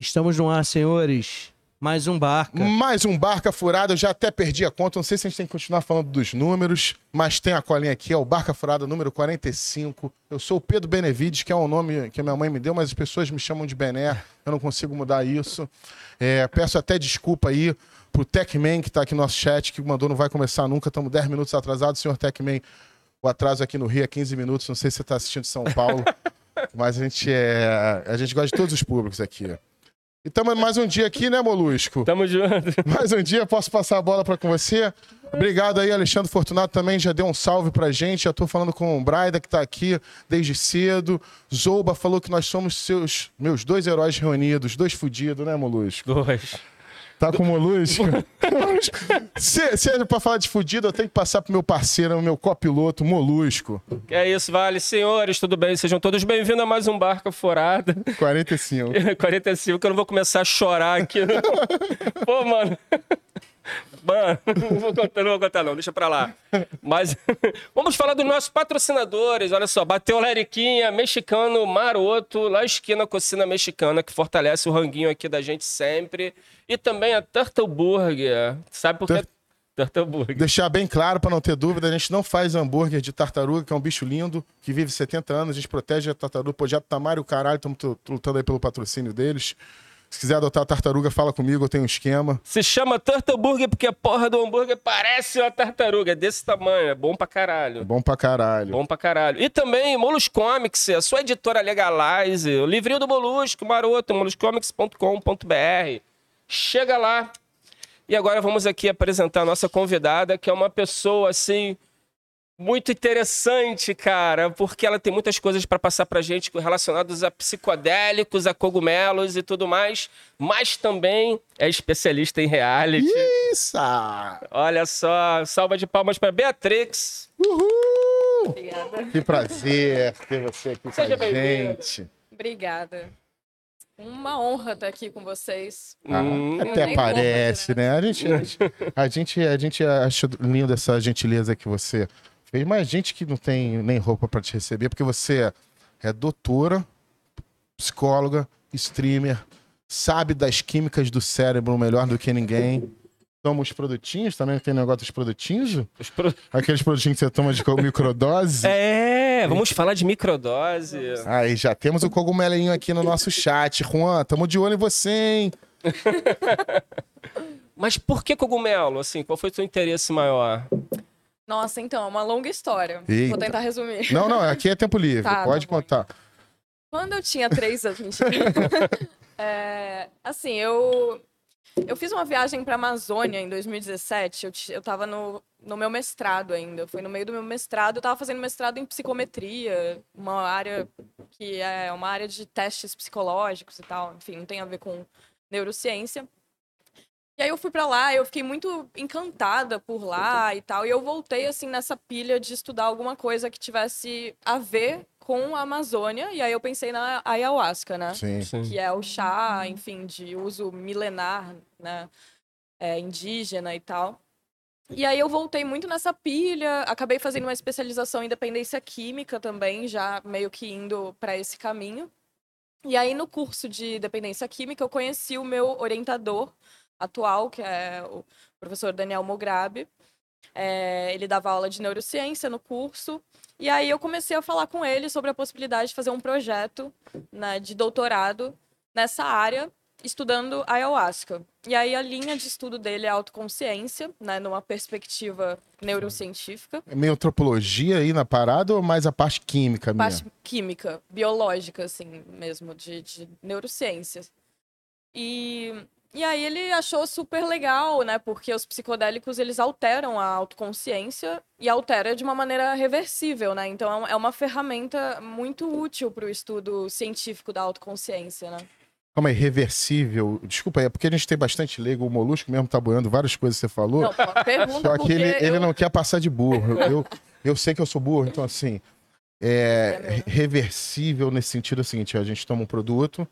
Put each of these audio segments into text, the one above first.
Estamos no ar, senhores. Mais um barca. Mais um Barca Furada, eu já até perdi a conta, não sei se a gente tem que continuar falando dos números, mas tem a colinha aqui, é o Barca Furada número 45. Eu sou o Pedro Benevides, que é um nome que a minha mãe me deu, mas as pessoas me chamam de Bené, eu não consigo mudar isso. É, peço até desculpa aí pro Techman, que tá aqui no nosso chat, que mandou não vai começar nunca, estamos 10 minutos atrasados. Senhor Techman, o atraso aqui no Rio é 15 minutos, não sei se você tá assistindo de São Paulo, mas a gente, é, a gente gosta de todos os públicos aqui. E estamos mais um dia aqui, né, Molusco? Tamo junto. Mais um dia, posso passar a bola para com você? Obrigado aí, Alexandre Fortunato também já deu um salve pra gente. Já tô falando com o Braida, que tá aqui desde cedo. Zouba falou que nós somos seus meus dois heróis reunidos, dois fudidos, né, Molusco? Dois. Tá com o Molusco? se, se é pra falar de fudido, eu tenho que passar pro meu parceiro, o meu copiloto, Molusco. É isso, vale. Senhores, tudo bem? Sejam todos bem-vindos a mais um Barca Furada. 45. 45, que eu não vou começar a chorar aqui. não. Pô, mano. Mano, não vou contar, não vou contar, não, deixa pra lá. Mas vamos falar dos nossos patrocinadores. Olha só, bateu Leriquinha, mexicano maroto, lá esquina Cocina Mexicana, que fortalece o ranguinho aqui da gente sempre. E também a Turtle Burger. Sabe por que Burger? Deixar bem claro, para não ter dúvida, a gente não faz hambúrguer de tartaruga, que é um bicho lindo, que vive 70 anos. A gente protege a tartaruga. Projeto Tamário, caralho, estamos lutando aí pelo patrocínio deles. Se quiser adotar a tartaruga, fala comigo, eu tenho um esquema. Se chama Turtle Burger porque a porra do hambúrguer parece uma tartaruga. É desse tamanho, é bom pra caralho. Bom pra caralho. Bom pra caralho. E também Molusco Comics, a sua editora Legalize, o livrinho do Molusco, maroto, moluscomics.com.br. Chega lá. E agora vamos aqui apresentar a nossa convidada, que é uma pessoa assim muito interessante, cara, porque ela tem muitas coisas para passar pra gente relacionadas a psicodélicos, a cogumelos e tudo mais, mas também é especialista em reality. Isso! Olha só, salva de palmas para Beatrix. Uhul! Obrigada. Que prazer ter você aqui com Seja a bem-vinda. gente. Obrigada. Uma honra estar aqui com vocês. Ah, Hum. até parece, né? A gente, a, gente, a, gente, a gente acha lindo essa gentileza que você fez, mas gente que não tem nem roupa para te receber, porque você é doutora, psicóloga, streamer, sabe das químicas do cérebro melhor do que ninguém. Toma os produtinhos, também tem negócio dos produtinhos? Os pro- Aqueles produtinhos que você toma de microdose? É, vamos falar de microdose. Aí já temos o cogumelinho aqui no nosso chat. Juan, tamo de olho em você, hein? Mas por que cogumelo? Assim, qual foi o seu interesse maior? Nossa, então, é uma longa história. Eita. Vou tentar resumir. Não, não, aqui é tempo livre. Tá, Pode tá contar. Quando eu tinha três anos. É, assim, eu eu fiz uma viagem para Amazônia em 2017. Eu, eu tava no, no meu mestrado ainda. Foi no meio do meu mestrado. Eu tava fazendo mestrado em psicometria, uma área que é uma área de testes psicológicos e tal. Enfim, não tem a ver com neurociência. E aí eu fui para lá, eu fiquei muito encantada por lá e tal. E eu voltei assim nessa pilha de estudar alguma coisa que tivesse a ver com a Amazônia. E aí eu pensei na ayahuasca, né? Sim. que é o chá, enfim, de uso milenar, né, é, indígena e tal. E aí eu voltei muito nessa pilha, acabei fazendo uma especialização em dependência química também, já meio que indo para esse caminho. E aí no curso de dependência química eu conheci o meu orientador atual, que é o professor Daniel Mograbi. É, ele dava aula de neurociência no curso. E aí eu comecei a falar com ele sobre a possibilidade de fazer um projeto né, de doutorado nessa área, estudando ayahuasca. E aí a linha de estudo dele é autoconsciência, né, numa perspectiva neurocientífica, É meio antropologia aí na parada ou mais a parte química minha? parte química, biológica, assim mesmo, de, de neurociências. E, e aí ele achou super legal, né, porque os psicodélicos eles alteram a autoconsciência e altera de uma maneira reversível, né? Então é é uma ferramenta muito útil para o estudo científico da autoconsciência, né? Calma aí, reversível. Desculpa é porque a gente tem bastante leigo. O Molusco mesmo tá boiando várias coisas que você falou. Não, pergunta Só que ele, ele eu- não quer passar de burro. Eu, eu, sei que eu sou burro, então assim. É reversível nesse sentido é o seguinte: a gente toma um produto,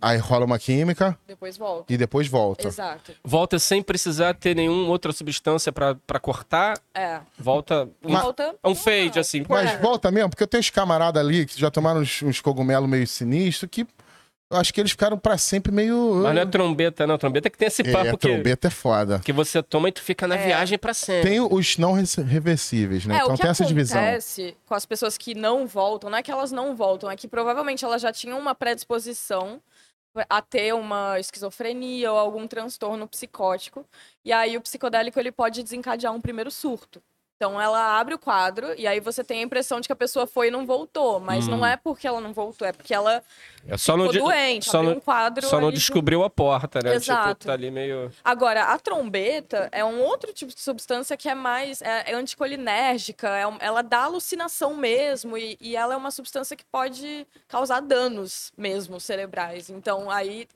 aí rola uma química Depois volta. e depois volta. Exato. Volta sem precisar ter nenhuma outra substância pra pra cortar. É. Volta. Volta. é um fade, assim. Mas É. volta mesmo, porque eu tenho uns camaradas ali que já tomaram uns, uns cogumelos meio sinistros que Eu acho que eles ficaram pra sempre meio. Mas não é trombeta, não. Trombeta que tem esse É, papo que, trombeta é foda. que você toma e tu fica na É. viagem pra sempre. Tem os não re- reversíveis, né? É, então o que tem essa divisão. acontece com as pessoas que não voltam, não é que elas não voltam, é que provavelmente elas já tinham uma predisposição a ter uma esquizofrenia ou algum transtorno psicótico, e aí o psicodélico ele pode desencadear um primeiro surto. Então ela abre o quadro e aí você tem a impressão de que a pessoa foi e não voltou, mas Hum. não é porque ela não voltou, é porque ela É só ficou doente, só um quadro Só não descobriu a porta, né? Exato. Tipo, tá ali meio. Agora, a trombeta é um outro tipo de substância que é mais é, é anticolinérgica, é ela dá alucinação mesmo, e, e ela é uma substância que pode causar danos mesmo cerebrais. Então, aí,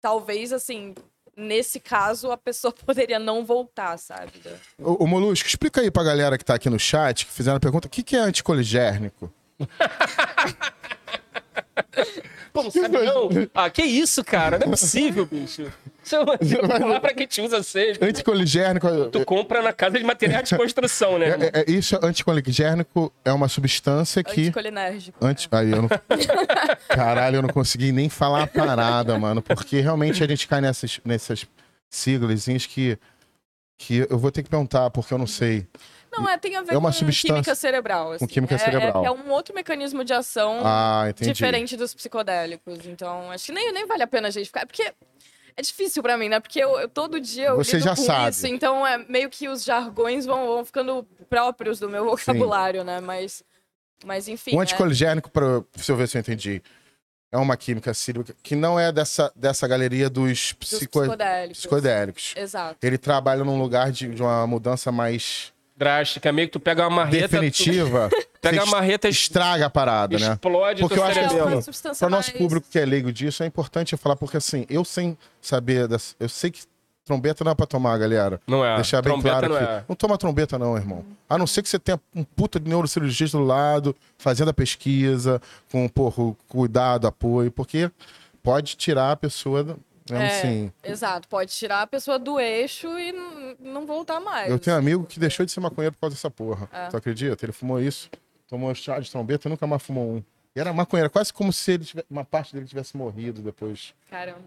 talvez, assim, nesse caso, a pessoa poderia não voltar, sabe? Ô, ô, Molusco, explica aí pra galera que tá aqui no chat, que fizeram a pergunta, o que, que é anticoligérnico? Pô, não sabe não? Ah, que isso, cara? Não é possível, bicho. Isso é uma... Lá pra quem te usa sempre. Anticoligérnico. Tu compra na casa de materiais de construção, né? É, é- é- isso, anticoligérnico é uma substância que. Anticolinérgico. Antes, aí eu não... Caralho, eu não consegui nem falar a parada, mano. Porque realmente a gente cai nessas, nessas siglazinhas que, que eu vou ter que perguntar, porque eu não sei. Não, é, tem a ver É uma com substância- química cerebral. assim. química É- é- cerebral. É, um outro mecanismo de ação Ah, diferente dos psicodélicos. Então, acho que nem, nem vale a pena a gente ficar. Porque é difícil pra mim, né? Porque eu, eu- todo dia eu Você lido já com sabe. isso. Então, é meio que os jargões vão, vão ficando próprios do meu vocabulário, né? Mas, mas enfim. O né? anticoligérnico, pra, se eu ver se eu entendi, é uma química cítrica que não é dessa, dessa galeria dos, Dos psico- psicodélicos. psicodélicos. Exato. Ele trabalha num lugar de, de uma mudança mais Drástica, meio que tu pega uma marreta. definitiva. Pega você a marreta e estraga a parada, né? explode Porque eu acho que cerebelo. assim, uma substância Para o nosso público que é leigo disso, é importante eu falar, porque assim, eu sem saber, das, eu sei que trombeta não é pra tomar, galera. Não é. Deixar bem Trombeta claro não aqui. é. Não toma trombeta, não, irmão. A não ser que você tenha um puta de neurocirurgista do lado, fazendo a pesquisa, com porra, cuidado, apoio, porque pode tirar a pessoa. É, assim, Exato. Pode tirar a pessoa do eixo e não voltar mais. eu tenho um amigo que deixou de ser maconheiro por causa dessa porra. É. Tu acredita? Ele fumou isso, tomou chá de trombeta e nunca mais fumou um. E era maconheiro, quase como se tivesse- uma parte dele tivesse morrido depois. Caramba.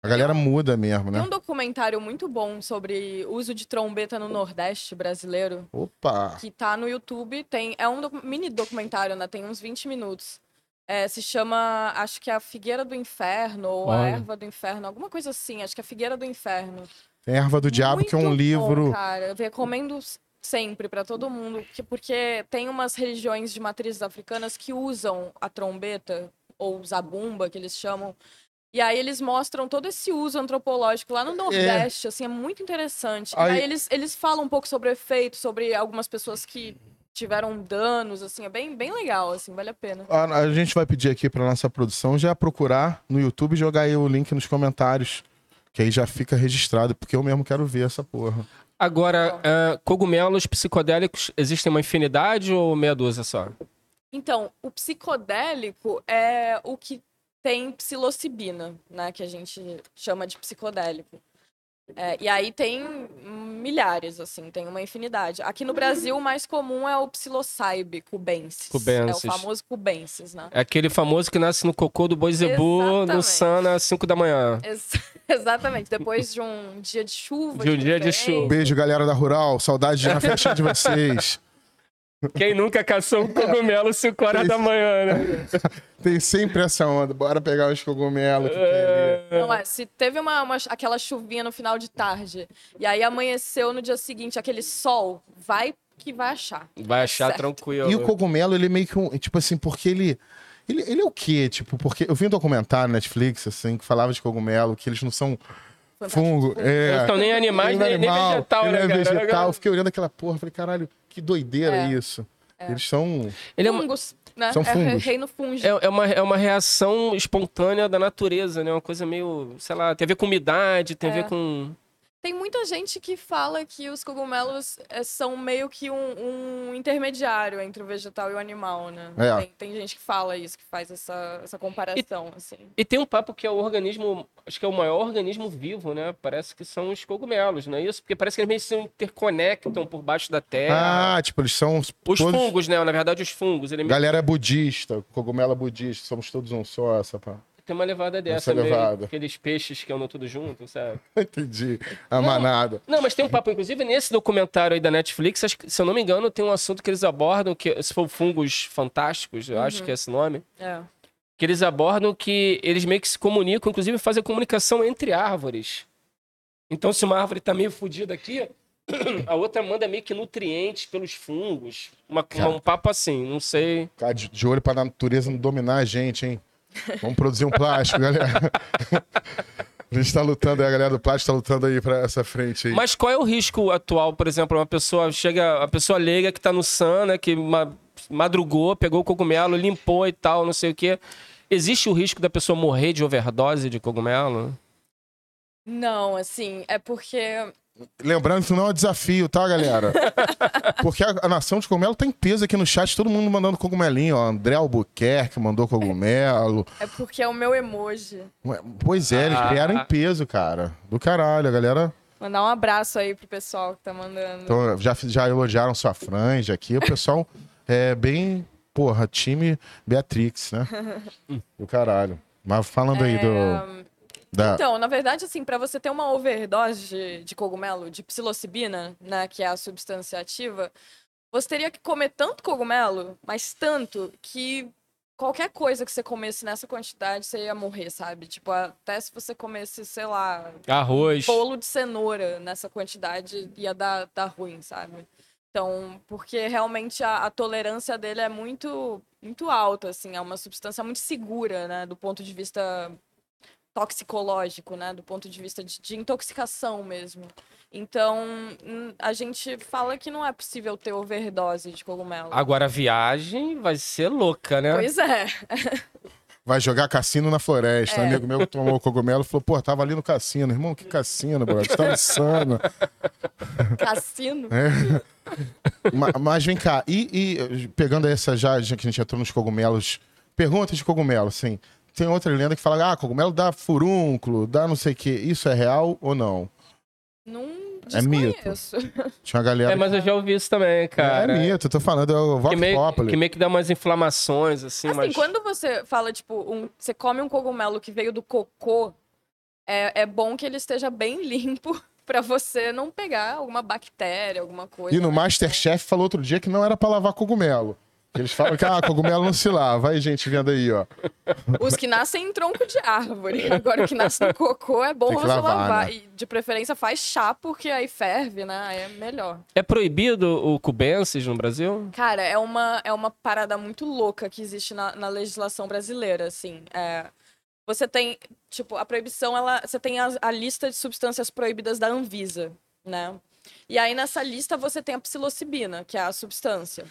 A galera muda mesmo, Tem né? um documentário muito bom sobre uso de trombeta no Nordeste brasileiro. Opa! que tá no YouTube. Tem, é um docu- mini documentário, né? Tem uns 20 minutos. É, se chama, acho que é a Figueira do Inferno, ou a Olha. Erva do Inferno, alguma coisa assim. Acho que é a Figueira do Inferno. Erva do Diabo, que é um Muito bom, livro. cara, eu recomendo sempre pra todo mundo, que- porque tem umas religiões de matrizes africanas que usam a trombeta, ou zabumba, que eles chamam. E aí eles mostram todo esse uso antropológico lá no Nordeste, assim, é muito interessante. Aí- E aí eles, eles falam um pouco sobre o efeito, sobre algumas pessoas que tiveram danos, assim, é bem, bem legal, assim, vale a pena. A, a gente vai pedir aqui pra nossa produção já procurar no YouTube e jogar aí o link nos comentários. Que aí já fica registrado, porque eu mesmo quero ver essa porra. Agora, é, cogumelos psicodélicos, existem uma infinidade ou meia dúzia só? Então, o psicodélico é o que tem psilocibina, né? Que a gente chama de psicodélico. É, e aí tem milhares, assim, tem uma infinidade. Aqui no Brasil, o mais comum é o psilocybe cubensis. Cubensis. É o famoso cubensis, né? É aquele famoso que nasce no cocô do boi zebu no. Sana às 5 da manhã. Ex- exatamente. Depois de um dia de chuva. De um dia de chuva. Beijo, galera da Rural. Saudade de na festinha de vocês. Quem nunca caçou um cogumelo 5 horas da manhã, né? Tem sempre essa onda. Bora pegar os cogumelos que tem É. ali. Não, é, se teve uma, uma- aquela chuvinha no final de tarde, e aí amanheceu no dia seguinte aquele sol, vai que vai achar. Vai achar Certo. tranquilo. E o cogumelo, ele é meio que um. Tipo assim, porque ele. Ele, ele é o quê? Tipo, porque eu vi um documentário na Netflix, assim, que falava de cogumelo, que eles não são. Fungo. É, nem animais, é nem, nem animal, vegetal, ele né, é cara? vegetal. Eu fiquei olhando aquela porra, falei, caralho, que doideira É. isso. Eles são. Ele é uma, Fungos, né? São é fungos. reino fungo. é, é uma, é uma reação espontânea da natureza, né? Uma coisa meio, sei lá, tem a ver com umidade, tem a É. ver com... Tem muita gente que fala que os cogumelos eh, são meio que um, um intermediário entre o vegetal e o animal, né? É. Tem, tem gente que fala isso, que faz essa, essa comparação, assim. E tem um papo que é o organismo, acho que é o maior organismo vivo, né? Parece que são os cogumelos, não é isso? Porque parece que eles meio que se interconectam por baixo da terra. Ah, tipo, eles são. os todos- fungos, né? Na verdade, os fungos. Ele é meio- Galera budista, cogumelo budista, somos todos um só, essa pá. Tem uma levada dessa Essa meio- levada. Aqueles peixes que andam tudo junto, sabe? Entendi. A manada. Não, mas tem um papo, inclusive, nesse documentário aí da Netflix, acho que, se eu não me engano, tem um assunto que eles abordam, que se for fungos fantásticos, eu acho que é esse nome, É. que eles abordam que eles meio que se comunicam, inclusive fazem comunicação entre árvores. Então, se uma árvore tá meio fodida aqui, a outra manda meio que nutrientes pelos fungos. Uma, uma- um papo assim, não sei. Ficar de, de olho pra natureza não dominar a gente, hein? Vamos produzir um plástico, galera. A gente tá lutando, a galera do plástico tá lutando aí pra essa frente aí. Mas qual é o risco atual, por exemplo, uma pessoa chega, a pessoa leiga que tá no SAN, né, que ma- madrugou, pegou o cogumelo, limpou e tal, não sei o quê. Existe o risco da pessoa morrer de overdose de cogumelo? Não, assim, é porque. Lembrando que não é um desafio, tá, galera? Porque a, a nação de cogumelo tem peso aqui no chat, todo mundo mandando cogumelinho, ó. André Albuquerque mandou cogumelo. É porque é o meu emoji. Pois é, eles Ah. criaram em peso, cara. Do caralho, a galera. Mandar um abraço aí pro pessoal que tá mandando. Então, já, já elogiaram sua franja aqui. O pessoal é bem, porra, time Beatrix, né? Do caralho. Mas falando aí do. Da... Então, na verdade, assim, pra você ter uma overdose de, de cogumelo, de psilocibina, né, que é a substância ativa, você teria que comer tanto cogumelo, mas tanto, que qualquer coisa que você comesse nessa quantidade, você ia morrer, sabe? Tipo, até se você comesse, sei lá, Arroz. bolo de cenoura nessa quantidade, ia dar, dar ruim, sabe? Então, porque realmente a, a tolerância dele é muito, muito alta, assim, é uma substância muito segura, né, do ponto de vista toxicológico, né, do ponto de vista de, de intoxicação mesmo. Então, hum, a gente fala que não é possível ter overdose de cogumelo. Agora a viagem vai ser louca, né? Pois é. Vai jogar cassino na floresta. Um amigo meu que tomou cogumelo falou: pô, tava ali no cassino. Irmão, que cassino, bro? Você tava insano. Cassino. É. Ma- Mas vem cá, e, e pegando essa já, já que a gente entrou nos cogumelos, perguntas de cogumelo, assim. Tem outra lenda que fala, ah, cogumelo dá furúnculo, dá não sei o quê. Isso é real ou não? Não É mito. Tinha uma galera. É, mas eu já ouvi isso também, cara. É mito, eu tô falando, é o que meio, que meio que dá umas inflamações, assim, Assim, mas... quando você fala, tipo, um, você come um cogumelo que veio do cocô, é, é bom que ele esteja bem limpo pra você não pegar alguma bactéria, alguma coisa. E no né? Masterchef falou outro dia que não era pra lavar cogumelo. Eles falam que, ah, cogumelo não se lava. Aí, gente, vendo aí, ó. Os que nascem em tronco de árvore. Agora, o que nasce no cocô é bom que você lavar, lavar. né? E, de preferência, faz chá, porque aí ferve, né? Aí é melhor. É proibido o cubensis no Brasil? Cara, é uma, é uma parada muito louca que existe na, na legislação brasileira, assim. É, você tem, tipo, a proibição, ela, você tem a, a lista de substâncias proibidas da Anvisa, né? E aí, nessa lista, você tem a psilocibina, que é a substância.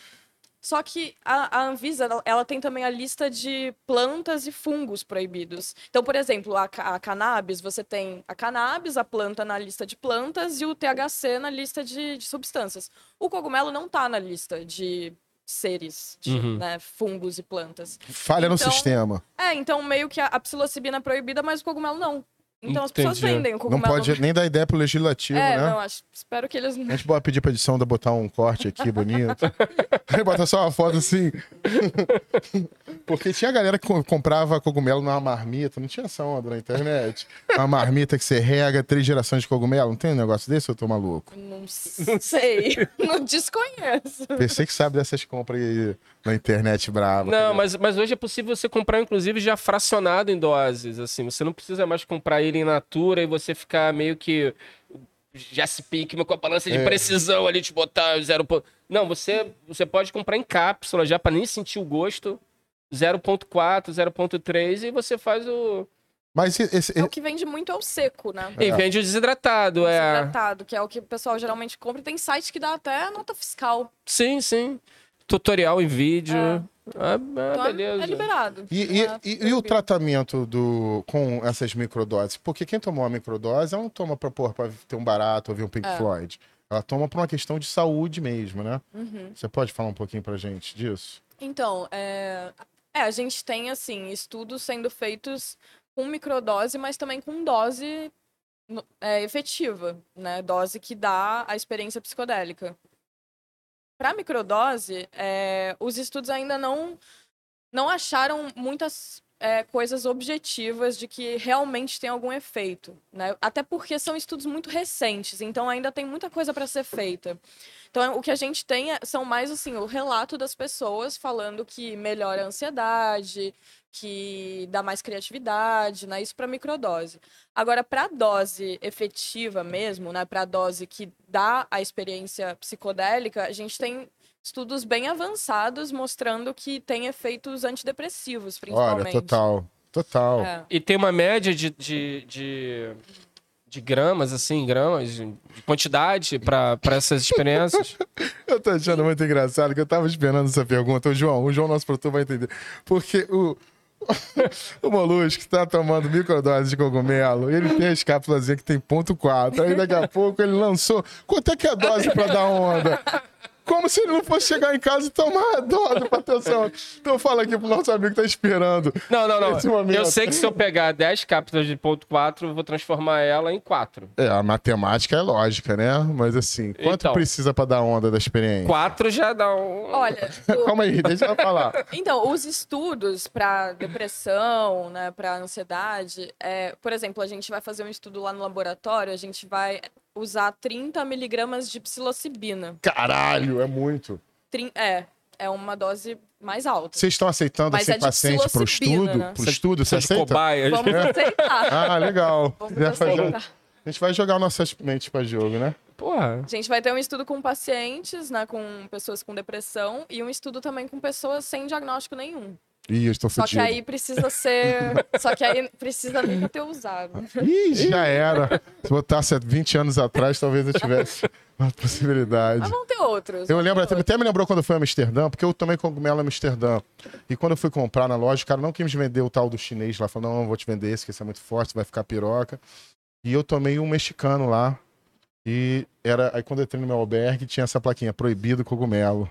Só que a, a Anvisa, ela, ela tem também a lista de plantas e fungos proibidos. Então, por exemplo, a, a cannabis, você tem a cannabis, a planta na lista de plantas e o THC na lista de, de substâncias. O cogumelo não tá na lista de seres, de Uhum. né, fungos e plantas. Falha no Então, sistema. É, então meio que a, a psilocibina é proibida, mas o cogumelo não. Então as pessoas Entendi. vendem o Não cogumelo. pode nem dar ideia pro legislativo, É, né? não, acho, espero que eles A não. gente pode pedir pra edição da botar um corte aqui bonito. Aí bota só uma foto assim. Porque tinha galera que co- comprava cogumelo numa marmita. Não tinha essa onda na internet. Uma marmita que você rega três gerações de cogumelo. Não tem um negócio desse ou eu tô maluco? Não sei. não desconheço. Pensei que sabe dessas compras aí na internet brava. Não, mas, mas hoje é possível você comprar, inclusive, já fracionado em doses, assim. Você não precisa mais comprar ele in natura e você ficar meio que... Jesse Pinkman com a balança de É. precisão ali, te botar zero... ponto- Não, você, você pode comprar em cápsula já pra nem sentir o gosto. 0.4, 0.3 e você faz o... Mas esse, esse- É o que vende muito é o seco, né? E vende o desidratado, é... Desidratado, que é o que o pessoal geralmente compra. E tem site que dá até nota fiscal. Sim, sim. Tutorial em vídeo. Ah, ah, Então é- beleza. é liberado. E, e- é e- e o tratamento do, com essas microdoses? Porque quem tomou a microdose, ela não toma pra, porra, pra ter um barato ou ver um Pink É. Floyd. Ela toma por uma questão de saúde mesmo, né? Uhum. Você pode falar um pouquinho pra gente disso? Então, é... é, a gente tem, assim, estudos sendo feitos com microdose, mas também com dose é, efetiva, né? Dose que dá a experiência psicodélica. Para microdose, é, os estudos ainda não, não acharam muitas é, coisas objetivas de que realmente tem algum efeito, né? Até porque são estudos muito recentes, então ainda tem muita coisa para ser feita. Então, o que a gente tem é- são mais assim o relato das pessoas falando que melhora a ansiedade, que dá mais criatividade, né? Isso para microdose. Agora, para dose efetiva mesmo, né? Para dose que dá a experiência psicodélica, a gente tem estudos bem avançados mostrando que tem efeitos antidepressivos, principalmente. Olha, total. Total. É. E tem uma média de, de, de, de gramas, assim, gramas, de de quantidade para essas experiências. Eu tô achando muito engraçado que eu tava esperando essa pergunta. O João, o João, nosso produtor, vai entender. Porque o. O Molusco está tomando microdose de cogumelo. Ele tem as cápsulas que tem ponto 4. Aí daqui a pouco ele lançou. Quanto é que é a dose para dar onda? Como se ele não fosse chegar em casa e tomar a dose pra atenção. Então fala aqui pro nosso amigo que tá esperando. Não, não, não. Esse momento. Eu sei que se eu pegar 10 cápsulas de ponto 4, eu vou transformar ela em 4. É, a matemática é lógica, né? Mas assim, quanto Então. precisa pra dar onda da experiência? 4 já dá um. Olha, o- Calma aí, deixa ela falar. Então, os estudos para depressão, né, para ansiedade, é, por exemplo, a gente vai fazer um estudo lá no laboratório, a gente vai usar 30 miligramas de psilocibina. Caralho, é muito. Trin- é, é uma dose mais alta. Vocês estão aceitando Mas assim, é paciente pro psilocibina, estudo? né? Pro estudo, você Essas aceita? cobaias. Vamos aceitar. Ah, legal. Vamos aceitar. A gente vai jogar nossas mentes pra jogo, né? Porra. A gente vai ter um estudo com pacientes, né, com pessoas com depressão, e um estudo também com pessoas sem diagnóstico nenhum. Ih, estou Só que aí precisa ser. Só que aí precisa nunca ter usado. Ih, já era. Se botasse há 20 anos atrás, talvez eu tivesse uma possibilidade. Mas vão ter outros. Eu lembro, até, até me lembrou quando eu fui a Amsterdã, porque eu tomei cogumelo em Amsterdã. E quando eu fui comprar na loja, o cara não quis me vender o tal do chinês lá. Falou, não, não vou te vender esse, que esse é muito forte, vai ficar piroca. E eu tomei um mexicano lá. E era. Aí quando eu entrei no meu albergue, tinha essa plaquinha, proibido cogumelo.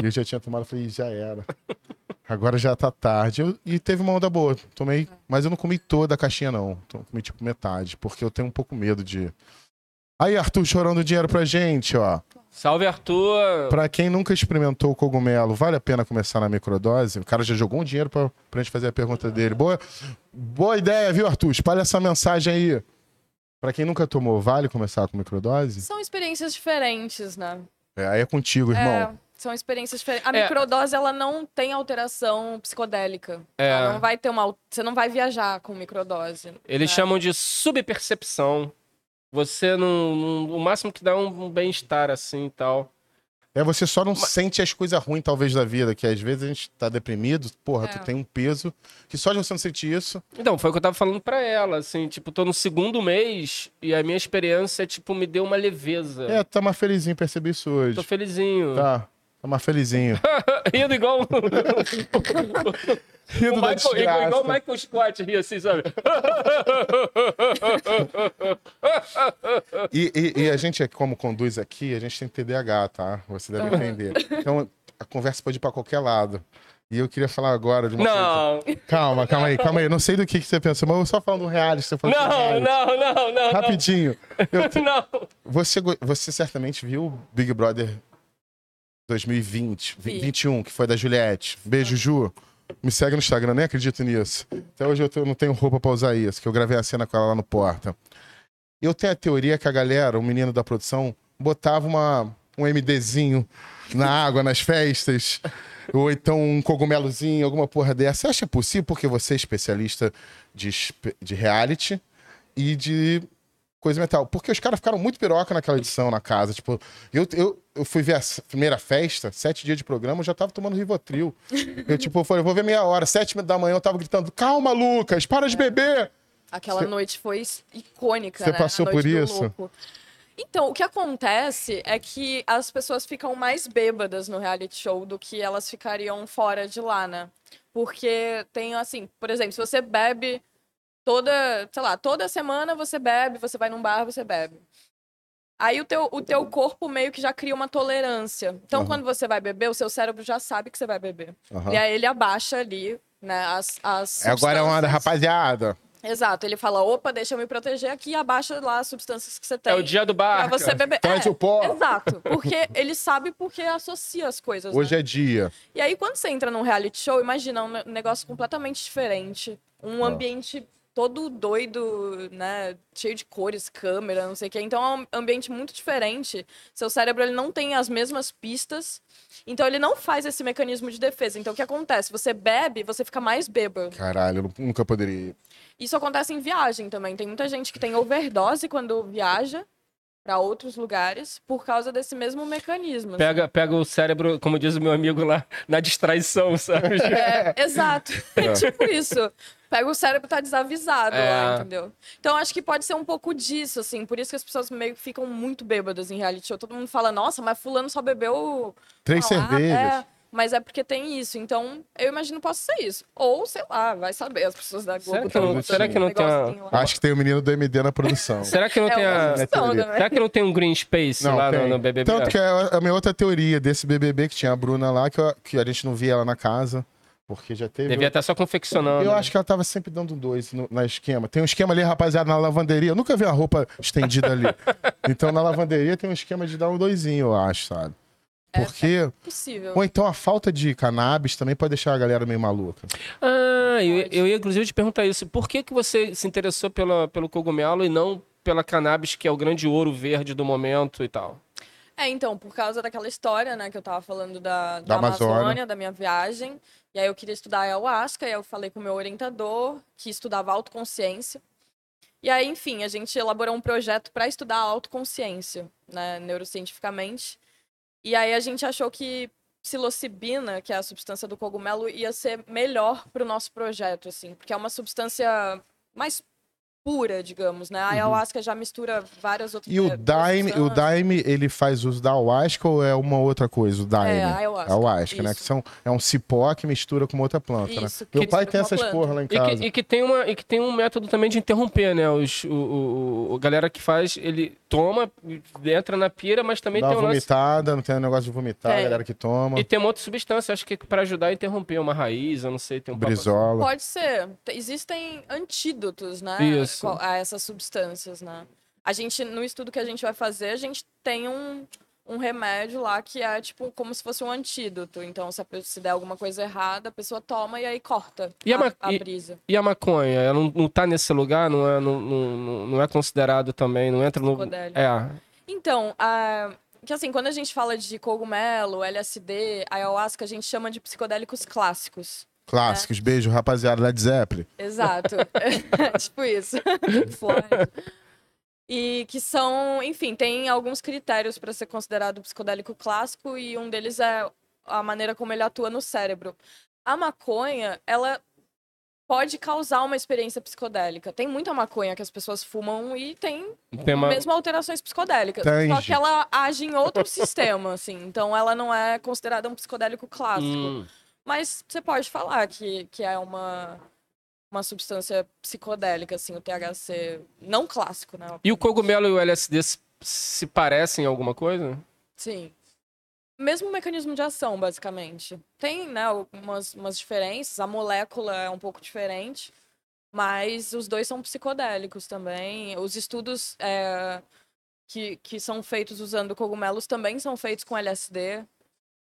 E eu já tinha tomado, falei, já era. Agora já tá tarde. Eu- e teve uma onda boa. Tomei, mas eu não comi toda a caixinha, não. Então, Comi tipo metade, porque eu tenho um pouco medo de. Aí, Arthur, chorando dinheiro pra gente, ó. Salve, Arthur. Pra quem nunca experimentou o cogumelo, vale a pena começar na microdose? O cara já jogou um dinheiro pra, pra gente fazer a pergunta dele. Boa, boa ideia, viu, Arthur? Espalha essa mensagem aí. Pra quem nunca tomou, vale começar com microdose? São experiências diferentes, né? É, aí é contigo, irmão. É, são experiências diferentes. A É. microdose, ela não tem alteração psicodélica. É. Ela não vai ter uma... Você não vai viajar com microdose. Eles né? chamam de subpercepção. Você não, não- O máximo que dá é um, um bem-estar assim e tal. É, você só não sente as coisas ruins, talvez, da vida, que às vezes a gente tá deprimido, porra, É. tu tem um peso, que só de você não sentir isso. Então, foi o que eu tava falando pra ela, assim, tipo, tô no segundo mês e a minha experiência, tipo, me deu uma leveza. É, tá mais felizinho, percebi isso hoje. Tô felizinho. Tá, tá mais felizinho. Rindo igual. Rindo o da Michael, desgraça. igual o Michael Scott ria assim, sabe? E, e- e a gente, é como conduz aqui, a gente tem TDAH, tá? Você deve entender. Então, a conversa pode ir pra qualquer lado. E eu queria falar agora de uma coisa. não, Calma, calma aí, calma aí. Eu não sei do que, que você pensou, mas eu só falando do reality, você falou não, não, não, não. Rapidinho. Te- Não. você, você certamente viu o Big Brother 2020, Vi. 21, que foi da Juliette. Beijo, Ju. Me segue no Instagram, nem acredito nisso. Até hoje eu não tenho roupa pra usar isso, que eu gravei a cena com ela lá no Porta. Eu tenho a teoria que a galera, o menino da produção, botava uma, um MDzinho na água, nas festas, ou então um cogumelozinho, alguma porra dessa. Você acha possível? Porque você é especialista de, de reality e de coisa metal. Porque os caras ficaram muito piroca naquela edição na casa. Tipo, eu, eu, eu fui ver a primeira festa, sete dias de programa, eu já tava tomando Rivotril. Eu, tipo, falei, vou ver meia hora. Sete da manhã eu tava gritando, calma, Lucas, para de beber. Aquela Cê- noite foi icônica, Cê né? passou por isso? Então, o que acontece é que as pessoas ficam mais bêbadas no reality show do que elas ficariam fora de lá, né? Porque tem, assim, por exemplo, se você bebe toda, sei lá, toda semana você bebe, você vai num bar, você bebe. Aí o teu, o teu corpo meio que já cria uma tolerância. Então, Aham. quando você vai beber, o seu cérebro já sabe que você vai beber. Aham. E aí ele abaixa ali, né, as, as Agora é uma hora, substâncias. rapaziada. Exato, ele fala, opa, deixa eu me proteger aqui e abaixa lá as substâncias que você tem. É o dia do Pra bar. você beber. Traz É, o pó. Exato, porque ele sabe porque associa as coisas. né? Hoje é dia. E aí, quando você entra num reality show, imagina um ne- negócio completamente diferente. Um Ah. ambiente todo doido, né? Cheio de cores, câmera, não sei o quê. Então é um ambiente muito diferente. Seu cérebro ele não tem as mesmas pistas. Então ele não faz esse mecanismo de defesa. Então o que acontece? Você bebe, você fica mais bêbado. Caralho, eu nu- nunca poderia ir. Isso acontece em viagem também. Tem muita gente que tem overdose quando viaja para outros lugares por causa desse mesmo mecanismo. assim. Pega, pega o cérebro, como diz o meu amigo lá, na distraição, sabe? É, exato. É tipo isso. Pega o cérebro tá desavisado É. lá, entendeu? Então acho que pode ser um pouco disso, assim. Por isso que as pessoas meio que ficam muito bêbadas em reality show. Todo mundo fala, nossa, mas fulano só bebeu. Três lá, cervejas. é. Mas é porque tem isso. Então, eu imagino que possa ser isso. Ou, sei lá, vai saber. As pessoas da Globo Será que não- será que não um tem uma-. Acho que tem o menino do MD na produção. Será que não É tem a... também. Será que não tem um green space lá no, no BBB? Tanto que é a minha outra teoria desse BBB que tinha a Bruna lá, que, eu- que a gente não via ela na casa, porque já teve. Devia estar só confeccionando. Eu né? acho que ela tava sempre dando dois no, na esquema. Tem um esquema ali, rapaziada, na lavanderia. Eu nunca vi uma roupa estendida ali. então na lavanderia tem um esquema de dar um doisinho, eu acho, sabe? É, Porque. Possível. Ou então a falta de cannabis também pode deixar a galera meio maluca. Ah, eu, eu ia inclusive te perguntar isso. Por que, que você se interessou pela, pelo cogumelo e não pela cannabis, que é o grande ouro verde do momento e tal? É, então, por causa daquela história, né, que eu tava falando da, Da da Amazônia. Amazônia. da minha viagem. E aí eu queria estudar ayahuasca, e aí eu falei com o meu orientador, que estudava autoconsciência. E aí, enfim, a gente elaborou um projeto para estudar a autoconsciência, né, neurocientificamente. E aí a gente achou que psilocibina, que é a substância do cogumelo, ia ser melhor para o nosso projeto, assim, porque é uma substância mais pura, digamos, né? A ayahuasca já mistura várias outras Uhum. E o Daime, o. Daime, ele faz uso da ayahuasca ou é uma outra coisa? O Daime? É, a ayahuasca. Ayahuasca, né? Que são, é um cipó que mistura com uma outra planta, Isso, né? Meu pai tem essas planta. porra lá em E casa. que, e que tem uma, e que tem um método também de interromper, né? Os, o, o, o- a galera que faz, ele toma, entra na pira, mas também Dá tem uma um lance... vomitada, não tem um negócio de vomitar, a Tem. galera que toma. E tem uma outra substância, acho que é pra ajudar a interromper uma raiz, eu não sei, tem um papo. Brizola. Pode ser. Te- Existem antídotos, né? Isso. A essas substâncias, né? A gente, no estudo que a gente vai fazer, a gente tem um, um remédio lá que é tipo como se fosse um antídoto. Então, se, a pe- se der alguma coisa errada, a pessoa toma e aí corta E a a, a e- brisa. E a maconha, ela não, não tá nesse lugar, não é, não, não, não é considerado também, não entra no... Psicodélico. É, Então, a... que assim, quando a gente fala de cogumelo, LSD, ayahuasca, a gente chama de psicodélicos clássicos. Clássicos. Beijo, rapaziada, Led Zeppelin. Exato. tipo isso. E que são, enfim, tem alguns critérios para ser considerado psicodélico clássico e um deles é a maneira como ele atua no cérebro. A maconha, ela pode causar uma experiência psicodélica. Tem muita maconha que as pessoas fumam e tem tem uma... mesmo alterações psicodélicas. Tem, Só que ela age em outro sistema, assim. Então ela não é considerada um psicodélico clássico. Hum. Mas você pode falar que, que é uma, uma substância psicodélica, assim, o THC. Não clássico, né? E o cogumelo e o LSD se, parecem em alguma coisa? Sim. Mesmo mecanismo de ação, basicamente. Tem, né, algumas umas diferenças. A molécula é um pouco diferente. Mas os dois são psicodélicos também. Os estudos é, que, que são feitos usando cogumelos também são feitos com LSD.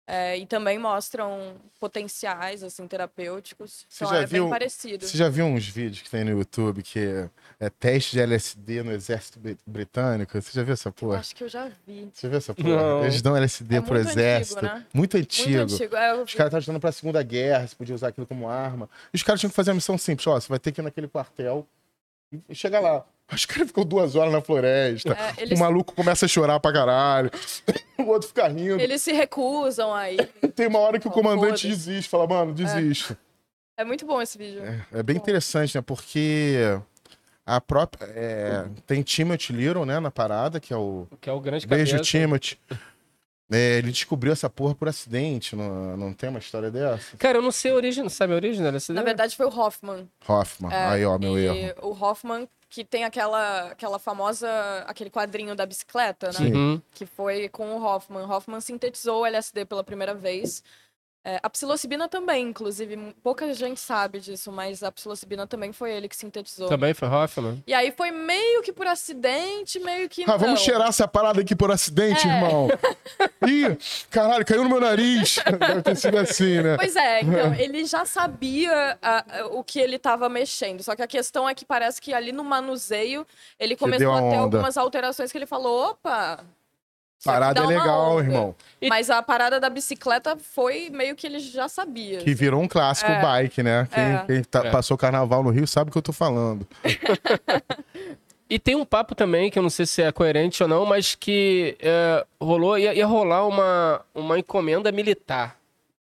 É, e também mostram potenciais, assim, terapêuticos. Você Então já é viu- bem parecido. Você já viu uns vídeos que tem no YouTube que é, é teste de LSD no exército bri- britânico? Você já viu essa porra? Acho que eu já vi. Você já viu essa porra? Não. Eles dão LSD É pro muito antigo, exército. né? Muito antigo. Muito antigo. É, eu Os caras estavam estudando pra Segunda Guerra, se podia usar aquilo como arma. E os caras tinham que fazer uma missão simples. Ó, você vai ter que ir naquele quartel e chegar lá. Os caras ficam duas horas na floresta. É, eles, O maluco começa a chorar pra caralho. o outro fica rindo. eles se recusam aí. Tem uma hora que o Oh, comandante foda-se. desiste. Fala, mano, desiste. É muito bom esse vídeo. É, é bem interessante, né? Porque a própria... é, tem Timothy Little, né? Na parada, que é o... Que é o grande Beijo, cabeça. Timothy. É, ele descobriu essa porra por acidente. Não, não tem uma história dessa? Cara, eu não sei a origem, sabe a origem da LSD? Na verdade, foi o Hoffman. Hoffman. É, Aí, ó, meu e erro. O Hoffman, que tem aquela, aquela famosa. aquele quadrinho da bicicleta, né? Sim. Uhum. Que foi com o Hoffman. Hoffman sintetizou o LSD pela primeira vez. É, a psilocibina também, inclusive, pouca gente sabe disso, mas a psilocibina também foi ele que sintetizou. Também foi Hoffman? E aí foi meio que por acidente, meio que Ah, não. vamos cheirar essa parada aqui por acidente, É. irmão. Ih, caralho, caiu no meu nariz. Deve ter sido assim, né? Pois é, então, ele já sabia ah, ah, o que ele estava mexendo. Só que a questão é que parece que ali no manuseio ele começou a a ter onda. algumas alterações que ele falou: opa. Parada é legal, irmão. E- Mas a parada da bicicleta foi meio que ele já sabia. Que virou um clássico É. bike, né? Quem, É. quem tá- É. passou carnaval no Rio sabe o que eu tô falando. E tem um papo também, que eu não sei se é coerente ou não, mas que é, rolou, ia, ia rolar uma, uma encomenda militar.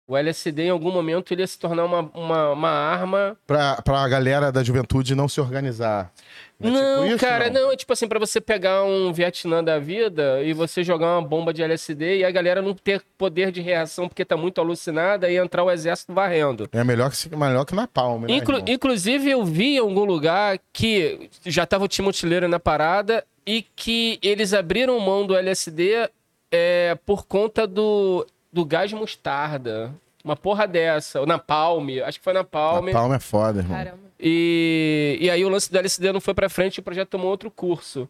O LSD, em algum momento, ele ia se tornar uma, uma, uma arma. Pra, pra galera da juventude não se organizar. É não, tipo isso, cara, não? é tipo assim, pra você pegar um Vietnã da vida e você jogar uma bomba de LSD e a galera não ter poder de reação porque tá muito alucinada e entrar o exército varrendo. É melhor que, melhor que na palma, né? Inclu- irmão? inclusive, eu vi em algum lugar que já tava o Timo Tileiro na parada e que eles abriram mão do LSD é, por conta do, do gás mostarda. Uma porra dessa. Ou na Palme, acho que foi na Palme. A palma é foda, irmão. Caramba. E, e aí o lance do LSD não foi pra frente e o projeto tomou outro curso.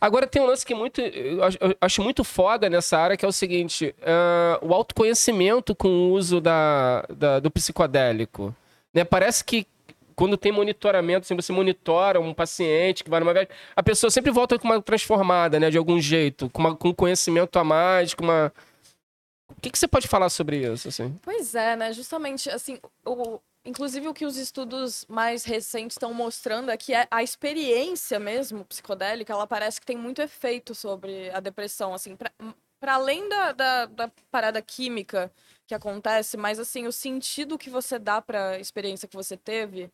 Agora tem um lance que muito, eu acho- muito foda nessa área, que é o seguinte: ah, o autoconhecimento com o uso da, da- do psicodélico. Né? Parece que quando tem monitoramento, assim, você monitora um paciente que vai numa viagem, a pessoa sempre volta com uma transformada, né? De algum jeito, com, uma, com conhecimento a mais, com uma. O que, que você pode falar sobre isso? Assim? Pois é, né? Justamente, assim, o, inclusive o que os estudos mais recentes estão mostrando é que é a experiência mesmo psicodélica, ela parece que tem muito efeito sobre a depressão, assim, para além da, da, da parada química que acontece, mas assim, o sentido que você dá para a experiência que você teve,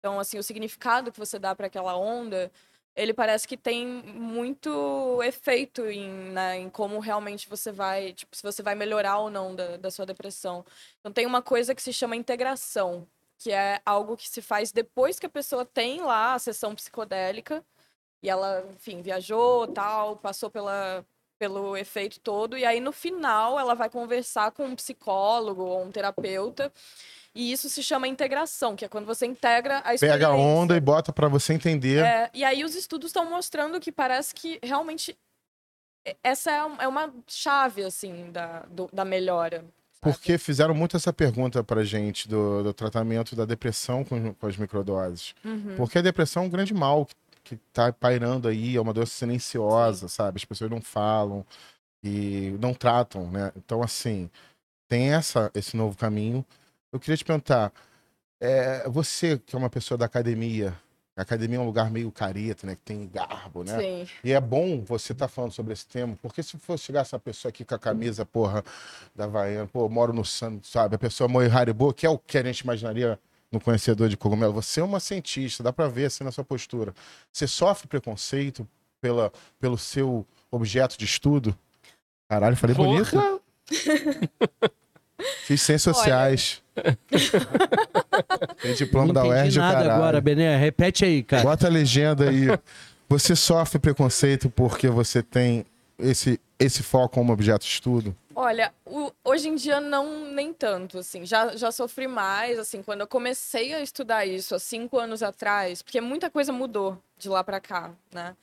então assim, o significado que você dá para aquela onda, ele parece que tem muito efeito em, né, em como realmente você vai, tipo, se você vai melhorar ou não da, da sua depressão. Então tem uma coisa que se chama integração, que é algo que se faz depois que a pessoa tem lá a sessão psicodélica e ela, enfim, viajou, tal, passou pela pelo efeito todo e aí no final ela vai conversar com um psicólogo ou um terapeuta e isso se chama integração, que é quando você integra a experiência. Pega a onda e bota pra você entender. É, e aí os estudos estão mostrando que parece que realmente essa é é uma chave, assim, da, do- da melhora. sabe? Porque fizeram muito essa pergunta pra gente do, do tratamento da depressão com, com as microdoses. Uhum. Porque a depressão é um grande mal que, que tá pairando aí, é uma doença silenciosa, sabe? As pessoas não falam e não tratam, né? Então, assim, tem essa, esse novo caminho. Eu queria te perguntar, é, você que é uma pessoa da academia, a academia é um lugar meio careta, né? Que tem garbo, né? Sim. E é bom você estar falando sobre esse tema, porque se fosse chegar essa pessoa aqui com a camisa, porra, da Havaiana, pô, eu moro no Santos, sabe? A pessoa moe Haribo, que é o que a gente imaginaria no conhecedor de cogumelo. Você é uma cientista, dá pra ver assim na sua postura. Você sofre preconceito pela, pelo seu objeto de estudo? Caralho, falei bonito. Fiz ciências Olha. sociais. Tem diploma Não da UERJ, nada caralho. agora, Bené. Repete aí, cara. Bota a legenda aí. Você sofre preconceito porque você tem esse, esse foco como objeto de estudo? Olha, o- hoje em dia não nem tanto, assim. Já, já sofri mais, assim, quando eu comecei a estudar isso há cinco anos atrás, porque muita coisa mudou de lá pra cá, né?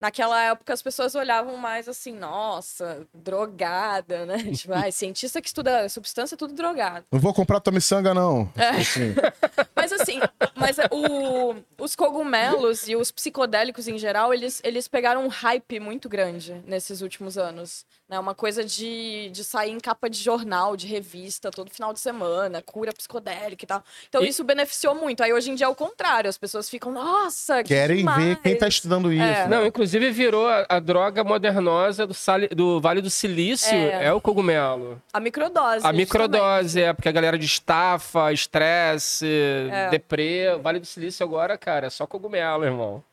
Naquela época as pessoas olhavam mais assim, nossa, drogada, né? Tipo, ai, cientista que estuda substância, é tudo drogado. Não vou comprar tua miçanga, não. É. Assim, Mas assim, mas o- os cogumelos e os psicodélicos em geral, eles, eles pegaram um hype muito grande nesses últimos anos. Né? Uma coisa de, de sair em capa de jornal, de revista, todo final de semana, cura psicodélica e tal. Então E- isso beneficiou muito. Aí hoje em dia é o contrário, as pessoas ficam, nossa, que querem ver quem tá demais." estudando isso. É. né? Não, inclusive virou a, a droga modernosa do, sali- do Vale do Silício, é, É. o cogumelo. A microdose. A justamente. microdose, é porque a galera de estafa, estresse, É. deprê. O Vale do Silício agora, cara, é só cogumelo, irmão.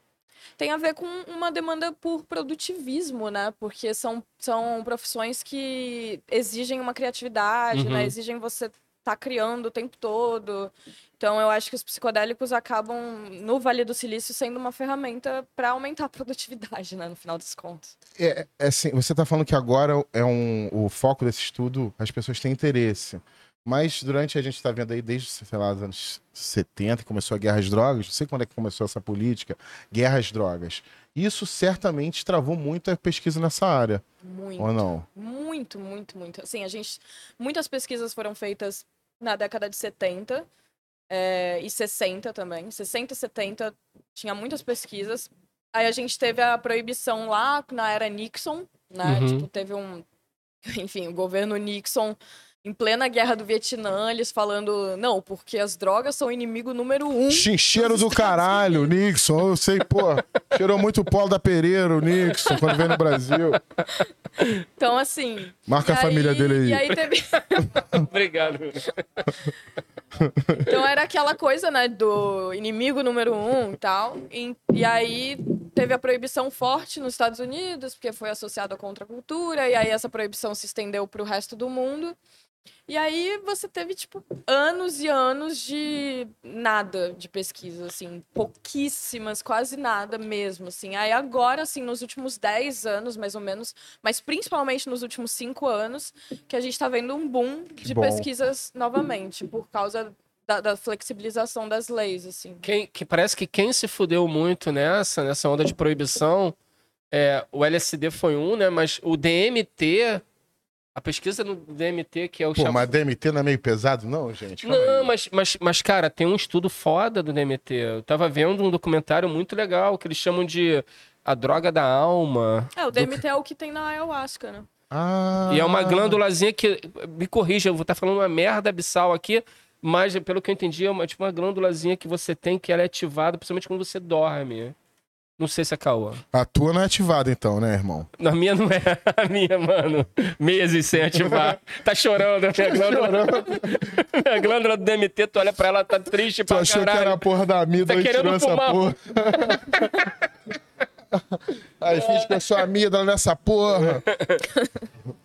Tem a ver com uma demanda por produtivismo, né? Porque são, são profissões que exigem uma criatividade, Uhum. né? Exigem você estar tá criando o tempo todo. Então, eu acho que os psicodélicos acabam, no Vale do Silício, sendo uma ferramenta para aumentar a produtividade, né? No final dos contos. É, é assim, você tá falando que agora é um, o foco desse estudo, as pessoas têm interesse. Mas durante a gente está vendo aí desde, sei lá, os anos 70, que começou a guerra às drogas, não sei quando é que começou essa política, guerra às drogas. Isso certamente travou muito a pesquisa nessa área, Muito. ou não? Muito, muito, muito. Assim, a gente. Muitas pesquisas foram feitas na década de 70 é, e 60 também. 60 e 70 tinha muitas pesquisas. Aí a gente teve a proibição lá na era Nixon, né? Uhum. Tipo, teve um. Enfim, o governo Nixon. Em plena guerra do Vietnã, eles falando, não, porque as drogas são o inimigo número um. Cheiro dos do caralho, Nixon. Eu sei, pô. Cheirou muito o polo da Pereira, o Nixon, quando veio no Brasil. Então, assim. Marca a família dele aí. E aí teve. Obrigado. Então era aquela coisa, né, do inimigo número um e tal. E, e aí teve a proibição forte nos Estados Unidos, porque foi associado à contracultura, e aí essa proibição se estendeu para o resto do mundo. E aí você teve, tipo, anos e anos de nada de pesquisa, assim, pouquíssimas, quase nada mesmo, assim. Aí agora, assim, nos últimos 10 anos, mais ou menos, mas principalmente nos últimos 5 anos, que a gente tá vendo um boom de bom. pesquisas novamente, por causa da, da flexibilização das leis, assim. Quem, que parece que quem se fudeu muito nessa, nessa onda de proibição, é, o LSD foi um, né? Mas o DMT, a pesquisa no DMT, que é o Pô, chama- mas DMT não é meio pesado, não, gente? Calma Não, aí. mas, mas, mas, cara, tem um estudo foda do DMT. Eu tava vendo um documentário muito legal que eles chamam de A Droga da Alma. É, o DMT é o que tem na ayahuasca, né? Ah. E é uma glândulazinha que. Me corrija, eu vou estar falando uma merda abissal aqui, mas pelo que eu entendi, é uma, tipo uma glândulazinha que você tem que ela é ativada, principalmente quando você dorme. Não sei se é caô. A tua não é ativada, então, né, irmão? Na minha não é. A minha, mano. Meses sem ativar. Tá chorando a minha glândula. minha glândula do DMT, tu olha pra ela, tá triste Tu pra achou caralho. que era a porra da amígdala Tá e tirou querendo essa fumar. porra. Aí finge que eu sou nessa porra.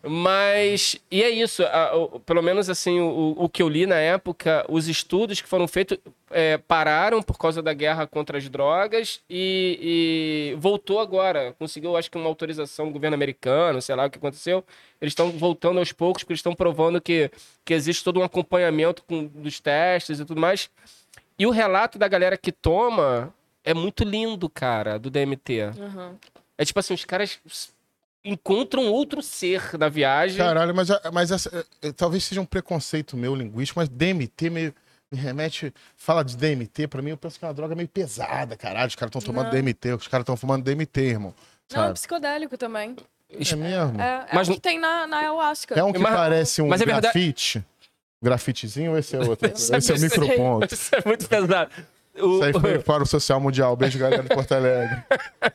Mas, e é isso, a- o- pelo menos assim, o, o que eu li na época, os estudos que foram feitos é, pararam por causa da guerra contra as drogas e, e voltou agora. Conseguiu, acho que, uma autorização do governo americano, sei lá o que aconteceu. Eles estão voltando aos poucos, porque eles estão provando que, que existe todo um acompanhamento com, dos testes e tudo mais. E o relato da galera que toma é muito lindo, cara, do DMT. Uhum. É tipo assim, os caras encontram outro ser na viagem. Caralho, mas, mas essa, é, é, talvez seja um preconceito meu linguístico, mas DMT meio, me remete. Fala de DMT, pra mim eu penso que é uma droga meio pesada, caralho. Os caras estão tomando Não. DMT, os caras estão fumando DMT, irmão. Não, é Sabe? psicodélico também. É mesmo? É, é Mas o não- que tem na, na ayahuasca. É um que Mas- parece um mas é verdade- grafite. Grafitezinho ou esse é outro? Sabe esse é o microponto. Isso é muito pesado. O- Isso aí foi para o Social Mundial. Beijo, galera de Porto Alegre.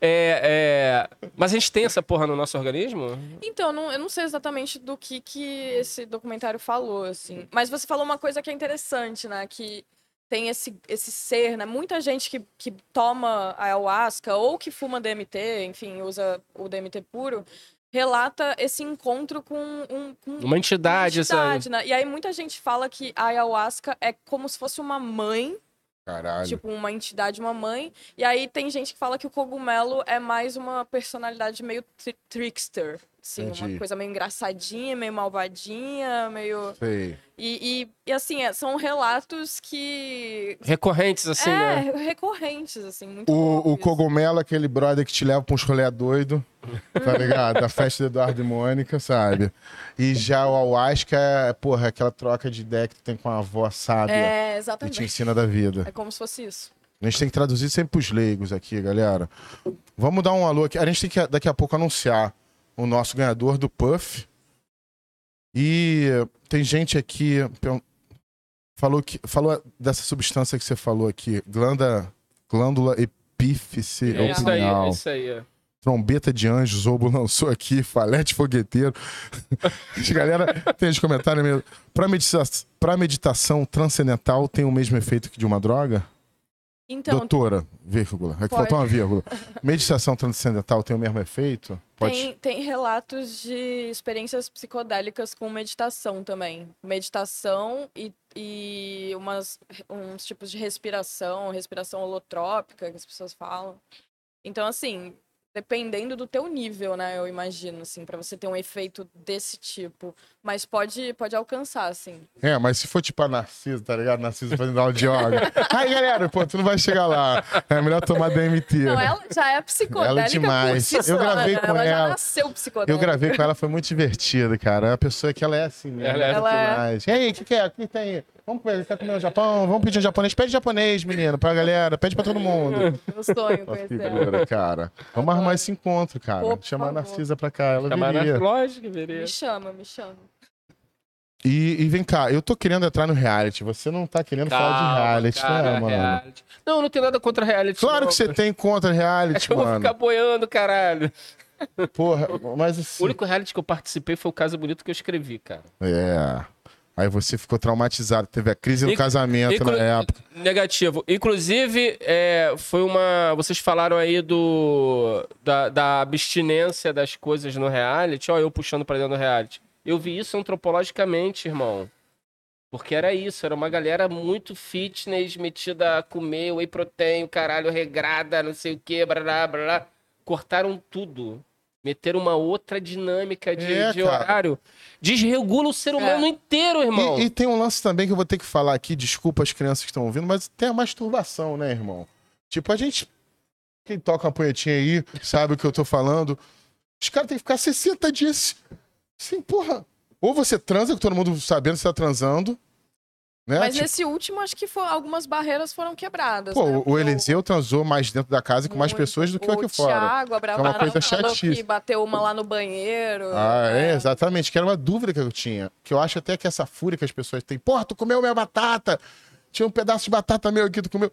é, é, Mas a gente tem essa porra no nosso organismo? Então, não- eu não sei exatamente do que, que esse documentário falou, assim. Mas você falou uma coisa que é interessante, né? Que tem esse, esse ser, né? Muita gente que, que toma ayahuasca ou que fuma DMT, enfim, usa o DMT puro, relata esse encontro com um, com Uma entidade, uma entidade, né? E aí muita gente fala que a ayahuasca é como se fosse uma mãe Caralho. tipo uma entidade, uma mãe. E aí tem gente que fala que o cogumelo é mais uma personalidade meio tri- trickster. Assim, Entendi. uma coisa meio engraçadinha, meio malvadinha, meio. Sei. E, e, e, assim, é, são relatos que. Recorrentes, assim, é, né? recorrentes, assim, muito O, o cogumelo é aquele brother que te leva pra uns rolê doido, tá ligado? Da festa do Eduardo e Mônica, sabe? E já o ayahuasca é, porra, aquela troca de ideia que tu tem com a avó sábia É, que te exatamente. ensina da vida. É como se fosse isso. A gente tem que traduzir sempre pros leigos aqui, galera. Vamos dar um alô aqui. A gente tem que daqui a pouco anunciar o nosso ganhador do Puff. E tem gente aqui falou que falou dessa substância que você falou aqui, glândula, glândula epífice É isso aí, é isso aí. Trombeta de anjo, Zobo lançou aqui, falete fogueteiro. Galera, tem os comentários mesmo. Pra, medita meditação transcendental tem o mesmo efeito que de uma droga? Então, Doutora, vírgula. É que faltou uma vírgula. Meditação transcendental tem o mesmo efeito? Pode. Tem, tem relatos de experiências psicodélicas com meditação também. Meditação e, e umas, uns tipos de respiração, respiração holotrópica, que as pessoas falam. Então, assim, dependendo do teu nível, né? Eu imagino, assim, pra você ter um efeito desse tipo. Mas pode, pode alcançar, assim. É, mas se for tipo a Narcisa, tá ligado? Narcisa fazendo aula de yoga. Ai, galera, pô, tu não vai chegar lá. É melhor tomar DMT. Não, ela já é psicodélica Ela é demais. por si Eu gravei com ela. já ela. nasceu psicodélica. Eu gravei com ela, foi muito divertido, cara. É uma pessoa que ela é assim mesmo. Ela é- Ela é- demais. E aí, o que, que é? O que tem? Vamos comer, quer comer um Japão? Vamos pedir um japonês? Pede japonês, menino, pra galera. Pede pra todo mundo. Meu sonho conhecer ela. cara. Vamos arrumar esse encontro, cara. Por Chamar a favor. Narcisa pra cá, ela Chamar viria. na lógica, veria. Me chama, me chama. E, e vem cá, eu tô querendo entrar no reality. Você não tá querendo falar de reality, cara, né, mano? reality. Não, não tem nada contra reality. Claro não. que você tem contra reality, Eu vou mano. ficar boiando, caralho. Porra, mas O assim. único reality que eu participei foi o Caso Bonito que eu escrevi, cara. É. Aí você ficou traumatizado, teve a crise no Inclu- casamento na época. Negativo. Inclusive, é, foi uma. Vocês falaram aí do. Da, da abstinência das coisas no reality. Ó, eu puxando pra dentro do reality. Eu vi isso antropologicamente, irmão. Porque era isso, era uma galera muito fitness, metida a comer whey protein, caralho, regrada, não sei o blá, blá, blá, blá. Cortaram tudo. Meteram uma outra dinâmica de, É, de horário. Desregula o ser humano inteiro, irmão. E, e tem um lance também que eu vou ter que falar aqui, desculpa as crianças que estão ouvindo, mas tem a masturbação, né, irmão? Tipo, a gente. Quem toca uma punhetinha aí, sabe o que eu tô falando. Os caras têm que ficar 60 dias. Assim, porra. Ou você transa com todo mundo sabendo que você tá transando. Né? Mas Tipo, nesse último, acho que foi- algumas barreiras foram quebradas. pô, né? o- o Eliseu transou mais dentro da casa e com mais pessoas do que o aqui fora. Thiago, a É uma coisa chatice. que bateu uma lá no banheiro. Ah, é, É. exatamente. Que era uma dúvida que eu tinha. Que eu acho até que essa fúria que as pessoas têm. Porra, tu comeu minha batata! Tinha um pedaço de batata meu aqui, tu comeu.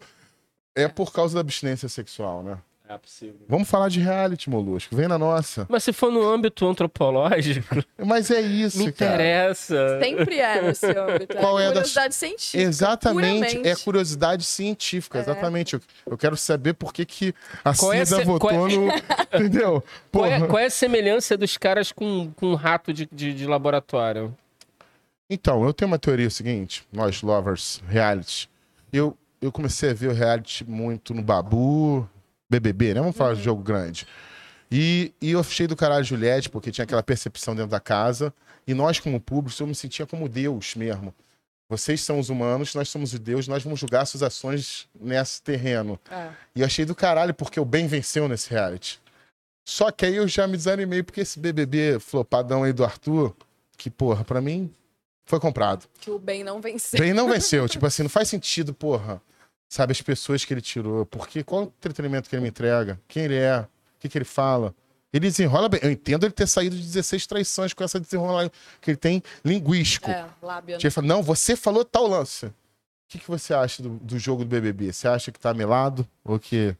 É por causa da abstinência sexual, né? É possível. Vamos falar de reality, Molusco. Vem na nossa. Mas se for no âmbito antropológico, Mas é isso, me cara. interessa. Sempre é nesse âmbito. Qual é é curiosidade científica. Exatamente, puramente. é curiosidade científica, exatamente. Eu, eu quero saber por que, que a Qual é Cida se- votou qual é- no. Entendeu? Qual é, qual é a semelhança dos caras com, com um rato de, de, de laboratório? Então, eu tenho uma teoria seguinte, nós lovers, reality. Eu, eu comecei a ver o reality muito no Babu, BBB, né? Vamos falar de jogo grande. E, e eu achei do caralho a Juliette, porque tinha aquela percepção dentro da casa. E nós, como público, eu me sentia como Deus mesmo. Vocês são os humanos, nós somos os deuses, nós vamos julgar suas ações nesse terreno. É. E eu achei do caralho, porque o bem venceu nesse reality. Só que aí eu já me desanimei, porque esse BBB flopadão aí do Arthur, que, porra, pra mim, foi comprado. Que o bem não venceu. Bem não venceu. tipo assim, não faz sentido, porra. Sabe, as pessoas que ele tirou. Porque qual o entretenimento que ele me entrega? Quem ele é? O que, que ele fala? Ele desenrola bem. Eu entendo ele ter saído de 16 traições com essa desenrola que ele tem linguístico. É, lábia. Ele fala, não, você falou tal lance. O que, que você acha do, do jogo do BBB? Você acha que tá melado? Ou que.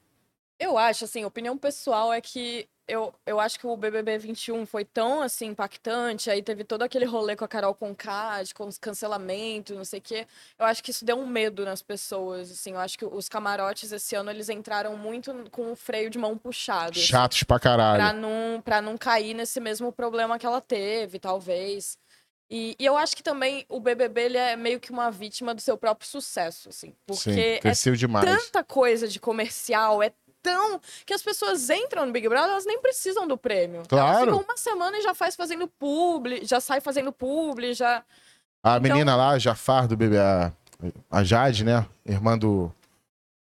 Eu acho, assim, opinião pessoal é que eu, eu acho que o BBB 21 foi tão, assim, impactante, aí teve todo aquele rolê com a Carol Conká, de cons- cancelamento, não sei o quê. Eu acho que isso deu um medo nas pessoas, assim, eu acho que os camarotes esse ano, eles entraram muito com o freio de mão puxado. assim, Chatos pra caralho. pra não, pra não cair nesse mesmo problema que ela teve, talvez. E, e eu acho que também o BBB, ele é meio que uma vítima do seu próprio sucesso, assim, Sim, porque é cresceu demais. tanta coisa de comercial, é tão. que as pessoas entram no Big Brother, elas nem precisam do prêmio. Claro. Elas ficam uma semana e já faz fazendo publi, já sai fazendo publi, já. A Então- menina lá, Jafar do BBB, a, a Jade, né? Irmã do.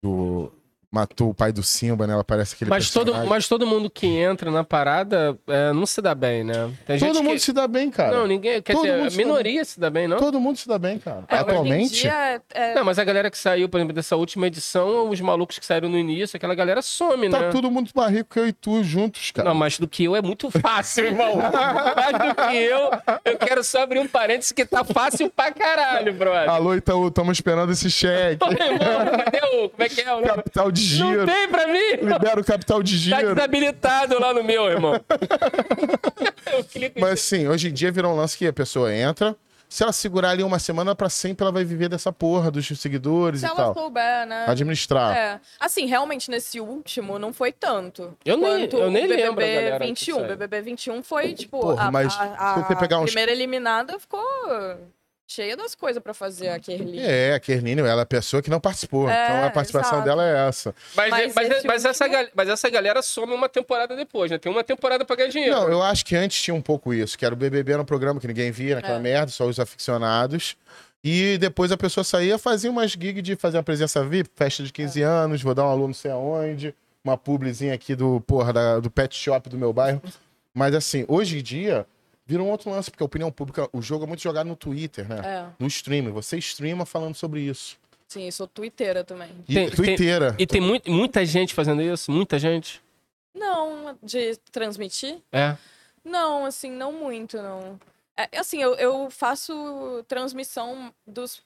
do matou o pai do Simba, né? Ela parece aquele Mas todo, mas todo mundo que entra na parada é, não se dá bem, né? Tem Todo gente mundo que... se dá bem, cara. Não, ninguém. Quer Todo dizer, mundo a se dá minoria se dá bem, não? Todo mundo se dá bem, cara. É, Atualmente. dia, é- Não, mas a galera que saiu, por exemplo, dessa última edição, os malucos que saíram no início, aquela galera some, Tá né? todo mundo mais rico que eu e tu juntos, cara. Não, mais do que eu é muito fácil, irmão. mais do que eu, eu quero só abrir um parênteses que tá fácil pra caralho, brother. Alô, Itaú, estamos esperando esse cheque. Ô, irmão, cadê o. Como é que é o capital de Não giro. tem pra mim? Libera o capital de Tá giro. desabilitado lá no meu, irmão. eu clico em Mas assim, hoje em dia virou um lance que a pessoa entra. Se ela segurar ali uma semana pra sempre, ela vai viver dessa porra dos seguidores se e ela tal. souber, né? Administrar. É. Assim, realmente, nesse último, não foi tanto. Eu nem- quanto eu nem o BBB lembro a galera que 21. saiu. BBB 21 foi, tipo, Porra, a, mas a- se você a pegar uns- primeira eliminada ficou cheia das coisas pra fazer a Kerline. É, a Kerline, ela é a pessoa que não participou. É, então a participação exato. dela é essa. Mas, Mas mas, essa, mas essa galera some uma temporada depois, né? Tem uma temporada pra ganhar dinheiro. Não, eu acho que antes tinha um pouco isso, que era o BBB era um programa que ninguém via, naquela É. merda, só os aficionados. E depois a pessoa saía, fazia umas gigs de fazer uma presença VIP, festa de 15 anos, vou dar um aluno não sei aonde, uma publizinha aqui do, porra, da- do pet shop do meu bairro. Mas assim, hoje em dia, vira um outro lance, porque a opinião pública, o jogo é muito jogado no Twitter, né? É, No streaming, você streama falando sobre isso. sim, sou twitteira também. E Tem- Twitteira. E tem muito, muita gente fazendo isso? Muita gente? Não, de transmitir? É. Não, assim, não muito, não. É, assim, eu, eu faço transmissão dos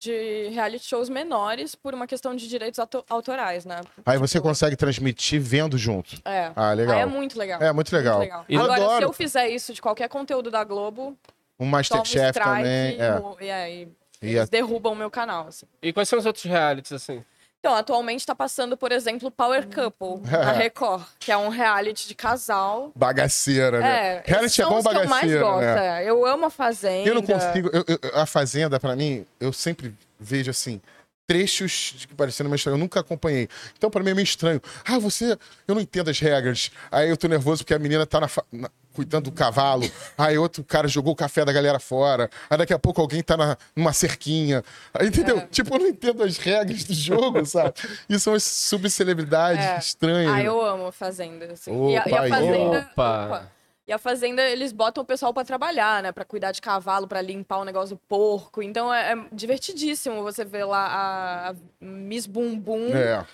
de reality shows menores por uma questão de direitos auto- autorais, né? Aí você Tipo, consegue transmitir vendo junto. É. Ah, legal. Aí é muito legal. É, muito legal. Muito legal. Eu Agora, se adoro. eu fizer isso de qualquer conteúdo da Globo, Um Masterchef também. É. e aí E eles a- derrubam o meu canal, assim. E quais são os outros realities, assim? Então, atualmente tá passando, por exemplo, Power Couple, na Record, que é um reality de casal. Bagaceira, né? É, Reality é bom os que eu mais bagaceira, gosto. né? é. Eu amo a Fazenda. Eu não consigo. eu- eu- a Fazenda, pra mim, eu sempre vejo assim. Trechos de que parecendo meio estranho, eu nunca acompanhei. Então, pra mim é meio estranho. Ah, você. Eu não entendo as regras. Aí eu tô nervoso porque a menina tá na fa- na- cuidando do cavalo. Aí outro cara jogou o café da galera fora. Aí daqui a pouco alguém tá na, numa cerquinha. Aí, entendeu? É. Tipo, eu não entendo as regras do jogo, sabe? E são as subcelebridades É. estranhas. Ah, eu amo a Fazenda. Assim. e, a, e Opa, a. Fazenda. Opa. opa. E a Fazenda, eles botam o pessoal pra trabalhar, né? Pra cuidar de cavalo, pra limpar o negócio do porco. Então é, é divertidíssimo você ver lá a, a Miss Bumbum É.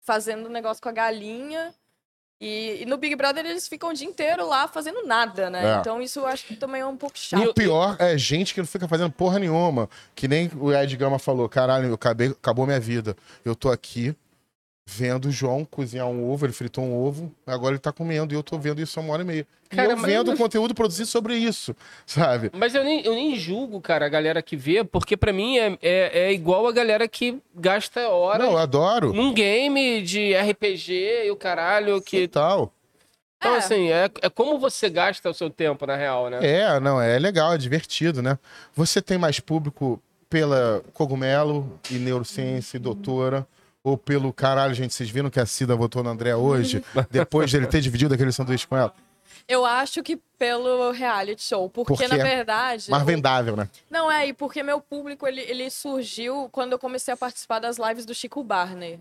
fazendo negócio com a galinha. E, e no Big Brother eles ficam o dia inteiro lá fazendo nada, né? É. Então isso eu acho que também é um pouco E chato. o pior é gente que não fica fazendo porra nenhuma. Que nem o Ed Gama falou: caralho, eu acabei, acabou minha vida. Eu tô aqui vendo o João cozinhar um ovo, ele fritou um ovo, agora ele tá comendo e eu tô vendo isso há uma hora e meia. E Cara, eu mas- vendo conteúdo produzido sobre isso, sabe? Mas eu nem, eu nem julgo, cara, a galera que vê, porque pra mim é, é, é igual a galera que gasta horas Não, eu adoro. num game de RPG e o caralho que... Total. Então, É. assim, é, é como você gasta o seu tempo, na real, né? É, não, é legal, é divertido, né? Você tem mais público pela cogumelo e neurociência e doutora. Ou pelo caralho, gente, vocês viram que a Cida votou no André hoje, depois dele ter dividido aquele sanduíche com ela? Eu acho que pelo reality show. Porque, Por quê? na verdade. Mais vendável, né? Não, é, e porque meu público, ele, ele surgiu quando eu comecei a participar das lives do Chico Barney.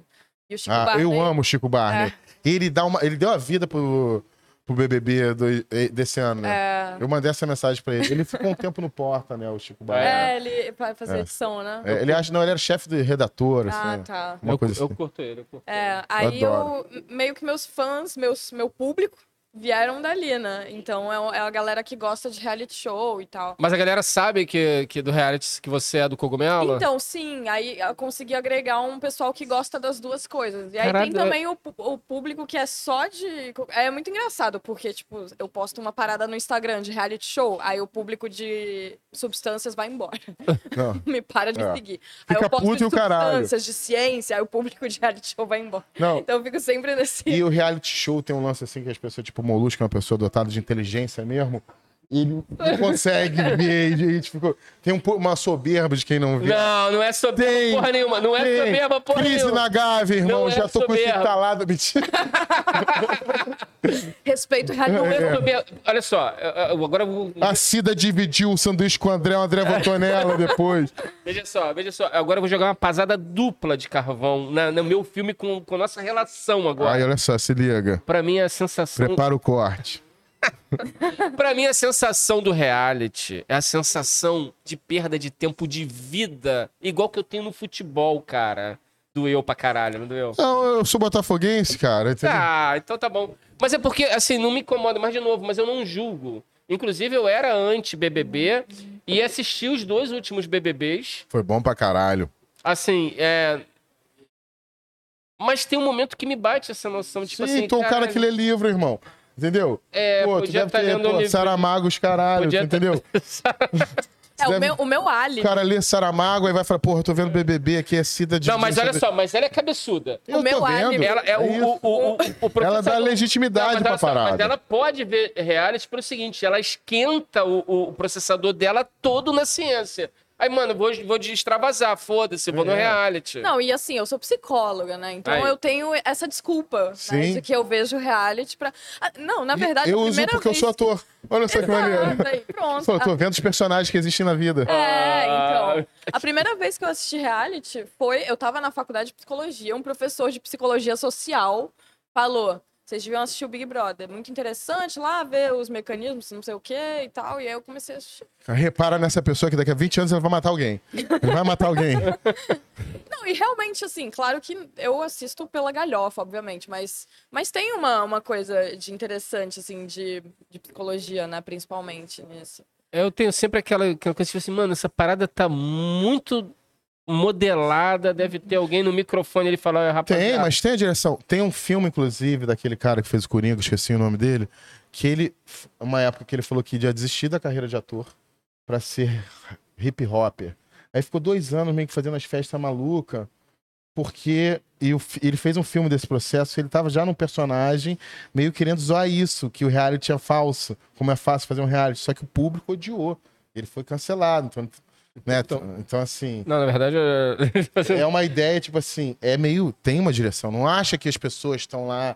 E o Chico Ah, Barney... eu amo o Chico Barney. É. Ele, dá uma, ele deu a vida pro, pro BBB do- desse ano, né? É, Eu mandei essa mensagem pra ele. Ele ficou um tempo no Porta, né, o Chico Barney. é, ele vai fazer É. edição, né? É, ele acha, não, ele era chefe de redator, Ah, assim. tá. Uma eu, coisa eu assim. curto ele, eu curto É, aí eu, meio que meus fãs, meus, meu público, vieram dali, né? Então é, é a galera que gosta de reality show e tal. Mas a galera sabe que, que do reality que você é do cogumelo? Então, sim, aí eu consegui agregar um pessoal que gosta das duas coisas. E aí tem também o, o público que é só de. É muito engraçado, porque, tipo, eu posto uma parada no Instagram de reality show, aí o público de substâncias vai embora. Não. Me para de É. seguir. Aí Fica eu posto puto de o caralho. substâncias, de ciência, aí o público de reality show vai embora. Não, Então eu fico sempre nesse. E o reality show tem um lance assim que as pessoas, tipo o Molusco, é uma pessoa dotada de inteligência mesmo. Ele não consegue ver, gente. Ficou... Tem um uma soberba de quem não vê. Não, não é soberba Tem, porra nenhuma. Não é Tem. soberba porra Crise nenhuma. na Gávea, irmão. Não é Já tô com isso soberba. instalado. Mentira. Respeito o reality Não show. é soberba. Olha só, agora vou. A Cida dividiu o sanduíche com o André, o André votou nela depois. Veja só, veja só. Agora eu vou jogar uma pasada dupla de carvão na, no meu filme com, com a nossa relação agora. Aí, olha só, se liga. Pra mim, a sensação. Prepara o corte. Pra mim, a sensação do reality é a sensação de perda de tempo de vida, igual que eu tenho no futebol, cara. Doeu pra caralho, não doeu? Não, eu sou botafoguense, cara. Entendeu? Ah, então tá bom. Mas é porque, assim, não me incomoda, mas de novo, mas eu não julgo. Inclusive, eu era anti-BBB e assisti os dois últimos BBBs. Foi bom pra caralho. Assim, é. Mas tem um momento que me bate essa noção, tipo Sim, assim. é um cara caralho, que lê livro, irmão. Entendeu? É, pô, tu podia deve tá ter, lendo um pô. Saramago, os caralho, Podia tá- entendeu? É, o deve- meu, o meu Ali. O cara lê Saramago e vai falar, porra, eu tô vendo BBB aqui, é Cida de... Não, mas olha só, mas ela é cabeçuda. Eu O meu tô vendo. anime- Ela é o, isso. o, o, o, o Ela dá legitimidade Não, pra parada. Mas ela pode ver reality pelo seguinte: ela esquenta o, o processador dela todo na ciência. Aí, mano, vou, vou foda-se, vou no É. reality. Não, e assim, eu sou psicóloga, né? Então Aí. eu tenho essa desculpa, né? Sim. De que eu vejo reality pra. Ah, não, na verdade, eu a uso porque eu sou ator. Olha só que maneiro. Exato, aí, pronto. Pô, eu tô vendo os personagens que existem na vida. É, Ah. então. A primeira vez que eu assisti reality foi. Eu tava na faculdade de psicologia, um professor de psicologia social falou. Vocês deviam assistir o Big Brother. Muito interessante lá, ver os mecanismos, não sei o que e tal. E aí eu comecei a assistir. Repara nessa pessoa que daqui a 20 anos ela vai matar alguém. Ele vai matar alguém. Não, e realmente, assim, claro que eu assisto pela galhofa, obviamente, mas, mas tem uma, uma coisa de interessante, assim, de, de psicologia, né, principalmente nisso. Eu tenho sempre aquela, aquela coisa tipo assim, mano, essa parada tá muito modelada, deve ter alguém no microfone ele falar, rapaz. Tem, mas tem a direção. Tem um filme, inclusive, daquele cara que fez o Coringa, esqueci o nome dele, que ele, uma época que ele falou que ia desistir da carreira de ator pra ser hip hopper. Aí ficou dois anos meio que fazendo as festas malucas, porque e ele fez um filme desse processo, ele tava já num personagem meio querendo zoar isso, que o reality é falso, como é fácil fazer um reality, só que o público odiou. Ele foi cancelado, então, né? então assim, Não, na verdade, eu... é uma ideia, tipo assim, é meio. Tem uma direção. Não acha que as pessoas estão lá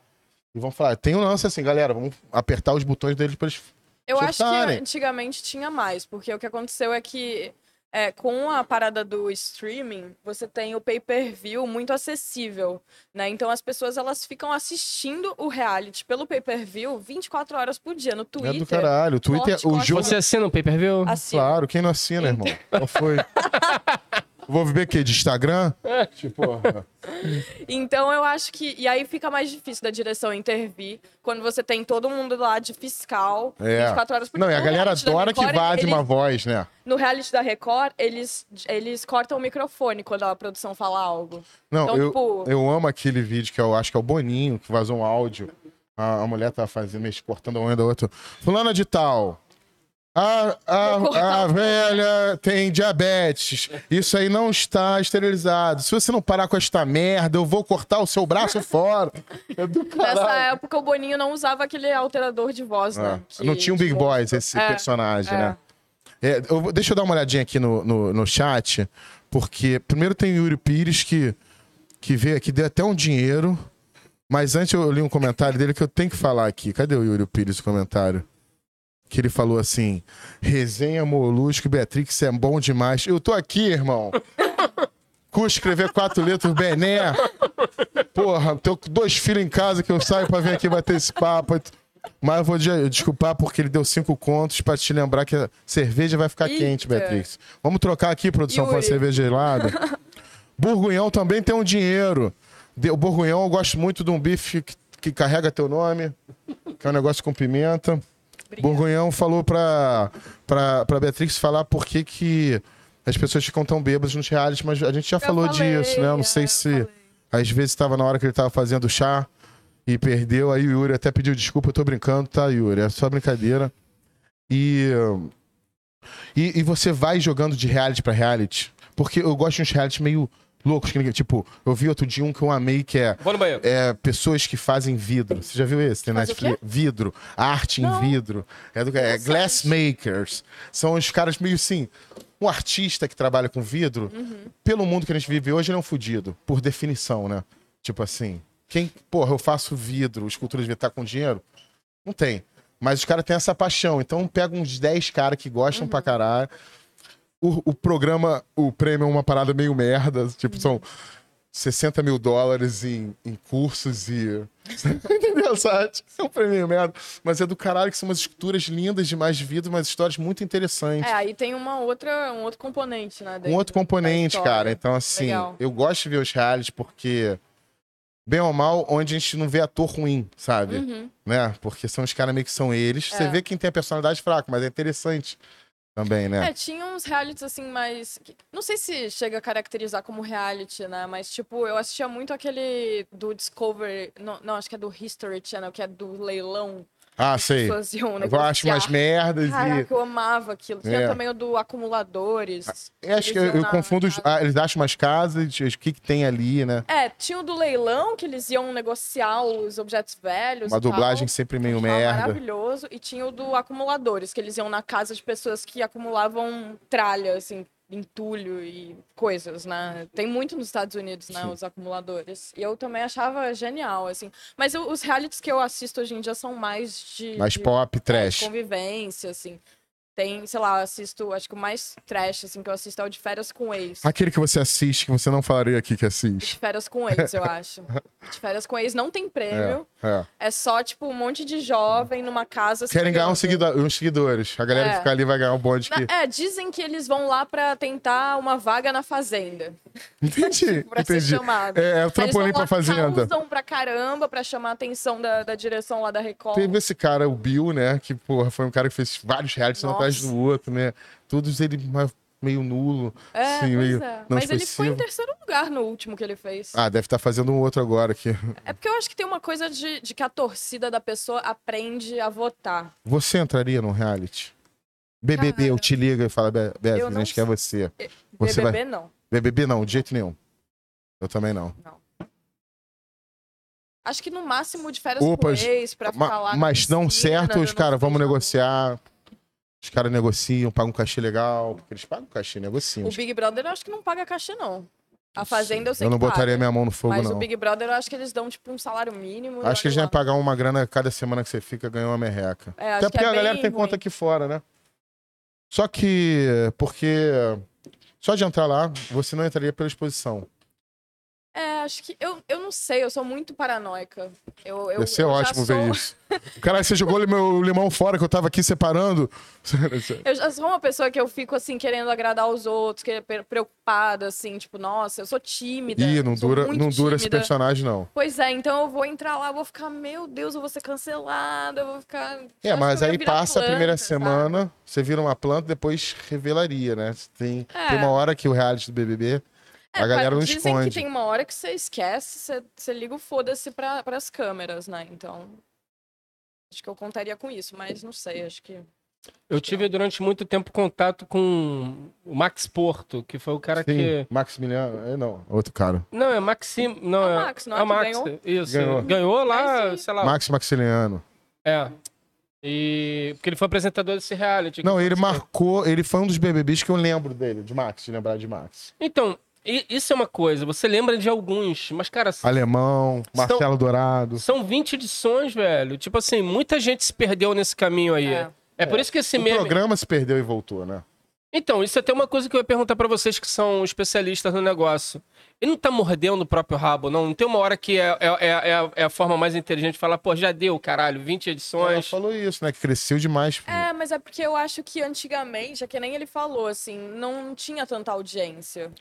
e vão falar. Tem um lance assim, galera, vamos apertar os botões deles pra eles. Eu acho que antigamente tinha mais, porque o que aconteceu é que é, com a parada do streaming, você tem o pay-per-view muito acessível, né? Então as pessoas elas ficam assistindo o reality pelo pay-per-view 24 horas por dia no É Twitter. do caralho. O Twitter, Corte, o corte. jogo. Você assina um pay-per-view? Claro, quem não assina, irmão? Qual foi? Vou ver o quê? De Instagram? Tipo, Então eu acho que. E aí fica mais difícil da direção intervir quando você tem todo mundo lá de fiscal É. 24 horas por Não, e dia. a galera adora que Record, vaze eles- uma voz, né? No reality da Record, eles, eles cortam o microfone quando a produção fala algo. Não, Então, eu, tipo- eu amo aquele vídeo que eu acho que é o Boninho, que vazou um áudio. A, a mulher tá fazendo, meio que cortando a unha da outra. Fulana de tal. A, a, a velha tem diabetes. Isso aí não está esterilizado. Se você não parar com esta merda, eu vou cortar o seu braço fora. É do Nessa época, o Boninho não usava aquele alterador de voz, né? Ah, que- não tinha um Big de Boys, esse É, personagem, é. né? É, eu vou- deixa eu dar uma olhadinha aqui no, no, no chat, porque primeiro tem o Yuri Pires que, que veio aqui, deu até um dinheiro. Mas antes eu li um comentário dele que eu tenho que falar aqui. Cadê o Yuri Pires, o comentário? Que ele falou assim: resenha Molusco Beatrix é bom demais. Eu tô aqui, irmão. Cu escrever quatro letras, Bené. Porra, tenho dois filhos em casa que eu saio pra vir aqui bater esse papo. Mas eu vou de- desculpar porque ele deu cinco contos pra te lembrar que a cerveja vai ficar Eita. quente, Beatrix. Vamos trocar aqui, produção, pra Yuri. cerveja gelada. Burgunhão também tem um dinheiro. O Burgunhão, eu gosto muito de um bife que, que carrega teu nome, que é um negócio com pimenta. Burgunhão falou pra, pra, pra Beatrix falar por que, que as pessoas ficam tão bêbadas nos realities, mas a gente já Eu falou falei, disso, né? Eu não sei é, se falei. às vezes estava na hora que ele estava fazendo chá e perdeu. Aí o Yuri até pediu desculpa, eu tô brincando, tá, Yuri? É só brincadeira. E, e, e você vai jogando de reality pra reality, porque eu gosto de uns reality meio loucos. que ninguém- Tipo, eu vi outro dia um que eu amei, que é Vou no banheiro. é, pessoas que fazem vidro. Você já viu esse? Tem Faz o Netflix? Vidro. Arte Não. em vidro. É, do, é glassmakers. São os caras meio assim. Um artista que trabalha com vidro, pelo mundo que a gente vive hoje, ele é um fudido, por definição, né? Tipo assim, quem, porra, eu faço vidro, escultura de vidro, tá com dinheiro? Não tem. Mas os caras têm essa paixão. Então pega uns 10 caras que gostam pra caralho. O, o programa, o prêmio é uma parada meio merda. Tipo, são 60 mil dólares em, em cursos e. Entendeu, sabe? É um prêmio meio merda. Mas é do caralho que são umas esculturas lindas demais de vida, umas histórias muito interessantes. É, aí tem uma outra, um outro componente, né? um outro componente, cara. Então, assim, Legal. eu gosto de ver os realities porque, bem ou mal, onde a gente não vê ator ruim, sabe? Uhum. Né? Porque são os caras meio que são eles. Você É. vê quem tem a personalidade fraca, mas é interessante também, né? É, tinha uns realities assim, que- Não sei se chega a caracterizar como reality, né? Mas, tipo, eu assistia muito aquele do Discovery. Não, não, acho que é do History Channel, que é do leilão. Ah, sei. Eu acho umas merdas Caraca, eu amava aquilo. Tinha É. também o do acumuladores. e. Eu acho que eu, eu confundo. os- ah, eles acham umas casas, o que, que tem ali, né? É, tinha o do leilão, que eles iam negociar os objetos velhos. Uma e tal. dublagem sempre meio merda. Maravilhoso. E tinha o do acumuladores, que eles iam na casa de pessoas que acumulavam tralha, assim, entulho e coisas, né? Tem muito nos Estados Unidos, né? Sim. Os acumuladores. E eu também achava genial, assim. Mas eu- os realities que eu assisto hoje em dia são mais de. Mais de- pop, de trash. convivência, assim. Tem, sei lá, eu assisto, acho que o mais trash, assim, que eu assisto é o de férias com ex. Aquele que você assiste, que você não falaria aqui que De assiste. férias com ex, eu acho. De férias com ex não tem prêmio. É. É só, tipo, um monte de jovem numa casa. Querem ganhar uns, seguidor. uns seguidores. A galera que É. ficar ali vai ganhar um bonde que. É, dizem que eles vão lá pra tentar uma vaga na fazenda. Entendi, Pra ser entendi. chamado. É, é o eles trampolim pra fazenda. causam pra caramba pra chamar a atenção da, da direção lá da Record. Teve esse cara, o Bill, né? Que, porra, foi um cara que fez vários um Nossa. Atrás do outro, né? Todos ele meio nulo. É, assim, meio é. não Mas ele foi em expressivo. terceiro lugar no último que ele fez. Ah, deve estar fazendo um outro agora aqui. É porque eu acho que tem uma coisa de, de que a torcida da pessoa aprende a votar. Você entraria num reality? BBB, Cara, eu te ligo e fala, Be- Beatriz, eu não acho que é você. Você BBB não. BBB não, de jeito nenhum. Eu também não. Acho que no máximo de férias Opa, com ex, pra Ma- na mas não piscina, certo, os caras, vamos negociar. Os caras negociam, pagam um cachê legal. Porque eles pagam cachê, negociam. O Big Brother eu acho que não paga cachê, não. A Fazenda eu sei eu não botaria paga. minha mão no fogo, Mas não. o Big Brother eu acho que eles dão, tipo, um salário mínimo. Acho que eles lá. pagar uma grana cada semana que você fica, ganhou uma merreca. É, acho Até que porque é a galera bem tem ruim. conta aqui fora, né? Só que, porque só de entrar lá, você não entraria pela exposição. É, acho que. Eu, eu não sei, eu sou muito paranoica. Eu, eu, Ia ser eu ótimo sou- ver isso. Caralho, você jogou o meu limão fora que eu tava aqui separando. Eu já sou uma pessoa que eu fico, assim, querendo agradar os outros, que é pre- preocupada, assim, tipo, nossa, eu sou tímida. Ih, não dura, não dura esse personagem, não. Pois é, então eu vou entrar lá, vou ficar, meu Deus, eu vou ser cancelada, eu vou ficar. É, mas aí passa a primeira planta, sabe? semana, você vira uma planta, depois revelaria, né? Tem, É. tem uma hora que o reality do BBB, É, a galera não dizem esconde. que tem uma hora que você esquece, você, você liga o foda-se pra, pras câmeras, né? Então. Acho que eu contaria com isso, mas não sei, acho que. Eu tive durante muito tempo contato com o Max Porto, que foi o cara Sim, que. Maximiliano, é, não, outro cara. Não, é Maxim. Não, É o é, Max, não é é o que Max. ganhou? Isso. Ganhou. Ganhou, lá, Mas, sei lá. Max Maximiliano. É. E. Porque ele foi apresentador desse reality. Não, ele participou. marcou, ele foi um dos BBBs que eu lembro dele, de Max, de lembrar de Max. Então, isso é uma coisa. Você lembra de alguns, mas, cara, Alemão, Marcelo Dourado. são 20 edições, velho. Tipo assim, muita gente se perdeu nesse caminho aí. É. É, por isso que esse O meme. programa se perdeu e voltou, né? Então, isso é até uma coisa que eu ia perguntar pra vocês que são especialistas no negócio. Ele não tá mordendo o próprio rabo, não? Não tem uma hora que é, é, é, é a, é a forma mais inteligente de falar, pô, já deu, caralho, 20 Ela edições. falou isso, né? Que cresceu demais. É, mas é porque eu acho que antigamente, é que nem ele falou, assim, não tinha tanta audiência.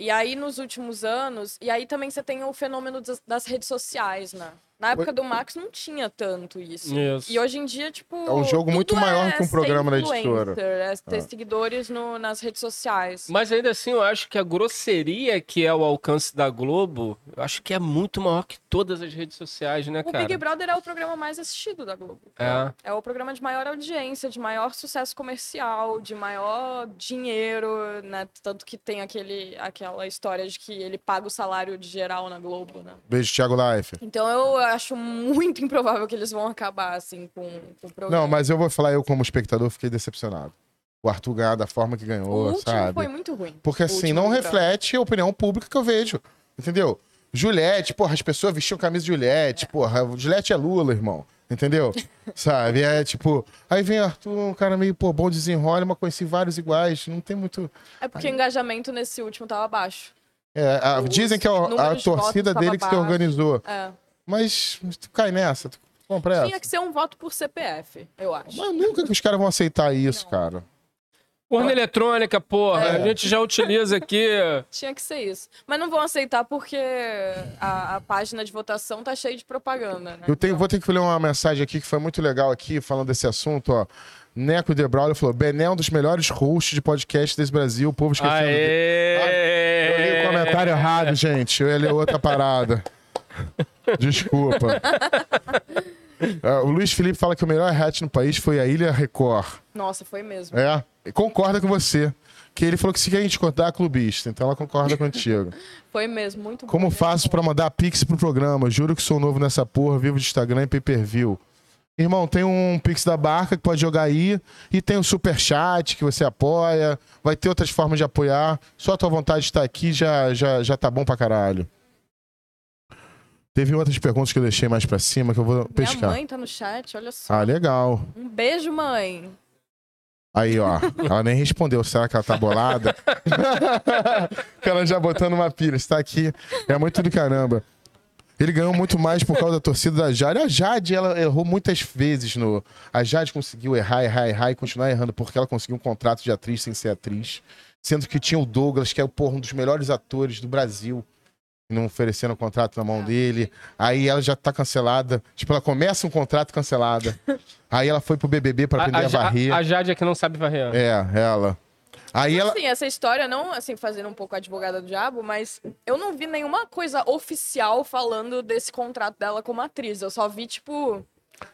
E aí, nos últimos anos, e aí também você tem o fenômeno das, das redes sociais, né? Na época do Max não tinha tanto isso. Isso. E hoje em dia, tipo. É um jogo muito tudo maior é que um programa da editora. É ter seguidores no- nas redes sociais. Mas ainda assim, eu acho que a grosseria que é o alcance da Globo, eu acho que é muito maior que todas as redes sociais, né, O cara? Big Brother é o programa mais assistido da Globo. É. É o programa de maior audiência, de maior sucesso comercial, de maior dinheiro, né? Tanto que tem aquele, aquela história de que ele paga o salário de geral na Globo, né? Beijo, Thiago Life. Então eu acho muito improvável que eles vão acabar assim com, com o programa. Não, mas eu vou falar, eu como espectador fiquei decepcionado. O Arthur ganhar da forma que o ganhou, último sabe? foi muito ruim. Porque O assim, não Brother. reflete a opinião pública que eu vejo. Entendeu? Juliette, porra, as pessoas vestiam camisa de Juliette, porra, Juliette é Lula, irmão. Entendeu? Sabe? É tipo. Aí vem Arthur, um cara meio, pô, bom desenrola, mas conheci vários iguais. Não tem muito. É porque o engajamento nesse último tava baixo. É, a- dizem que é a, a torcida dele que se organizou. É. Mas tu cai nessa, tu compra essa. Tinha que ser um voto por CPF, eu acho. Mas nunca que os caras vão aceitar isso, cara. Urna eletrônica, porra, É. a gente já utiliza aqui. Tinha que ser isso. Mas não vão aceitar porque a, a página de votação tá cheia de propaganda, né? Eu tenho, vou ter que ler uma mensagem aqui que foi muito legal aqui, falando desse assunto, ó. Neco de Braulio falou: Bené é um dos melhores hosts de podcast desse Brasil. O povo esquecendo. dele." Aê! Eu li o comentário errado, gente. Eu ia ler outra parada. Desculpa. Ah, o Luiz Felipe fala que o melhor hat no país foi a Ilha Record. Nossa, foi mesmo. É, concorda com você. Que ele falou que se a gente contar é clubista, então ela concorda contigo. Foi mesmo, muito bom. Como muito faço bom. pra mandar pix pro programa? Juro que sou novo nessa porra, vivo de Instagram e pay per view. Irmão, tem um Pix da Barca que pode jogar aí. E tem o Superchat que você apoia. Vai ter outras formas de apoiar. Só a tua vontade de estar aqui já, já, já tá bom pra caralho. Teve outras perguntas que eu deixei mais pra cima que eu vou Minha pescar. mãe tá no chat, olha só. Ah, legal. Um beijo, mãe. Aí, ó. Ela nem respondeu. Será que ela tá bolada? ela já botando uma pilha. Está aqui. É muito do caramba. Ele ganhou muito mais por causa da torcida da Jade. A Jade, ela errou muitas vezes no. A Jade conseguiu errar, errar, errar e continuar errando porque ela conseguiu um contrato de atriz sem ser atriz. Sendo que tinha o Douglas, que é porra, um dos melhores atores do Brasil. Não oferecendo o contrato na mão dele. Aí ela já tá cancelada. Tipo, ela começa um contrato cancelada. Aí ela foi pro BBB pra aprender a, Ja- varrer. a Jade é que não sabe varrer. É, ela. Aí ela. Assim, essa história, não assim, fazendo um pouco a advogada do diabo, mas eu não vi nenhuma coisa oficial falando desse contrato dela como atriz. Eu só vi, tipo,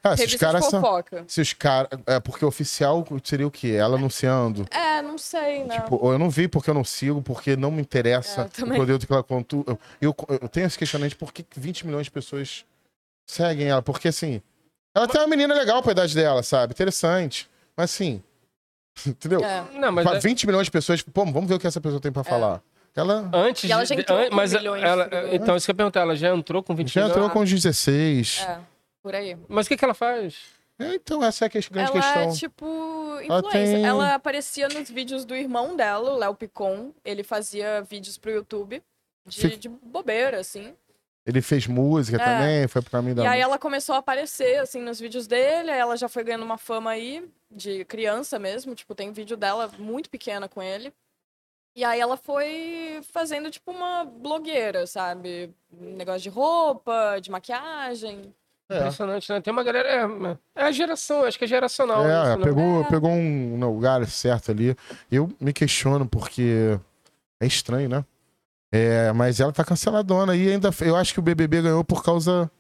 Ah, se os de caras são. fofoca. Se os caras. É, porque oficial seria o quê? Ela anunciando. É, não sei, né? Tipo, ou eu não vi porque eu não sigo, porque não me interessa É, o conteúdo que ela contou. Eu, eu, eu tenho esse questionamento de por que 20 milhões de pessoas seguem ela. Porque, assim, ela tem uma menina legal pra idade dela, sabe? Interessante. Mas, assim, entendeu? É. Não, mas Pra é- 20 milhões de pessoas, pô, vamos ver o que essa pessoa tem pra falar. Ela antes E ela de- já entrou an- com mas milhões ela, de então isso que eu ia perguntar, ela já entrou com 20 já entrou milhões? com os 16. É, por aí. Mas o que, que ela faz? É, então, essa é a que- grande Ela questão. é, tipo, Ela influencer. tem- Ela aparecia nos vídeos do irmão dela, o Léo Picon. Ele fazia vídeos pro YouTube de, Fica- de bobeira, assim. Ele fez música É. também, foi pro caminho da E aí ela começou a aparecer, assim, nos vídeos dele. Aí ela já foi ganhando uma fama aí, de criança mesmo. Tipo, tem vídeo dela muito pequena com ele. E aí ela foi fazendo, tipo, uma blogueira, sabe? Negócio de roupa, de maquiagem. É. Impressionante, né? Tem uma galera. É, é a geração, acho que é geracional. É, isso, né? pegou, É. pegou um lugar certo ali. Eu me questiono porque é estranho, né? É, mas ela tá canceladona e ainda eu acho que o BBB ganhou por causa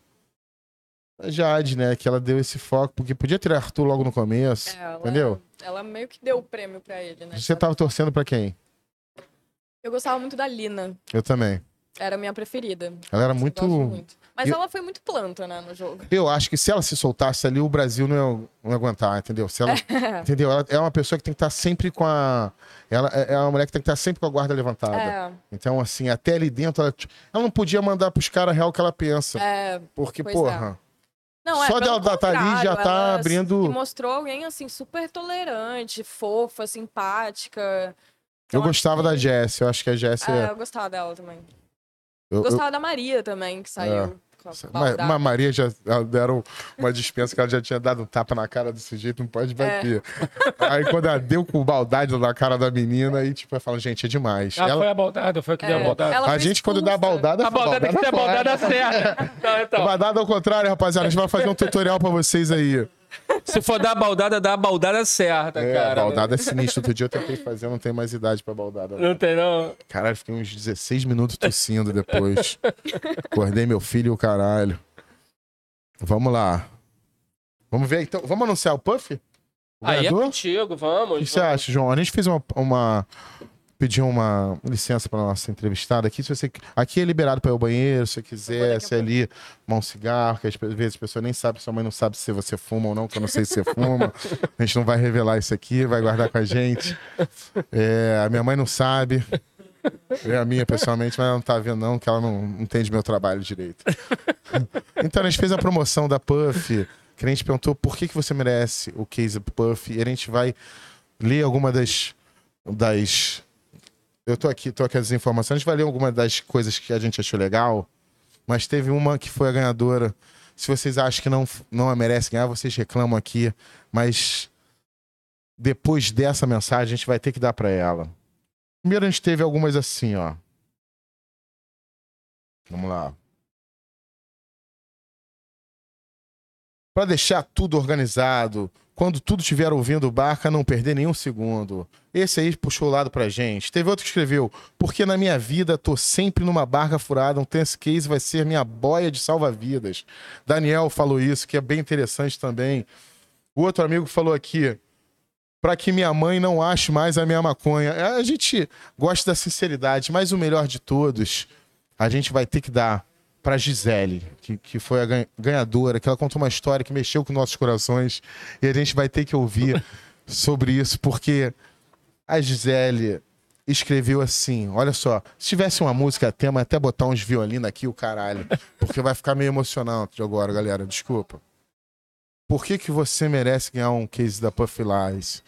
da Jade, né? Que ela deu esse foco, porque podia ter Arthur logo no começo, É, ela, entendeu? Ela meio que deu o prêmio pra ele, né? Você tava torcendo pra quem? Eu gostava muito da Lina. Eu também. Era a minha preferida. Ela era Eu muito. Mas Eu- ela foi muito planta, né, no jogo. Eu acho que se ela se soltasse ali, o Brasil não ia, não ia aguentar, entendeu? Se ela, entendeu? Ela é uma pessoa que tem que estar sempre com a. Ela é é uma mulher que tem que estar sempre com a guarda levantada. É, Então, assim, até ali dentro, ela, ela não podia mandar pros caras real o que ela pensa. é. porque, pois porra. Não, é, Só dela tá ali, já tá ela abrindo- mostrou alguém, assim, super tolerante, fofa, simpática. Eu Então, gostava acho da Jess, eu acho que a Jess É, é. eu gostava dela também. eu- eu- Gostava da Maria também, que saiu. a mas, baldada. mas Maria já deram uma dispensa que ela já tinha dado um tapa na cara do sujeito, não pode É. bater. Aí quando ela deu com baldade na cara da menina, aí tipo, ela fala, gente, é demais. Ah, ela, foi a baldada, foi a que deu a É, baldada. ela a gente, quando dá expulsa. baldada, A baldada tem que ser a baldada certa. Não, então, Baldada ao contrário, rapaziada. A gente vai fazer um tutorial pra vocês aí. Se for dar a baldada, dá a baldada certa, É, cara. baldada é sinistro. Outro dia eu tentei fazer, eu não tenho mais idade pra baldada. Não tem, não. Caralho, fiquei uns 16 minutos tossindo depois. Acordei meu filho e o caralho. Vamos lá. Vamos ver então. Vamos anunciar o Puff? O Aí é contigo, vamos. O que você vamos. acha, João? A gente fez uma. uma pediu uma licença para nossa entrevistada aqui. Se você, aqui é liberado para ir ao banheiro, se você quiser, se é ali tomar um cigarro, que às vezes a pessoa nem sabe, sua mãe não sabe se você fuma ou não, que eu não sei se você fuma. A gente não vai revelar isso aqui, vai guardar com a gente. É, a minha mãe não sabe. É a minha, pessoalmente, mas ela não tá vendo, não, que ela não entende meu trabalho direito. Então a gente fez a promoção da Puff, que a gente perguntou por que, que você merece o case Puff, e a gente vai ler alguma das. das eu tô aqui, tô aqui as informações, ler alguma das coisas que a gente achou legal, mas teve uma que foi a ganhadora. Se vocês acham que não, não a merece ganhar, vocês reclamam aqui, mas depois dessa mensagem a gente vai ter que dar para ela. Primeiro a gente teve algumas assim, ó. Vamos lá. Para deixar tudo organizado, quando tudo estiver ouvindo Barca, não perder nenhum segundo. Esse aí puxou o lado pra gente. Teve outro que escreveu: Porque na minha vida tô sempre numa barca furada, um tense case vai ser minha boia de salva-vidas. Daniel falou isso, que é bem interessante também. O outro amigo falou aqui: para que minha mãe não ache mais a minha maconha. É, A gente gosta da sinceridade, mas o melhor de todos, a gente vai ter que dar pra Gisele, que, que foi a gan- ganhadora, que ela contou uma história que mexeu com nossos corações e a gente vai ter que ouvir sobre isso, porque a Gisele escreveu assim: olha só, se tivesse uma música tema, até botar uns violinos aqui, o caralho, porque vai ficar meio emocionante agora, galera, desculpa. Por que, que você merece ganhar um case da Puff Lies?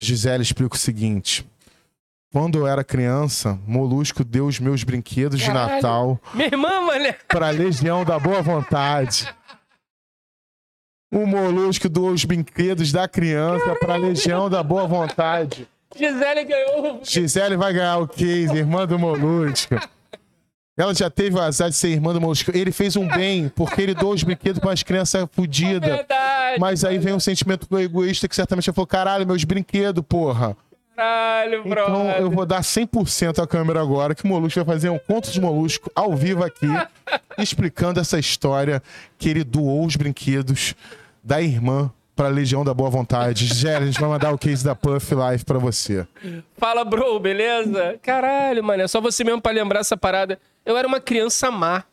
Gisele explica o seguinte. Quando eu era criança, Molusco deu os meus brinquedos de Caralho. Natal Minha irmã, mané. para a Legião da Boa Vontade. O Molusco doou os brinquedos da criança para a Legião da Boa Vontade. Gisele ganhou. Gisele vai ganhar o case, irmã do Molusco. Ela já teve o azar de ser irmã do Molusco. Ele fez um bem, porque ele doou os brinquedos para as crianças fodidas. Verdade. Mas aí vem um sentimento egoísta que certamente falou: caralho, meus brinquedos, porra. Caralho, bro. Então eu vou dar 100% a câmera agora, que o Molusco vai fazer um conto de Molusco ao vivo aqui, explicando essa história que ele doou os brinquedos da irmã pra Legião da Boa Vontade. Gera, a gente vai mandar o case da Puff Life pra você. Fala, bro, beleza? Caralho, mano, é só você mesmo pra lembrar essa parada. Eu era uma criança má.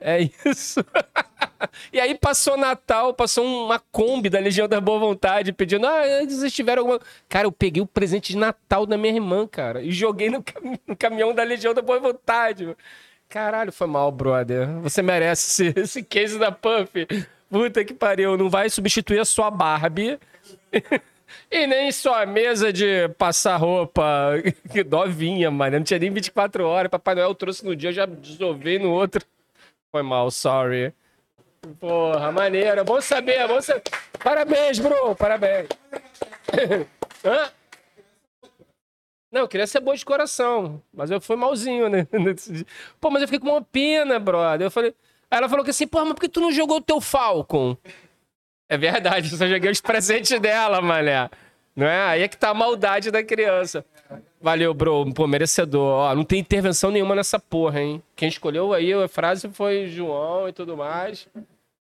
É isso. e aí passou Natal, passou uma Kombi da Legião da Boa Vontade pedindo, ah, vocês tiveram alguma... Cara, eu peguei o presente de Natal da minha irmã, cara, e joguei no, cam- no caminhão da Legião da Boa Vontade. Caralho, foi mal, brother. Você merece esse, esse case da Puff. Puta que pariu, não vai substituir a sua Barbie. E nem só a mesa de passar roupa que novinha, mano. Não tinha nem 24 horas. Papai Noel trouxe no dia, eu já desovei no outro. Foi mal, sorry. Porra, maneiro. Bom saber, bom saber. Parabéns, bro. Parabéns. Hã? Não, eu queria ser boa de coração, mas eu fui malzinho, né? Pô, mas eu fiquei com uma pena, brother. Eu falei. Aí ela falou que assim, pô, mas por que tu não jogou o teu Falcon? É verdade, eu só joguei os presentes dela, mané. Não é? Aí é que tá a maldade da criança. Valeu, bro. Pô, merecedor. Ó, não tem intervenção nenhuma nessa porra, hein? Quem escolheu aí a frase foi João e tudo mais.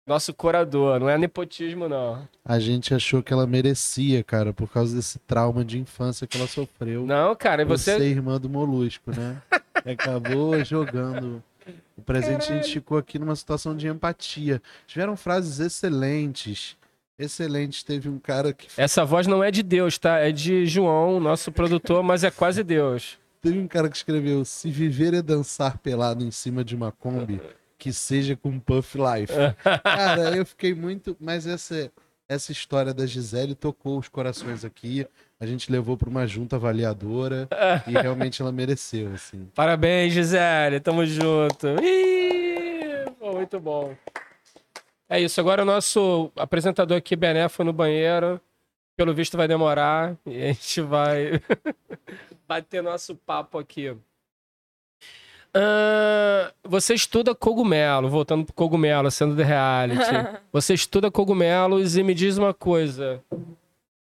Nosso curador, não é nepotismo, não. A gente achou que ela merecia, cara, por causa desse trauma de infância que ela sofreu. Não, cara, e você. ser irmã do Molusco, né? Acabou jogando o presente. A gente ficou aqui numa situação de empatia. Tiveram frases excelentes. Excelentes. Teve um cara que. Essa voz não é de Deus, tá? É de João, nosso produtor, mas é quase Deus. Teve um cara que escreveu: Se viver é dançar pelado em cima de uma Kombi, que seja com Puff Life. Cara, eu fiquei muito. Mas essa, essa história da Gisele tocou os corações aqui. A gente levou para uma junta avaliadora e realmente ela mereceu, assim. Parabéns, Gisele. Tamo junto. Ih, muito bom. É isso. Agora o nosso apresentador aqui, Bené, foi no banheiro. Pelo visto vai demorar. E a gente vai bater nosso papo aqui. Ah, você estuda cogumelo, voltando pro cogumelo, sendo de reality. Você estuda cogumelos e me diz uma coisa.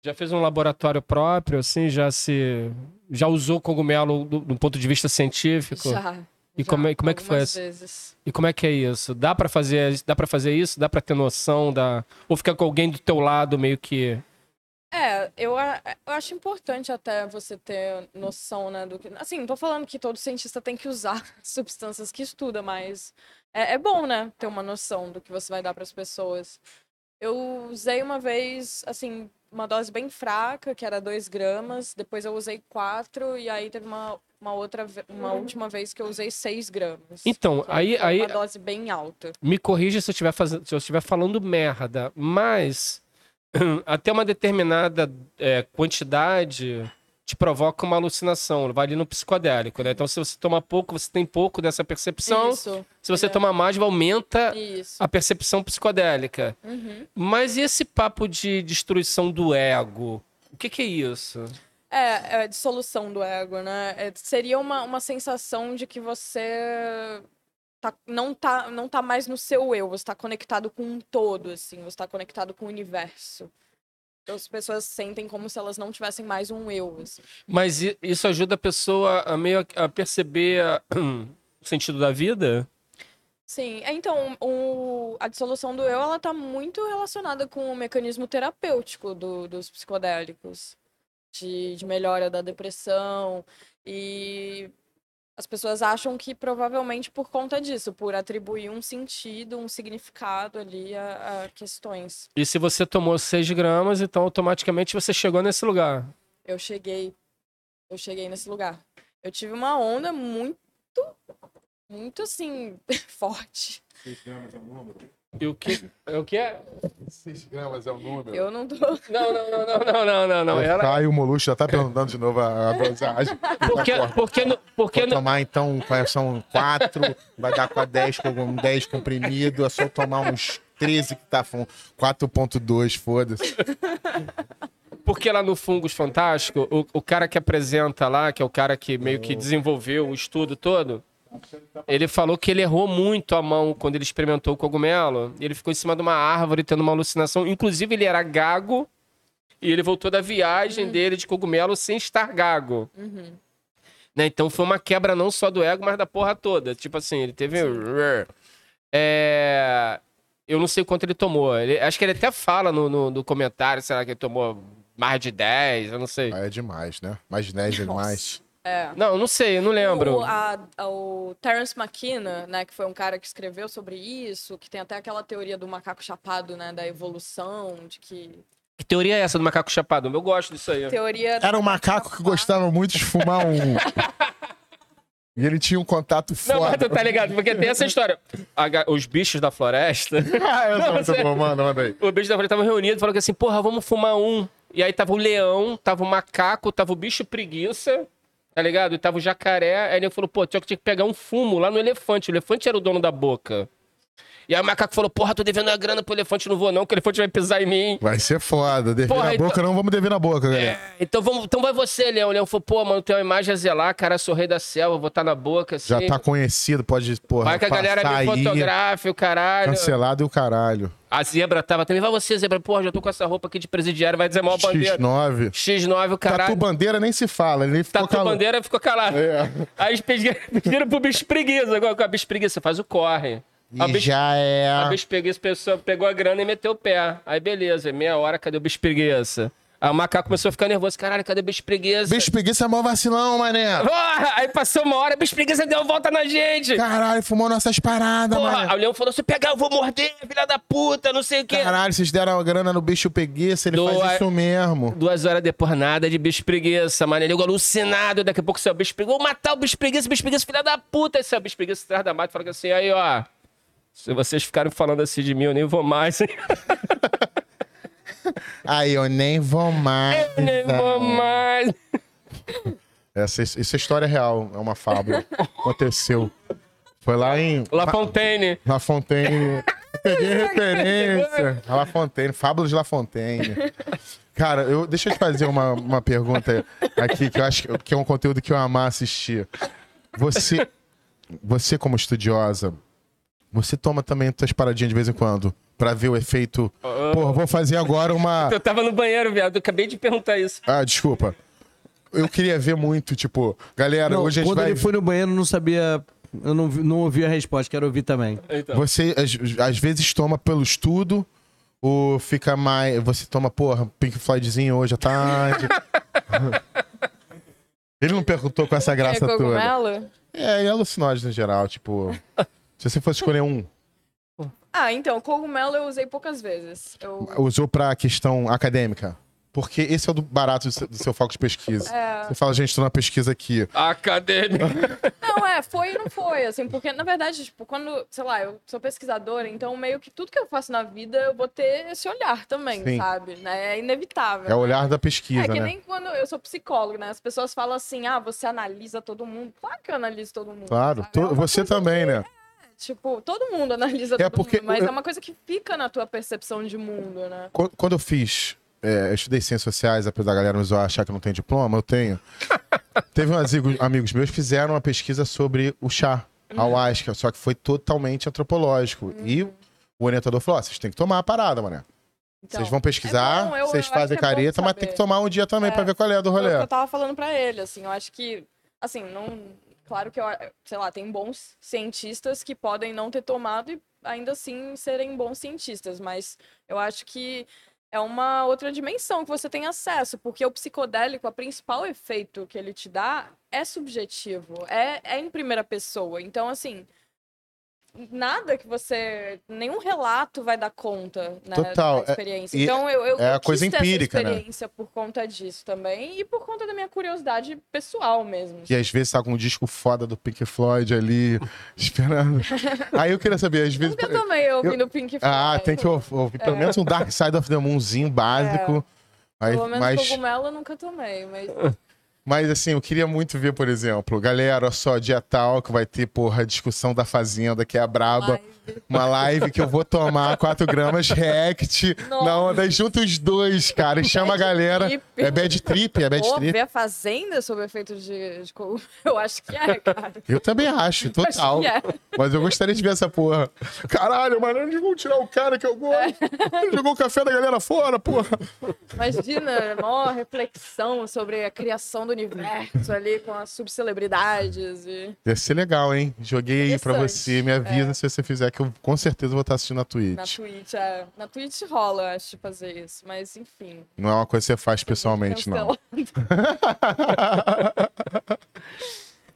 Já fez um laboratório próprio, assim? Já se. Já usou cogumelo do, do ponto de vista científico? Já. E já, como é- como é que foi essa? vezes. E como é que é isso? Dá pra fazer, dá para fazer isso? Dá pra ter noção da ou ficar com alguém do teu lado meio que É, eu, eu acho importante até você ter noção, né, do que... Assim, não tô falando que todo cientista tem que usar substâncias que estuda, mas é, é bom, né, ter uma noção do que você vai dar para as pessoas. Eu usei uma vez, assim, uma dose bem fraca, que era 2 gramas, depois eu usei 4, e aí teve uma, uma outra, uma última vez que eu usei 6 gramas. Então, aí- foi aí- uma dose bem alta. me corrija se eu estiver fazendo, se eu estiver falando merda, mas até uma determinada é, quantidade te provoca uma alucinação, vai ali no psicodélico, né? Então, se você toma pouco, você tem pouco dessa percepção. Isso, Se você é. toma mais, aumenta isso. a percepção psicodélica. Uhum. Mas e esse papo de destruição do ego? O que, que é isso? É, é dissolução do ego, né? É, seria uma, uma sensação de que você tá, não, tá, não tá mais no seu eu, você tá conectado com um todo, assim, você tá conectado com o universo. Então as pessoas sentem como se elas não tivessem mais um eu, assim. Mas isso ajuda a pessoa a meio a- perceber a- o sentido da vida? Sim, é, então, o, a dissolução do eu, ela tá muito relacionada com o mecanismo terapêutico do- dos psicodélicos, de, de melhora da depressão, e, as pessoas acham que provavelmente por conta disso, por atribuir um sentido, um significado ali a, a questões. E se você tomou 6 gramas, então automaticamente você chegou nesse lugar. Eu cheguei, eu cheguei nesse lugar. Eu tive uma onda muito, muito assim, forte. E o que, o que é? 6 gramas é o número. Eu não tô. Não, não, não, não, não, não, não, não. Ela... Caio Molusco já tá perguntando de novo a, a dosagem. Porque, porque, no- porque Vou no- tomar então, são quatro, vai dar com 10, com 10 comprimido, é só tomar uns 13 que tá com 4.2, foda-se. Porque lá no Fungos Fantástico, o, o cara que apresenta lá, que é o cara que meio que desenvolveu o estudo todo, ele falou que ele errou muito a mão quando ele experimentou o cogumelo. Ele ficou em cima de uma árvore tendo uma alucinação. Inclusive, ele era gago e ele voltou da viagem dele de cogumelo sem estar gago. Né? Então foi uma quebra não só do ego, mas da porra toda. Tipo assim, ele teve. É... Eu não sei quanto ele tomou. Ele- Acho que ele até fala no, no, no comentário, será que ele tomou mais de 10? Eu não sei. Aí é demais, né? Mais de 10 é demais. É. Não, não sei, eu não lembro. O, a- o Terence McKenna, né, que foi um cara que escreveu sobre isso, que tem até aquela teoria do macaco chapado, né, da evolução, de que Que teoria é essa do macaco chapado? Eu gosto disso aí. teoria Era um macaco que gostava muito de fumar um. E ele tinha um contato Não, mas foda. tu tá ligado? Porque tem essa história. A os bichos da floresta. Ah, eu Não, muito sério. bom, mano, manda aí. o bicho da floresta estavam reunidos, falaram que assim, porra, vamos fumar um. E aí tava o leão, tava o macaco, tava o bicho preguiça, tá ligado? E tava o jacaré. Aí ele falou, pô, tinha que pegar um fumo lá no elefante. O elefante era o dono da boca. E aí o macaco falou, porra, tô devendo a grana pro elefante, não vou não, que o elefante vai pisar em mim. Vai ser foda. Dever Porra, na então- boca, não vamos dever na boca, galera. Então, vamos, então vai você, Leão. O Leão falou, pô, mano, tem uma imagem a zelar, cara, sou rei da selva, vou estar na boca, assim. Já tá conhecido, pode, porra, Vai que a galera passar me fotografe, o caralho. Cancelado e o caralho. A zebra tava também. Vai você, zebra. Porra, já tô com essa roupa aqui de presidiário, vai dizer maior bandeira. X9. X9, o caralho. Tatu bandeira nem se fala, ele ficou Tatu calado. bandeira ficou calado. É. Aí eles pediram, pediram pro bicho preguiça. Agora com a bicho preguiça, faz o corre. A E bicho, já é. a bicho preguiça pessoa pegou a grana e meteu o pé. Aí beleza, meia hora, cadê o bicho preguiça? Aí o macaco começou a ficar nervoso. Caralho, cadê o bicho preguiça? Bicho preguiça é mó vacilão, mané. Porra! Aí passou uma hora, bicho preguiça deu a volta na gente. Caralho, fumou nossas paradas, Porra, aí mané. o leão falou: se pegar, eu vou morder, filha da puta, não sei o quê. Caralho, vocês deram a grana no bicho preguiça, ele faz isso mesmo. Duas horas depois, nada de bicho preguiça, mano. Ele alucinado. Daqui a pouco o bicho preguiça. Vou matar o bicho preguiça, bicho preguiça, filha da puta. Aí o bicho preguiça atrás da mata e falou assim: aí, ó. Se vocês ficarem falando assim de mim, eu nem vou mais. hein? Aí, eu nem vou mais. Eu nem vou mais. Essa, é história real, é uma fábula. Aconteceu. Foi lá em La Fontaine. La Fontaine. Peguei referência. La Fontaine, Fábulas de La Fontaine. Cara, eu, deixa eu te fazer uma, uma pergunta aqui, que eu acho que- que é um conteúdo que eu amar assistir. Você, você como estudiosa, você toma também tuas paradinhas de vez em quando? Pra ver o efeito. Pô, vou fazer agora uma. Eu tava no banheiro, viado. Eu acabei de perguntar isso. Ah, desculpa. Eu queria ver muito, tipo, galera, Não, hoje a gente quando vai. ele foi no banheiro, eu não sabia. Eu não, não ouvi a resposta, quero ouvir também. Então. Você às, às vezes toma pelo estudo ou fica mais. Você toma, porra, Pink Floydzinho hoje à tarde. Ele não perguntou com essa é graça toda. cogumelo. É, e alucinógenos em geral, tipo. Se você fosse escolher um, Ah, então, cogumelo eu usei poucas vezes. Eu... usou pra questão acadêmica? Porque esse é o do barato do seu, do seu foco de pesquisa. É. Você fala, gente, tô na pesquisa aqui. Acadêmico. Não, é, foi e não foi, assim, porque, na verdade, tipo, quando, sei lá, eu sou pesquisadora, então meio que tudo que eu faço na vida eu vou ter esse olhar também, Sim. sabe? Né? É inevitável. É o né? olhar da É pesquisa, que né? nem quando eu sou psicólogo, né? As pessoas falam assim, ah, você analisa todo mundo. Claro que eu analiso todo mundo. Claro, É uma você também, que, né? Tipo, todo mundo analisa É todo porque mundo, mas eu- é uma coisa que fica na tua percepção de mundo, né? Qu- Quando eu fiz, é, eu estudei ciências sociais, apesar da galera me zoar, achar que eu não tenho diploma, eu tenho. Teve uns amigos, amigos meus que fizeram uma pesquisa sobre o chá, a ayahuasca, só que foi totalmente antropológico. E o orientador falou: ó, vocês têm que tomar a parada, mané. Então, Vocês vão pesquisar, é bom, eu- vocês eu fazem é careta, mas tem que tomar um dia também É. pra ver qual é do rolê. que eu tava falando pra ele, assim, eu acho que, assim, não... Claro que, eu, sei lá, tem bons cientistas que podem não ter tomado e ainda assim serem bons cientistas, mas eu acho que é uma outra dimensão que você tem acesso, porque o psicodélico, o principal efeito que ele te dá é subjetivo, é, é em primeira pessoa. Então, assim, nada que você. Nenhum relato vai dar conta né, Total, da é- experiência. e então, eu, eu, é a eu coisa empírica, né? essa experiência por conta disso também e por conta da minha curiosidade pessoal mesmo. Que às vezes tá com um disco foda do Pink Floyd ali, esperando. Aí eu queria saber, às vezes. Nunca tomei ouvindo Pink Floyd. Ah, tem que ou- ouvir pelo menos um Dark Side of the Moonzinho básico. Aí, Pelo menos mas, cogumelo eu nunca tomei, mas mas assim, eu queria muito ver, por exemplo, galera, olha só, dia tal que vai ter, porra, a discussão da Fazenda, que é a braba. Live. Uma live que eu vou tomar 4 gramas React Nossa. na onda. Junta os dois, cara, e chama a galera. trip. É bad trip, é bad Pô, trip. ver a Fazenda sob efeito de, eu acho que é, cara. Eu também acho, Acho total. que é. Mas eu gostaria de ver essa porra. Caralho, mano, eles vão tirar o cara que eu gosto. Ele jogou o café da galera fora, porra. Imagina, maior reflexão sobre a criação do universo ali com as subcelebridades e... Ia ser legal, hein? Joguei aí pra você. Me avisa se você fizer, que eu com certeza vou estar assistindo na Twitch. na Twitch. É. Na Twitch rola, eu acho, de fazer isso, mas enfim. Não é uma coisa que você faz pessoalmente, não. Cancelado.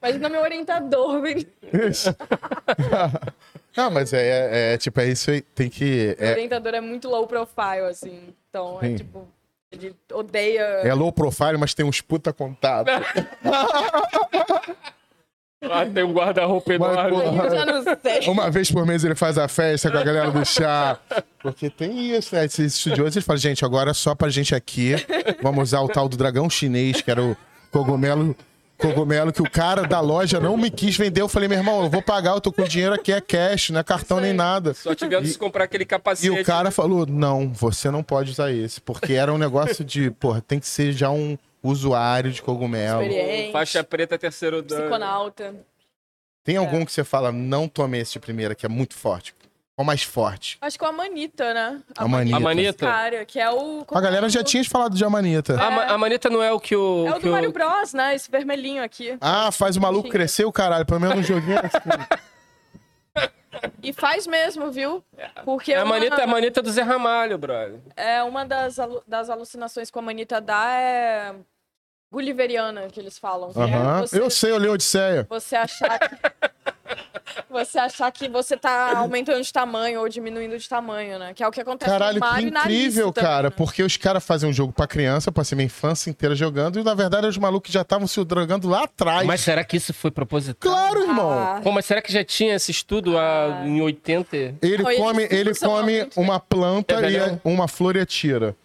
Imagina meu orientador, vem. Não, mas é, é- é, tipo, é isso aí. Tem que. É, orientador é muito low profile, assim. Então, Sim. é tipo, ele odeia. é low profile, mas tem uns puta contato. Ah, tem um guarda-roupa Mas, enorme. porra, Eu já não sei. Uma vez por mês ele faz a festa com a galera do chá. Porque tem isso, né? Esses estudiosos, eles falam, gente, agora só pra gente aqui, vamos usar o tal do dragão chinês, que era o cogumelo, cogumelo que o cara da loja não me quis vender. Eu falei, meu irmão, eu vou pagar, eu tô com dinheiro aqui, é cash, não é cartão nem nada. Só tivendo se comprar aquele E capacete. o cara falou, não, você não pode usar esse. Porque era um negócio de, porra, tem que ser já um usuário de cogumelo. Experiente. Faixa preta, terceiro dano. Psiconauta. Tem algum que você fala, não tome esse de primeira, que é muito forte? Qual mais forte? Acho que é o Amanita, né? Amanita. Amanita? Cara, que é o. A galera já tinha falado de Amanita. A, ma- a maneta não é o que o. É o que do Mario Bros, né? Esse vermelhinho aqui. Ah, faz o maluco crescer o caralho. Pelo menos um joguinho assim. E faz mesmo, viu? Porque É a uma- maneta, a maneta do Zé Ramalho, brother. é uma das, alu- das alucinações que a Amanita dá é gulliveriana, que eles falam. que é Aham. você, Eu sei, eu li Odisseia. você achar que... Você achar que você tá aumentando de tamanho ou diminuindo de tamanho, né? Que é o que acontece Caralho, no que Mario e na incrível, também, cara. né? Porque os caras fazem um jogo pra criança, passei minha infância inteira jogando, e na verdade os malucos já estavam se drogando lá atrás. Mas será que isso foi proposital? Claro, irmão. Ah, Pô, mas será que já tinha esse estudo ah, em 80? Ele Não, eles come, ele funcionam come uma planta É e velhão? uma flor e atira.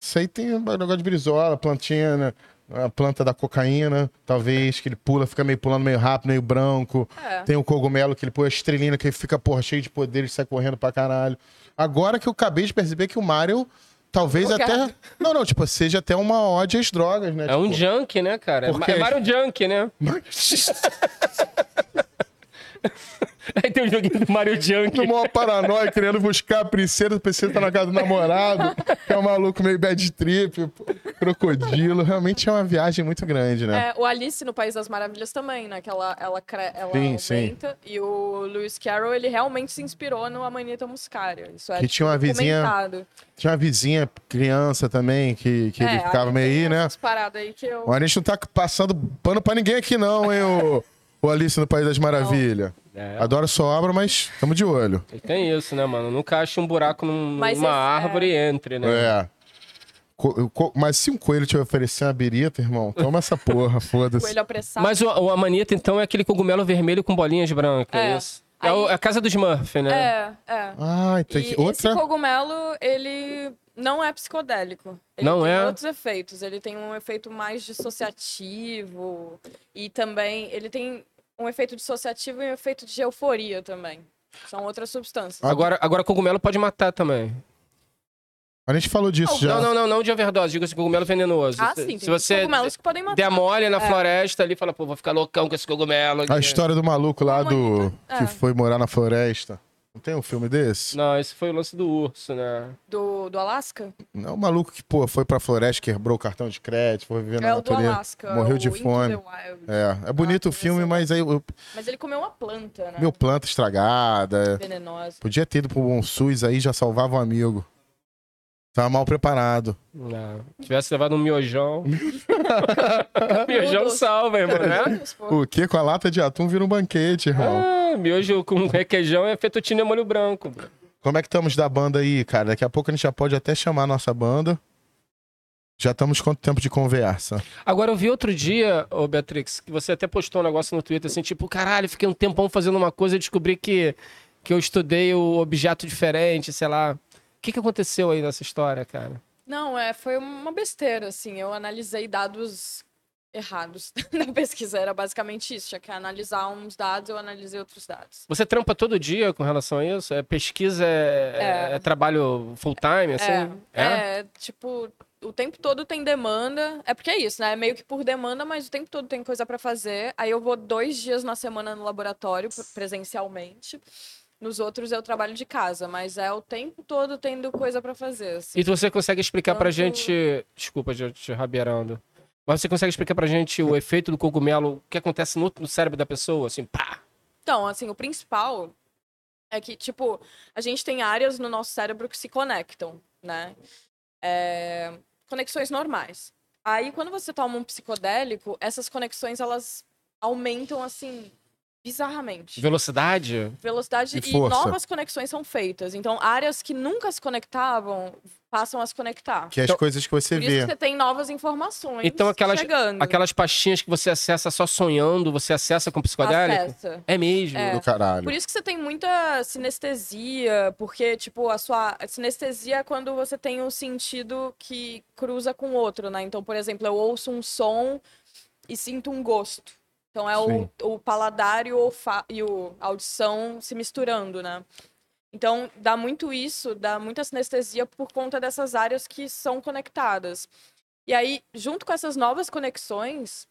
Isso aí tem um negócio de brisola, plantinha, né? A planta da cocaína, talvez, que ele pula, fica meio pulando meio rápido, meio branco. É. Tem o cogumelo que ele põe a estrelina, que ele fica, porra, cheio de poder e sai correndo pra caralho. Agora que eu acabei de perceber que o Mario, talvez até. Não, não, tipo, seja até uma ode às drogas, né? É um Tipo, junk, né, cara? É Porque- É Mario Junk, né? Aí tem o joguinho do Mario Junk. No maior paranoia, querendo buscar a princesa, a princesa tá na casa do namorado, que é um maluco meio bad trip, pô, crocodilo. Realmente é uma viagem muito grande, né? É, o Alice no País das Maravilhas também, né? Que ela, ela, cre- ela Sim, sim. E o Lewis Carroll, ele realmente se inspirou no Amanita Muscaria. Isso é Que tinha uma vizinha- documentado. Tinha uma vizinha criança também, que, que ele É, ficava aí meio aí, né? essas paradas aí que eu... A gente não tá passando pano pra ninguém aqui, não, hein, o, o Alice no País das Maravilhas. É. Adoro sua obra, mas estamos de olho. E Tem isso, né, mano? Nunca acha um buraco num- Mas numa esse- árvore e entre, né? É. Co- co- mas se um coelho te oferecer uma birita, irmão, toma essa porra, foda-se. Coelho apressado. Mas o, o amanita, então, é aquele cogumelo vermelho com bolinhas brancas. É. É, isso? é Aí- é a casa dos Smurf, né? É, é. Ai, tem E que... Outra... esse cogumelo, ele não é psicodélico. Ele Não tem é? outros efeitos. Ele tem um efeito mais dissociativo. E também, ele tem um efeito dissociativo e um efeito de euforia também. São outras substâncias. Agora, agora, cogumelo pode matar também. A gente falou disso Não, já. Não, não, não, não de overdose. Digo assim, cogumelo venenoso. Ah, se, sim. Tem se você cogumelos que podem matar. der mole na É. floresta ali, fala, pô, vou ficar loucão com esse cogumelo. aqui. A história do maluco lá do... É. que foi morar na floresta. Não tem um filme desse? Não, esse foi o lance do urso, né? Do, do Alasca? Não, o maluco que, pô, foi pra floresta, quebrou o cartão de crédito, foi viver na é o do natureza. Alasca. morreu o de fome. É, é bonito o Ah, filme, esse é mas aí eu, Mas ele comeu uma planta, né? meu planta estragada. Venenosa. Podia ter ido pro Bom SUS aí, já salvava um amigo. Tá mal preparado. Não. Tivesse levado um miojão. miojão salva, irmão, né? O que com a lata de atum vira um banquete, irmão. Ah, miojo com requeijão é fettuccine e molho branco. Como é que estamos da banda aí, cara? Daqui a pouco a gente já pode até chamar a nossa banda. Já estamos quanto tempo de conversa? Agora, eu vi outro dia, ô Beatrix, que você até postou um negócio no Twitter assim, tipo, caralho, fiquei um tempão fazendo uma coisa e descobri que, que eu estudei o objeto diferente, sei lá. O que, que aconteceu aí nessa história, cara? Não, é, foi uma besteira, assim. Eu analisei dados errados na pesquisa. Era basicamente isso. Tinha que analisar uns dados, eu analisei outros dados. Você trampa todo dia com relação a isso? É pesquisa, é, é- É. é trabalho full time, assim? É, é, tipo, o tempo todo tem demanda. É porque é isso, né? É meio que por demanda, mas o tempo todo tem coisa pra fazer. Aí eu vou dois dias na semana no laboratório, pre- presencialmente. Nos outros eu trabalho de casa, mas é o tempo todo tendo coisa pra fazer. assim. E você consegue explicar pra Tanto- gente. Desculpa, já te rabeirando. Mas você consegue explicar pra gente o efeito do cogumelo, o que acontece no, no cérebro da pessoa, assim, pá? Então, assim, o principal é que, tipo, a gente tem áreas no nosso cérebro que se conectam, né? É, Conexões normais. Aí, quando você toma um psicodélico, essas conexões, elas aumentam, assim, bizarramente. Velocidade? Velocidade E e, força. novas conexões são feitas. Então, áreas que nunca se conectavam passam a se conectar. Que é as Então- coisas que você Por isso vê. que você tem novas informações Então, aquelas- chegando. Aquelas pastinhas que você acessa só sonhando, você acessa com psicodélico? Acessa. É mesmo. É. Do caralho. Por isso que você tem muita sinestesia, porque, tipo, a sua a sinestesia é quando você tem um sentido que cruza com o outro, né? Então, por exemplo, eu ouço um som e sinto um gosto. Então, é o, o paladar e o, e o a audição se misturando, né? Então, dá muito isso, dá muita sinestesia por conta dessas áreas que são conectadas. E aí, junto com essas novas conexões,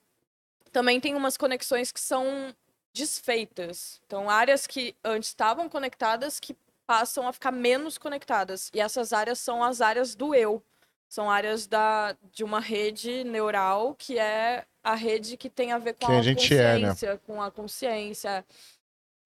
também tem umas conexões que são desfeitas. Então, áreas que antes estavam conectadas que passam a ficar menos conectadas. E essas áreas são as áreas do eu. São áreas da, de uma rede neural que é a rede que tem a ver com Quem a a gente é, né? consciência, com a consciência.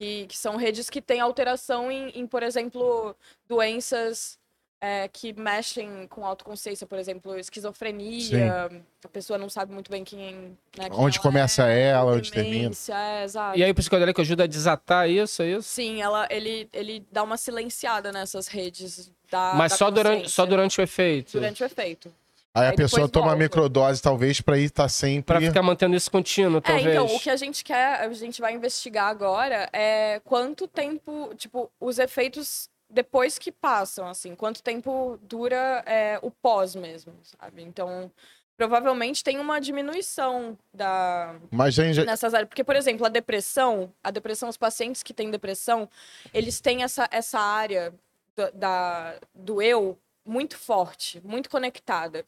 E que são redes que têm alteração em, em, por exemplo, doenças é, que mexem com autoconsciência, por exemplo, esquizofrenia. A pessoa não sabe muito bem quem. Né, quem Onde ela começa é, ela, onde termina. É, exato. E aí o psicodélico ajuda a desatar isso, é isso? Sim, ela, ele, ele dá uma silenciada nessas redes da. Mas da só durante, só durante o efeito. durante o efeito. Aí a Aí pessoa depois toma volta. microdose, talvez, pra ir estar sempre. Pra ficar mantendo isso contínuo, É, talvez. então, o que a gente quer, a gente vai investigar agora é quanto tempo, tipo, os efeitos depois que passam, assim, quanto tempo dura é, o pós mesmo, sabe? Então, provavelmente tem uma diminuição da, Mas já- nessas áreas. Porque, por exemplo, a depressão, a depressão, os pacientes que têm depressão, eles têm essa, essa área da, da- do eu muito forte, muito conectada.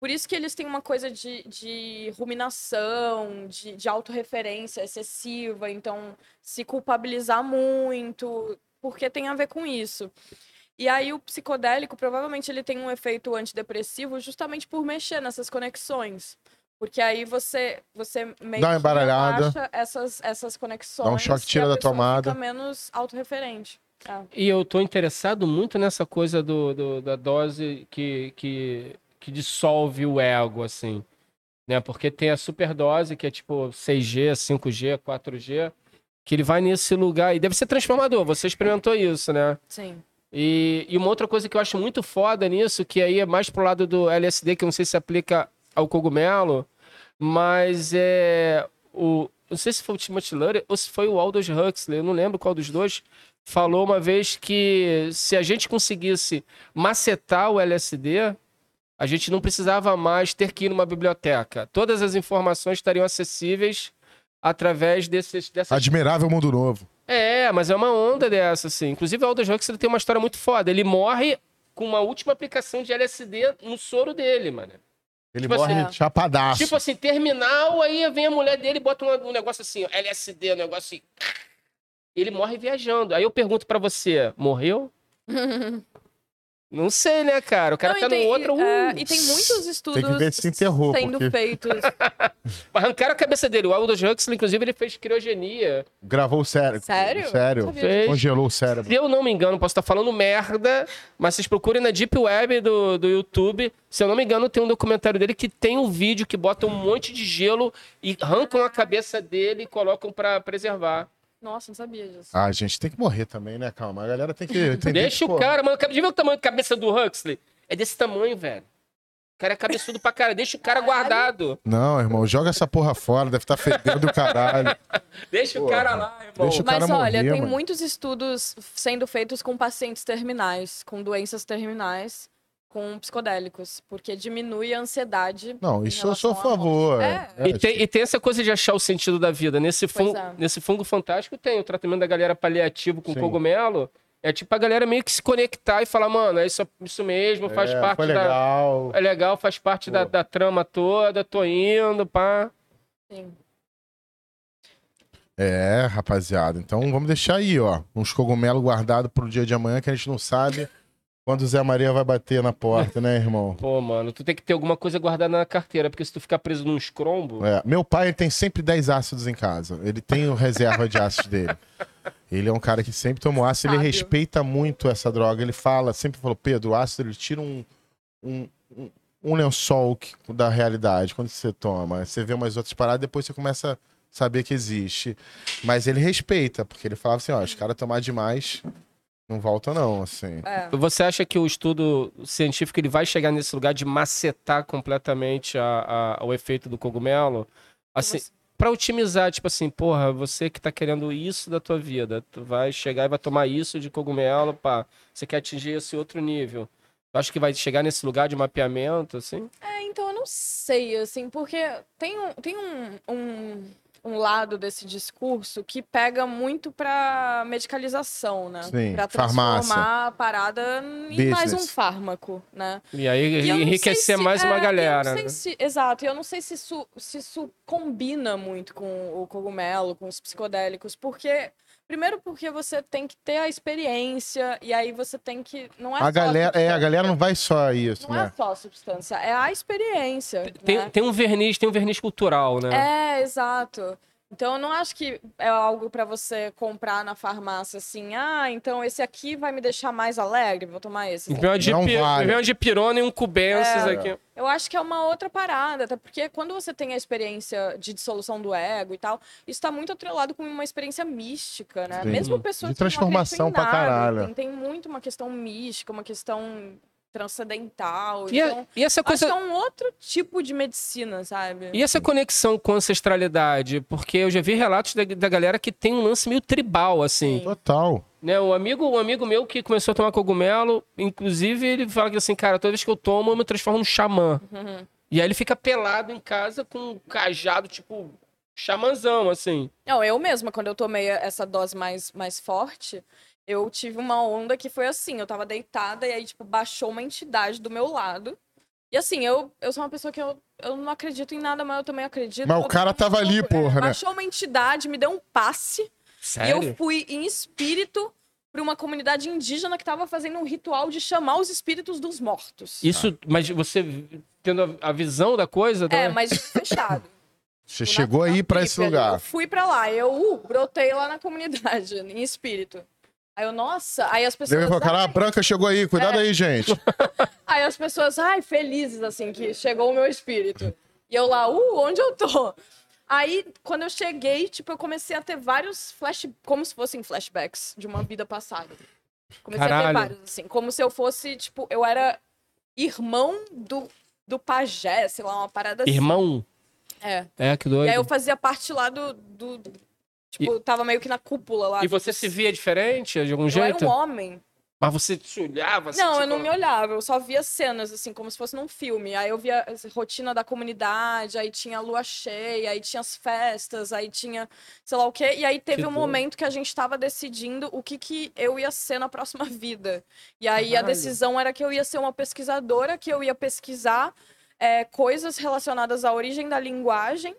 Por isso que eles têm uma coisa de, de ruminação, de, de autorreferência excessiva, então se culpabilizar muito, porque tem a ver com isso. E aí o psicodélico, provavelmente ele tem um efeito antidepressivo justamente por mexer nessas conexões. Porque aí você, você meio Dá uma embaralhada. essas, essas conexões. Dá um choque, tira da tomada. Fica menos autorreferente. É. E eu tô interessado muito nessa coisa do, do- da dose que, que, que dissolve o ego, assim. Né? Porque tem a superdose, que é tipo 6G, 5G, 4G, que ele vai nesse lugar e deve ser transformador. Você experimentou isso, né? Sim. E, e uma outra coisa que eu acho muito foda nisso, que aí é mais pro lado do LSD, que eu não sei se aplica ao cogumelo, mas é o. Não sei se foi o Timothy Leary ou se foi o Aldous Huxley, eu não lembro qual dos dois, falou uma vez que se a gente conseguisse macetar o LSD, a gente não precisava mais ter que ir numa biblioteca. Todas as informações estariam acessíveis através desses, dessas Admirável Mundo Novo. é, mas é uma onda dessa, assim. Inclusive, o Aldous Huxley tem uma história muito foda. Ele morre com uma última aplicação de LSD no soro dele, mano. Ele Tipo morre assim, chapadaço. Tipo assim, terminal, aí vem a mulher dele e bota um, um negócio assim, ó, LSD, um negócio assim. Ele morre viajando. Aí eu pergunto pra você, morreu? Não sei, né, cara? O cara Não, tá tem, no outro. e, é, uh, e tem muitos estudos Tem que ver se enterrou, sendo porque- feitos. Arrancaram a cabeça dele. O Aldous Huxley, inclusive, ele fez criogenia. Gravou o cérebro. Sério? Sério. Fez. Congelou o cérebro. Se eu não me engano, posso estar falando merda, mas vocês procurem na Deep Web do, do YouTube. Se eu não me engano, tem um documentário dele que tem um vídeo que bota um monte de gelo e arrancam a cabeça dele e colocam pra preservar. Nossa, não sabia disso. Ah, gente, tem que morrer também, né? Calma. A galera tem que entender. Deixa que, o cara, mano. Já viu o tamanho da cabeça do Huxley? É desse tamanho, velho. O cara é cabeçudo pra cara. Deixa o cara guardado. Não, irmão, joga essa porra fora. Deve estar fedendo do caralho. Deixa o cara lá, irmão. Deixa o Mas cara olha, morrer, tem mano. muitos estudos sendo feitos com pacientes terminais, com doenças terminais, com psicodélicos, porque diminui a ansiedade. Não, isso eu sou a favor. É, E tem, e tem essa coisa de achar o sentido da vida. Nesse, fungo, é. nesse fungo fantástico tem o tratamento da galera paliativo com Sim. cogumelo. É tipo a galera meio que se conectar e falar, mano, é isso, isso mesmo, faz é, parte foi da. legal. É legal, faz parte da, da trama toda, tô indo, pá. Sim. É, rapaziada. Então vamos deixar aí, ó. Uns cogumelos guardados pro dia de amanhã que a gente não sabe quando o Zé Maria vai bater na porta, né, irmão? Pô, mano, tu tem que ter alguma coisa guardada na carteira, porque se tu ficar preso num escrombo. É, meu pai ele tem sempre 10 ácidos em casa. Ele tem o reserva de ácidos dele. Ele é um cara que sempre tomou ácido, ele Sábio. respeita muito essa droga. Ele fala, sempre falou, Pedro, o ácido ele tira um, um, um- um lençol que- da realidade quando você toma. Você vê umas outras paradas, depois você começa a saber que existe. Mas ele respeita, porque ele falava assim, ó, os caras tomar demais, não volta não, assim. É. Você acha que o estudo científico ele vai chegar nesse lugar de macetar completamente a- a- o efeito do cogumelo? Assim, Você- Pra otimizar, tipo assim, porra, você que tá querendo isso da tua vida, tu vai chegar e vai tomar isso de cogumelo, pá, você quer atingir esse outro nível. Tu acha que vai chegar nesse lugar de mapeamento, assim? É, então eu não sei, assim, porque tem um, tem um, um, um lado desse discurso que pega muito pra medicalização, né? Sim, pra farmácia. transformar a parada em mais um Business. fármaco, né? E aí E eu não enriquecer sei se- mais uma é, galera. eu não sei né? se- exato, e eu não sei se isso, se isso combina muito com o cogumelo, com os psicodélicos, porque. Primeiro porque você tem que ter a experiência, e aí você tem que. Não é A só galera, é, a galera não vai só isso, Não é né? só a substância, é a experiência. Tem, né? tem um verniz, tem um verniz cultural, né? É, exato. Então eu não acho que é algo pra você comprar na farmácia assim, ah, então esse aqui vai me deixar mais alegre, vou tomar esse. Vem uma de, Não pi- vale. de pirona e um cubensis É. aqui. Eu acho que é uma outra parada, até porque quando você tem a experiência de dissolução do ego e tal, isso tá muito atrelado com uma experiência mística, né? Sim. Mesmo pessoas De que não transformação acreditam em pra nada, caralho. Tem, tem muito uma questão mística, uma questão transcendental. E, a- então, e essa acho coisa. que é um outro tipo de medicina, sabe? E essa conexão com ancestralidade? Porque eu já vi relatos da, da galera que tem um lance meio tribal, assim. Sim. Total. Né? Um, amigo, um amigo meu que começou a tomar cogumelo, inclusive, ele fala que assim, cara, toda vez que eu tomo, eu me transformo num xamã. Uhum. E aí ele fica pelado em casa com um cajado, tipo, xamanzão, assim. Não, eu mesma, quando eu tomei essa dose mais, mais forte, eu tive uma onda que foi assim, eu tava deitada e aí, tipo, baixou uma entidade do meu lado. E assim, eu, eu sou uma pessoa que eu, eu não acredito em nada, mas eu também acredito. Mas o cara tava ali, é. porra, né? Baixou uma entidade, me deu um passe e Sério? eu fui em espírito pra uma comunidade indígena que tava fazendo um ritual de chamar os espíritos dos mortos. Isso, mas você tendo a, a visão da coisa... É, também? mas fechado. Você Tipo, chegou na- aí na pra esse lugar. Eu fui pra lá, eu uh, brotei lá na comunidade, em espírito. Aí eu, nossa, aí as pessoas. Deve falar, a branca chegou aí, É. cuidado aí, gente. Aí as pessoas, ai, felizes, assim, que chegou o meu espírito. E eu lá, uh, onde eu tô? Aí, quando eu cheguei, tipo, eu comecei a ter vários flash... Como se fossem flashbacks de uma vida passada. Comecei a ter Caralho. vários, assim. Como se eu fosse, tipo, eu era irmão do, do pajé, sei lá, uma parada assim. Irmão? É. É, que doido. E aí eu fazia parte lá do... do tipo, tava meio que na cúpula lá. E você dos- se via diferente, de algum Eu jeito? era um homem. Mas você se olhava assim, Não, eu tipo, não me olhava, eu só via cenas, assim, como se fosse num filme. Aí eu via a rotina da comunidade, aí tinha a lua cheia, aí tinha as festas, aí tinha sei lá o quê. E aí teve Que um doido. momento que a gente tava decidindo o que, que eu ia ser na próxima vida. E aí a Caralho. decisão era que eu ia ser uma pesquisadora, que eu ia pesquisar é, coisas relacionadas à origem da linguagem,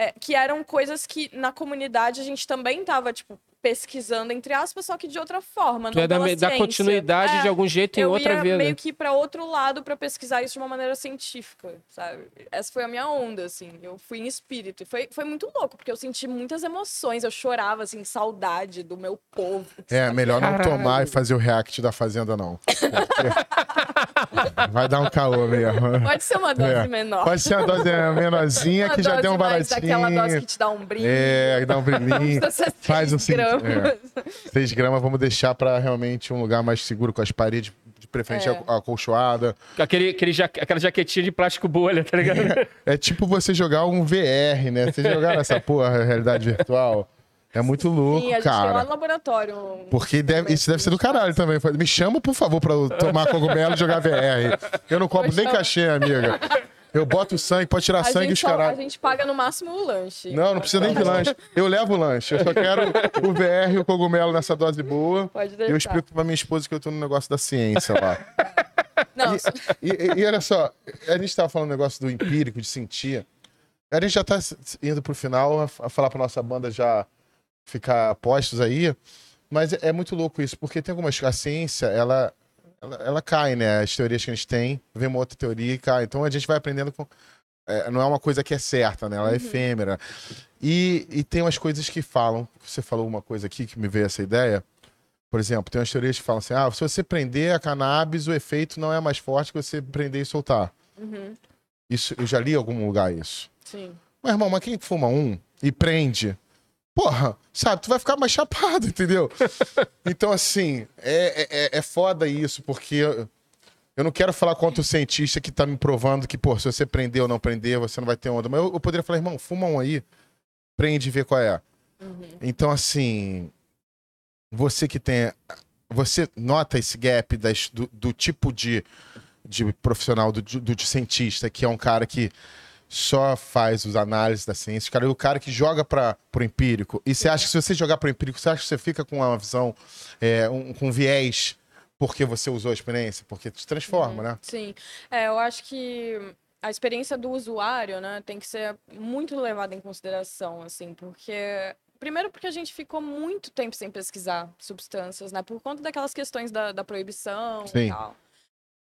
é, que eram coisas que na comunidade a gente também tava, tipo, pesquisando, entre aspas, só que de outra forma. Tu não é da, da continuidade É, de algum jeito em eu outra ia vida. meio que para outro lado para pesquisar isso de uma maneira científica, sabe? Essa foi a minha onda, assim. Eu fui em espírito. E foi, foi muito louco, porque eu senti muitas emoções. Eu chorava, assim, saudade do meu povo. É, melhor não Caralho. tomar e fazer o react da Fazenda, não. Porque Vai dar um caô mesmo. Pode ser uma dose É. menor. Pode ser uma dose menorzinha Uma que já dose deu um mais Daquela dose baratinho. que te dá um brilho. É, dá um brilhinho. Faz um sentido. Gramas. 6 gramas vamos deixar pra realmente um lugar mais seguro, com as paredes de preferência É. aco- acolchoada. Aquele, aquele ja- aquela jaquetinha de plástico bolha, tá ligado? É tipo você jogar um VR, né? Vocês jogaram essa porra, realidade virtual? É muito louco, Sim, a gente tem lá cara. no laboratório. um- Porque deve- isso deve ser do caralho também. Me chama, por favor, pra eu tomar cogumelo e jogar VR. Eu não cobro nem cachê, amiga. Eu boto sangue, pode tirar A sangue e os só- a gente paga no máximo o lanche. Não, não precisa nem de lanche. Eu levo o lanche. Eu só quero o VR e o cogumelo nessa dose boa. Pode E deixar. eu explico pra minha esposa que eu tô no negócio da ciência lá. Não, E, e- e olha só, a gente tava falando um negócio do empírico, de sentir. A gente já tá indo pro final, a, a falar pra nossa banda já ficar postos aí. Mas é, é muito louco isso, porque tem algumas. A ciência, ela, ela, ela cai, né? As teorias que a gente tem, vem uma outra teoria e cai. Então a gente vai aprendendo com. é, não é uma coisa que é certa, né? Ela é efêmera. E, e tem umas coisas que falam. Você falou uma coisa aqui que me veio essa ideia. Por exemplo, tem umas teorias que falam assim: ah, se você prender a cannabis, o efeito não é mais forte que você prender e soltar. Uhum, Isso, eu já li em algum lugar isso. sim. Mas, irmão, mas quem fuma um e prende, porra, sabe, tu vai ficar mais chapado, entendeu? então, assim, é, é, é foda isso, porque eu, eu não quero falar contra o cientista que tá me provando que, pô, se você prender ou não prender, você não vai ter onda. Mas eu, eu poderia falar, irmão, fuma um aí, prende e vê qual é. Uhum. Então, assim, você que tem. Você nota esse gap das- do, do tipo de, de profissional, do, do de cientista, que é um cara que só faz os análises da ciência, cara, e o cara que joga para pro empírico. E você acha que se você jogar pro empírico, você acha que você fica com uma visão, é, um, com viés, porque você usou a experiência? Porque te transforma, né? Sim. É, eu acho que a experiência do usuário, né, tem que ser muito levada em consideração, assim, porque primeiro porque a gente ficou muito tempo sem pesquisar substâncias, né, por conta daquelas questões da, da proibição Sim. e tal.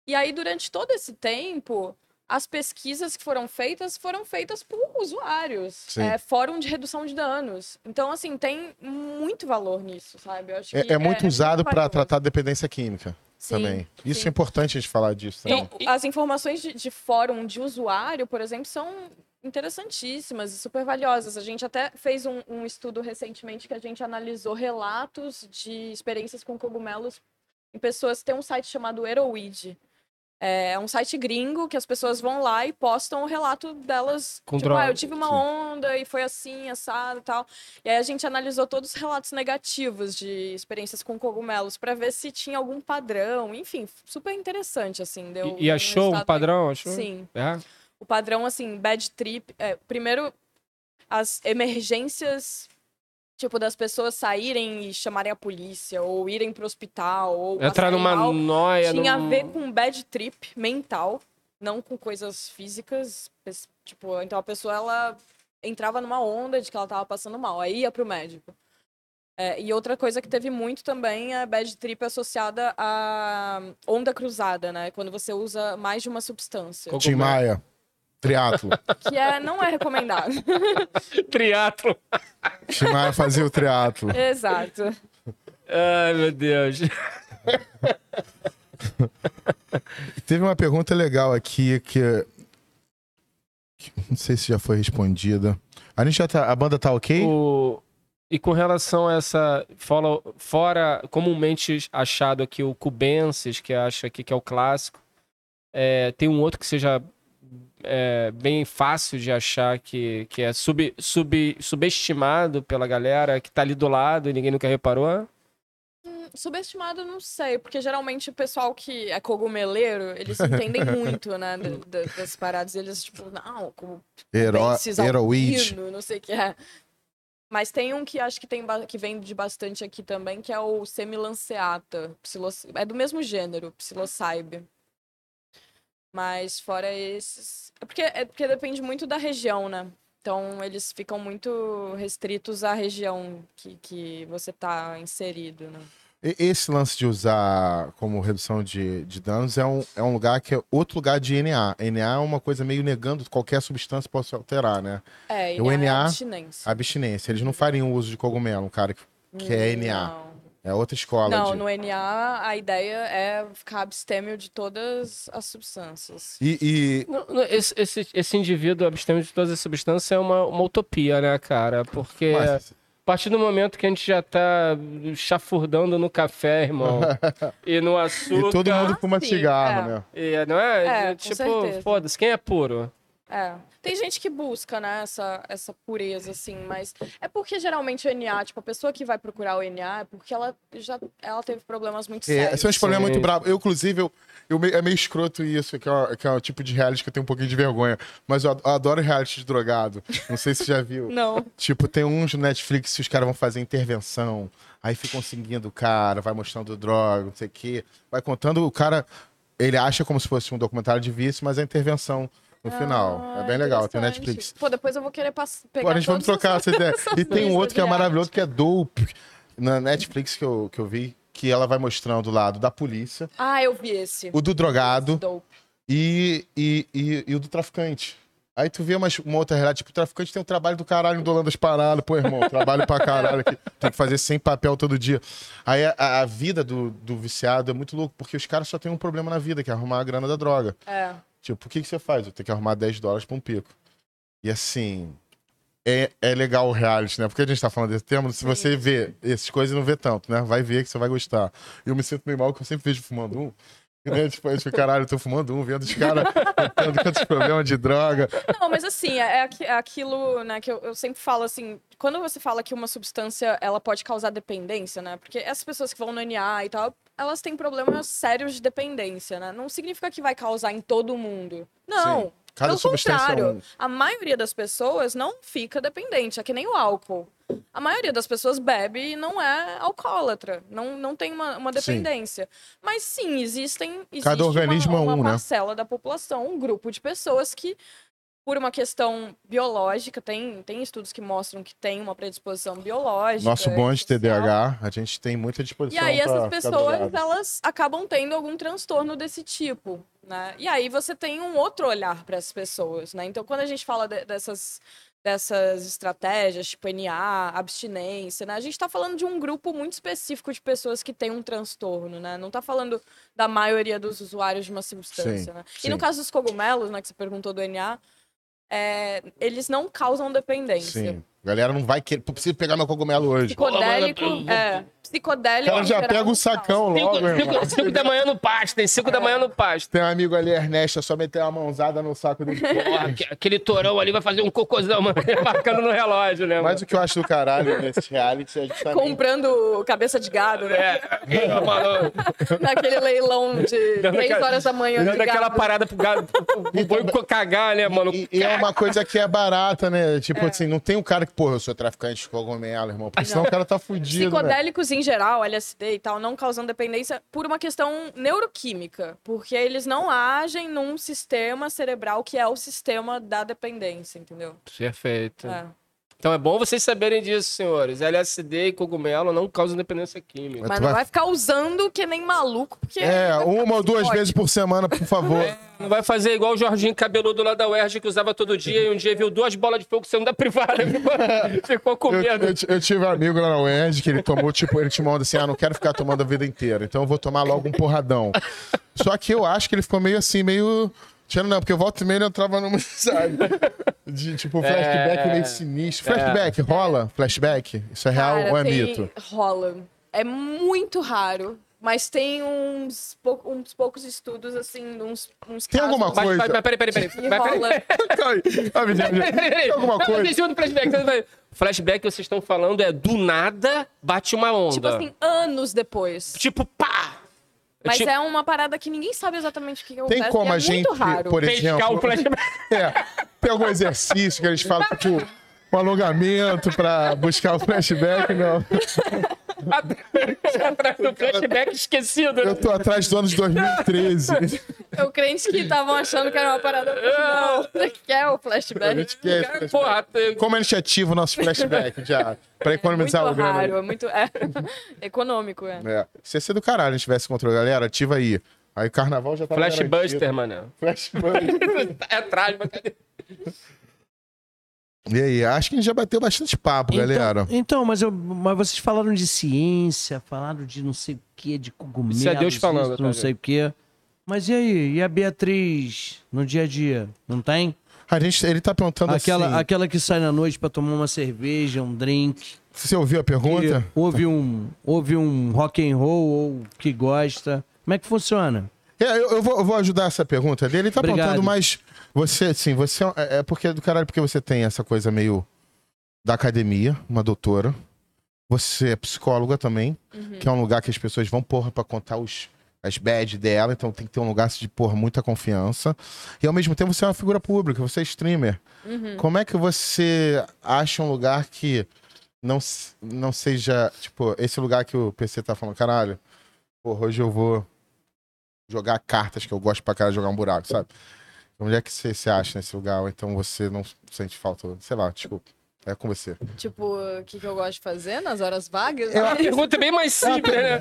E aí durante todo esse tempo as pesquisas que foram feitas foram feitas por usuários. É, fórum de redução de danos. Então, assim, tem muito valor nisso, sabe? Eu acho que É, é muito usado para tratar dependência química Sim, também. Isso sim. é importante a gente falar disso também. Então, as informações de, de fórum de usuário, por exemplo, são interessantíssimas e super valiosas. A gente até fez um, um estudo recentemente que a gente analisou relatos de experiências com cogumelos em pessoas. Tem um site chamado Eroweed. É um site gringo que as pessoas vão lá e postam o relato delas. Com tipo, ah, eu tive uma onda e foi assim, assado e tal. E aí a gente analisou todos os relatos negativos de experiências com cogumelos para ver se tinha algum padrão. Enfim, super interessante, assim. Deu E, e achou um padrão? Achou? Sim. É? O padrão, assim, bad trip. É, primeiro, as emergências, tipo, das pessoas saírem e chamarem a polícia, ou irem pro hospital, ou Entrar numa mal, noia. tinha num... a ver com bad trip mental, não com coisas físicas. Tipo, então a pessoa, ela entrava numa onda de que ela tava passando mal, aí ia pro médico. É, e outra coisa que teve muito também é bad trip associada à onda cruzada, né? Quando você usa mais de uma substância. Tim Maia, triatlo. Que é, não é recomendado. Triatlo. Maia fazia o triatlo. Exato. Ai, meu Deus. Teve uma pergunta legal aqui que, que não sei se já foi respondida. A gente já tá, a banda tá ok? O- E com relação a essa. Fora, fora comumente achado aqui o Cubensis, que acha aqui que é o clássico. é, tem um outro que seja é, bem fácil de achar, que, que é sub, sub, subestimado pela galera, que tá ali do lado e ninguém nunca reparou. Subestimado, não sei, porque geralmente o pessoal que é cogumeleiro, eles entendem muito, né, da- da- das paradas. Eles, tipo, não, como Hero, Bensis Heroid. albino, não sei o que é. Mas tem um que acho que, tem, que vem de bastante aqui também, que é o semilanceata. psilos- É do mesmo gênero, psilocybe. Mas fora esses... É porque, é porque depende muito da região, né? Então, eles ficam muito restritos à região que, que você tá inserido, né? Esse lance de usar como redução de, de danos é um, é um lugar que é outro lugar de NA. NA é uma coisa meio negando que qualquer substância possa alterar, né? É, e O a NA abstinência. Abstinência. Eles não fariam uso de cogumelo, um cara que, que é NA. Não. É outra escola. Não, de... no NA a ideia é ficar abstêmio de todas as substâncias. E, e- Não, não, Esse, esse, esse indivíduo abstêmio de todas as substâncias é uma, uma utopia, né, cara? Porque Mas- a partir do momento que a gente já tá chafurdando no café, irmão, e no açúcar... e todo mundo fuma sim, cigarro, é. né? e, não é? É, com tipo, foda-se, quem é puro? É. Tem gente que busca, né, essa, essa pureza, assim, mas é porque geralmente o NA, tipo, a pessoa que vai procurar o NA é porque ela já ela teve problemas muito É, sérios. esse é um problema Sim. muito bravo. Eu, inclusive, eu, eu é meio escroto isso, que é, o- que é o tipo de reality que eu tenho um pouquinho de vergonha. Mas eu ad- eu adoro reality de drogado. Não sei se você já viu. Não. Tipo, tem uns no Netflix que os caras vão fazer intervenção, aí ficam seguindo o cara, vai mostrando droga, não sei o quê. Vai contando, o cara, ele acha como se fosse um documentário de vício, mas é intervenção no final. Ah, É bem legal, tem. Netflix. Pô, depois eu vou querer pass... pegar Pô, a gente vamos trocar essa ideia. E tem um outro que é maravilhoso, que é Dope, na Netflix que eu, que eu vi, que ela vai mostrando o lado da polícia, Ah, eu vi esse. o do drogado Dope. e, e, e, e o do traficante. Aí tu vê uma, uma outra realidade, tipo, o traficante tem um trabalho do caralho do das paradas, pô, irmão, trabalho pra caralho aqui, tem que fazer sem papel todo dia. Aí a, a vida do, do viciado é muito louco, porque os caras só têm um problema na vida, que é arrumar a grana da droga. É. Tipo, o que, que você faz? Eu tenho que arrumar 10 dólares pra um pico. E assim, é, é legal o reality, né? Porque a gente tá falando desse tema, se você vê essas coisas não vê tanto, né? Vai ver que você vai gostar. E eu me sinto meio mal que eu sempre vejo fumando um. Né, tipo, eu fico, caralho, eu tô fumando um, vendo os caras tendo tantos problemas de droga. Não, mas assim, é, aqui- é aquilo, né, que eu, eu sempre falo assim, quando você fala que uma substância, ela pode causar dependência, né, porque essas pessoas que vão no NA e tal, elas têm problemas sérios de dependência, né, não significa que vai causar em todo mundo. Não, Sim. Cada pelo é contrário, a maioria das pessoas não fica dependente, é que nem o álcool. A maioria das pessoas bebe e não é alcoólatra, não, não tem uma, uma Sim. dependência. Mas sim, existem existe Cada organismo é uma, uma um, né? parcela da população, um grupo de pessoas que, por uma questão biológica, tem, tem estudos que mostram que tem uma predisposição biológica. Nosso bom de social. TDAH, a gente tem muita E disposição aí pra essas pessoas, elas acabam tendo algum transtorno desse tipo, né? E aí você tem um outro olhar para essas pessoas, né? Então quando a gente fala de- dessas dessas estratégias, tipo NA, abstinência, né? A gente tá falando de um grupo muito específico de pessoas que têm um transtorno, né? Não tá falando da maioria dos usuários de uma substância, Sim, né? sim. E no caso dos cogumelos, né, que você perguntou do NA, é, eles não causam dependência. Sim. A galera não vai querer. Preciso pegar meu cogumelo hoje. Psicodélico, é, psicodélico em já pega o sacão logo, irmão. 5 da manhã no pasto, tem 5 da manhã no pasto. Tem um amigo ali, Ernesto, é só meter uma mãozada no saco dele. Porra, aque- aquele torão ali vai fazer um cocôzão, mano, marcando no relógio, né, Mas mano? o que eu acho do caralho nesse reality é justamente... comprando cabeça de gado, né? É, mano, Naquele leilão de Dando 3 aquela- horas da manhã de dando aquela gado. parada pro gado, pro, pro boi cagar, né, mano? E, e é uma coisa que é barata, né? Tipo É. assim, não tem um cara que, porra, eu sou traficante de cogumelo, irmão. Porque senão o cara tá fudido, né? Psicodélicos em geral, LSD e tal, não causam dependência por uma questão neuroquímica. Porque eles não agem num sistema cerebral que é o sistema da dependência, entendeu? Perfeito. É. Então é bom vocês saberem disso, senhores. LSD e cogumelo não causam dependência química. Mas tu não vai- vai ficar usando que nem maluco, porque. É, uma ou duas vezes por semana, por favor. Não vai fazer igual o Jorginho cabeludo lá da UERJ que usava todo dia e um dia viu duas bolas de fogo saindo da privada. Ficou, com Eu, medo. eu, eu tive um amigo lá na UERJ que ele tomou, tipo, ele tinha uma onda assim, ah, não quero ficar tomando a vida inteira, então eu vou tomar logo um porradão. Só que eu acho que ele ficou meio assim, meio... Tirando não, porque eu volta e meia ele entrava numa, sabe? De, tipo, flashback É. meio sinistro. Flashback, rola? Flashback? Isso é real Cara, ou é tem- mito? Rola. É muito raro. Mas tem uns, pou- uns poucos estudos, assim, uns, uns Tem casos alguma coisa? mas, mas peraí, peraí, peraí. peraí. rola. Calma aí. Ah. Tem alguma Não, coisa? Não, flashback. Flashback que vocês estão falando é do nada bate uma onda. Tipo assim, anos depois. Tipo, pá! Mas tipo, é uma parada que ninguém sabe exatamente o que, que acontece. Tem como é a gente, por exemplo... o flashback. É, tem algum exercício que eles falam, tipo, um alongamento pra buscar o flashback, não? Atrás do flashback esquecido. Eu tô atrás do ano de 2013. Eu crente que estavam achando que era uma parada. Não, você quer o A flashback? gente quer esse flashback. Porra, tem- Como a gente ativa o nosso flashback já? Pra É economizar muito o grana. raro, é muito é, econômico, é. É. Se ia ser do caralho, a gente tivesse controle. Galera, ativa aí. Aí o carnaval já tá Flashbuster, mano. Flashbuster. É atrás, mas cadê? E aí, acho que a gente já bateu bastante papo, galera. Então, então mas, eu, mas vocês falaram de ciência, falaram de não sei o que, de cogumelos. Isso é Deus falando, isso, não sei o que. Mas e aí? E a Beatriz no dia a dia? Não tem? A gente, ele tá perguntando Aquela, assim. aquela que sai na noite pra tomar uma cerveja, um drink. Você ouviu a pergunta? que ouve um, ouve um rock and roll ou que gosta. Como é que funciona? É, eu, eu vou, eu vou ajudar essa pergunta dele. Ele tá Obrigado. perguntando, mas você, assim, você é, é porque é do caralho, porque você tem essa coisa meio da academia, uma doutora. Você é psicóloga também, Uhum. que é um lugar que as pessoas vão, porra, pra contar os, as bad dela, então tem que ter um lugar de, porra, muita confiança. E ao mesmo tempo você é uma figura pública, você é streamer. Uhum. Como é que você acha um lugar que não, não seja, tipo, esse lugar que o PC tá falando, caralho, porra, hoje eu vou jogar cartas, que eu gosto pra de jogar um buraco, sabe? Onde é que você acha nesse lugar? Ou então você não sente falta, sei lá, desculpa. É com você. Tipo, o que, que eu gosto de fazer nas horas vagas? É uma pergunta bem mais simples, né?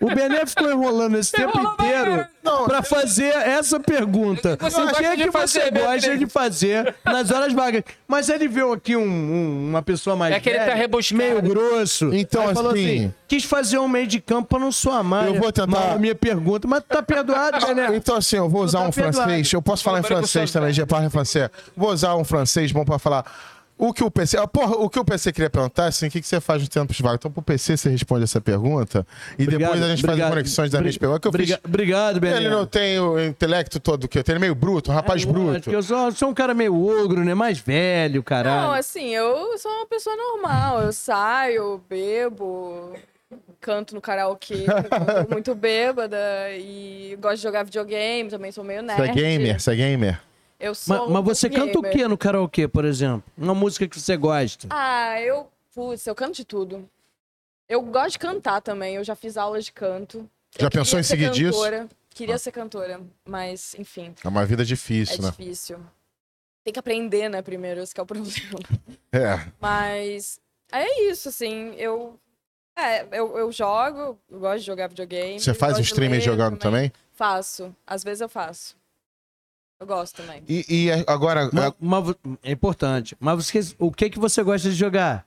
O Bené ficou enrolando esse tempo inteiro pra fazer essa pergunta. Você o que gosta é que fazer, você gosta Beatriz? de fazer nas horas vagas? Mas ele viu aqui um- um- uma pessoa mais É que ele tá velha, rebuscado. meio grosso. Então, Aí falou assim- quis fazer um meio de campo pra não suar mais. Eu vou tentar- minha pergunta, mas tá perdoado, Bené. Então, assim, eu vou usar tá um perdoado. francês. Eu posso falar em eu francês também, je parle francês. Vou usar um francês bom pra falar. O que o PC. ah, Porra, o que o PC queria perguntar, assim, o que, que você faz no tempo vago? Então, pro PC, você responde essa pergunta. E depois a gente faz as conexões das minhas perguntas. Que eu Briga- fiz. Obrigado, Bené. Ele não tem o intelecto todo que eu tenho. Ele é meio bruto, um rapaz Lógico, bruto. Eu sou, sou um cara meio ogro, né? Mais velho, caralho. Não, assim, eu sou uma pessoa normal. Eu saio, bebo, canto no karaokê, muito bêbada e gosto de jogar videogame, também sou meio nerd. Você é gamer? Você é gamer? Eu sou Mas, um mas você gamer. canta o que no karaokê, por exemplo? Uma música que você gosta. Ah, eu. Putz, eu canto de tudo. Eu gosto de cantar também, eu já fiz aulas de canto. Já Eu pensou em ser seguir disso? cantora, Queria ser cantora, mas enfim, É uma vida é difícil, né? difícil. Tem que aprender, né, primeiro, esse que é o problema. É. Mas é isso, assim, eu. É, eu, eu jogo, eu gosto de jogar videogame. Você faz o ler jogando também? Faço. Às vezes eu faço. Eu gosto também. E, e agora. Ma- mas vo- é importante. Mas você- o que que você gosta de jogar?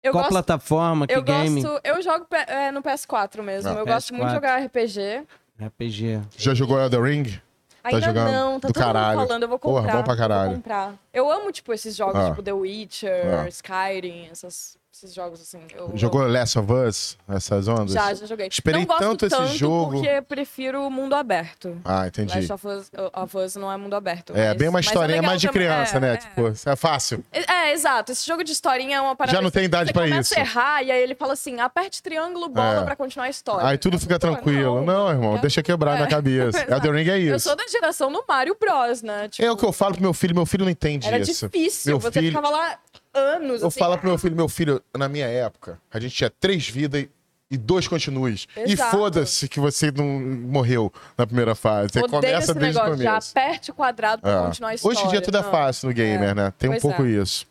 Eu Qual gosto, plataforma? Que eu game? gosto. Eu jogo é, no PS4 mesmo. Ah, eu gosto muito de PS4. jogar RPG. RPG. Já jogou Elden Ring? Ainda jogando? não, tá Do todo caralho. mundo falando, eu vou Porra, comprar. bom pra caralho. Vou comprar. Eu amo, tipo, esses jogos, Ah. tipo The Witcher, Ah. Skyrim, essas, esses jogos assim. Eu, Jogou Last of Us? Essas ondas? Já, já joguei. Esperei não tanto esse jogo. porque prefiro o mundo aberto. Ah, entendi. Last of Us, of Us não é mundo aberto. É, mas- bem uma é historinha legal mais de criança, É, né? é. Tipo, é fácil. É, é, exato. Esse jogo de historinha é uma parada. Já não tem assim, idade você pra começa isso. a errar e aí ele fala assim: aperte triângulo, bola É. pra continuar a história. Aí tudo Eu fica falo, "Pô, tranquilo. Não, irmão, é- deixa quebrar É. na cabeça. Elden Ring é Eu isso. sou da geração do Mario Bros, né? Tipo, É o que eu falo pro meu filho, meu filho não entende Era isso. difícil. Meu você filho- ficava lá anos. Eu assim, falo pro meu filho, meu filho, na minha época, a gente tinha três vidas e- dois continues. E foda-se que você não morreu na primeira fase. Você Odeio começa esse desde o negócio, já começo. aperte o quadrado pra É. continuar a história. Hoje em dia tudo é Não, fácil no gamer, É. né? Tem um Pois pouco é. isso.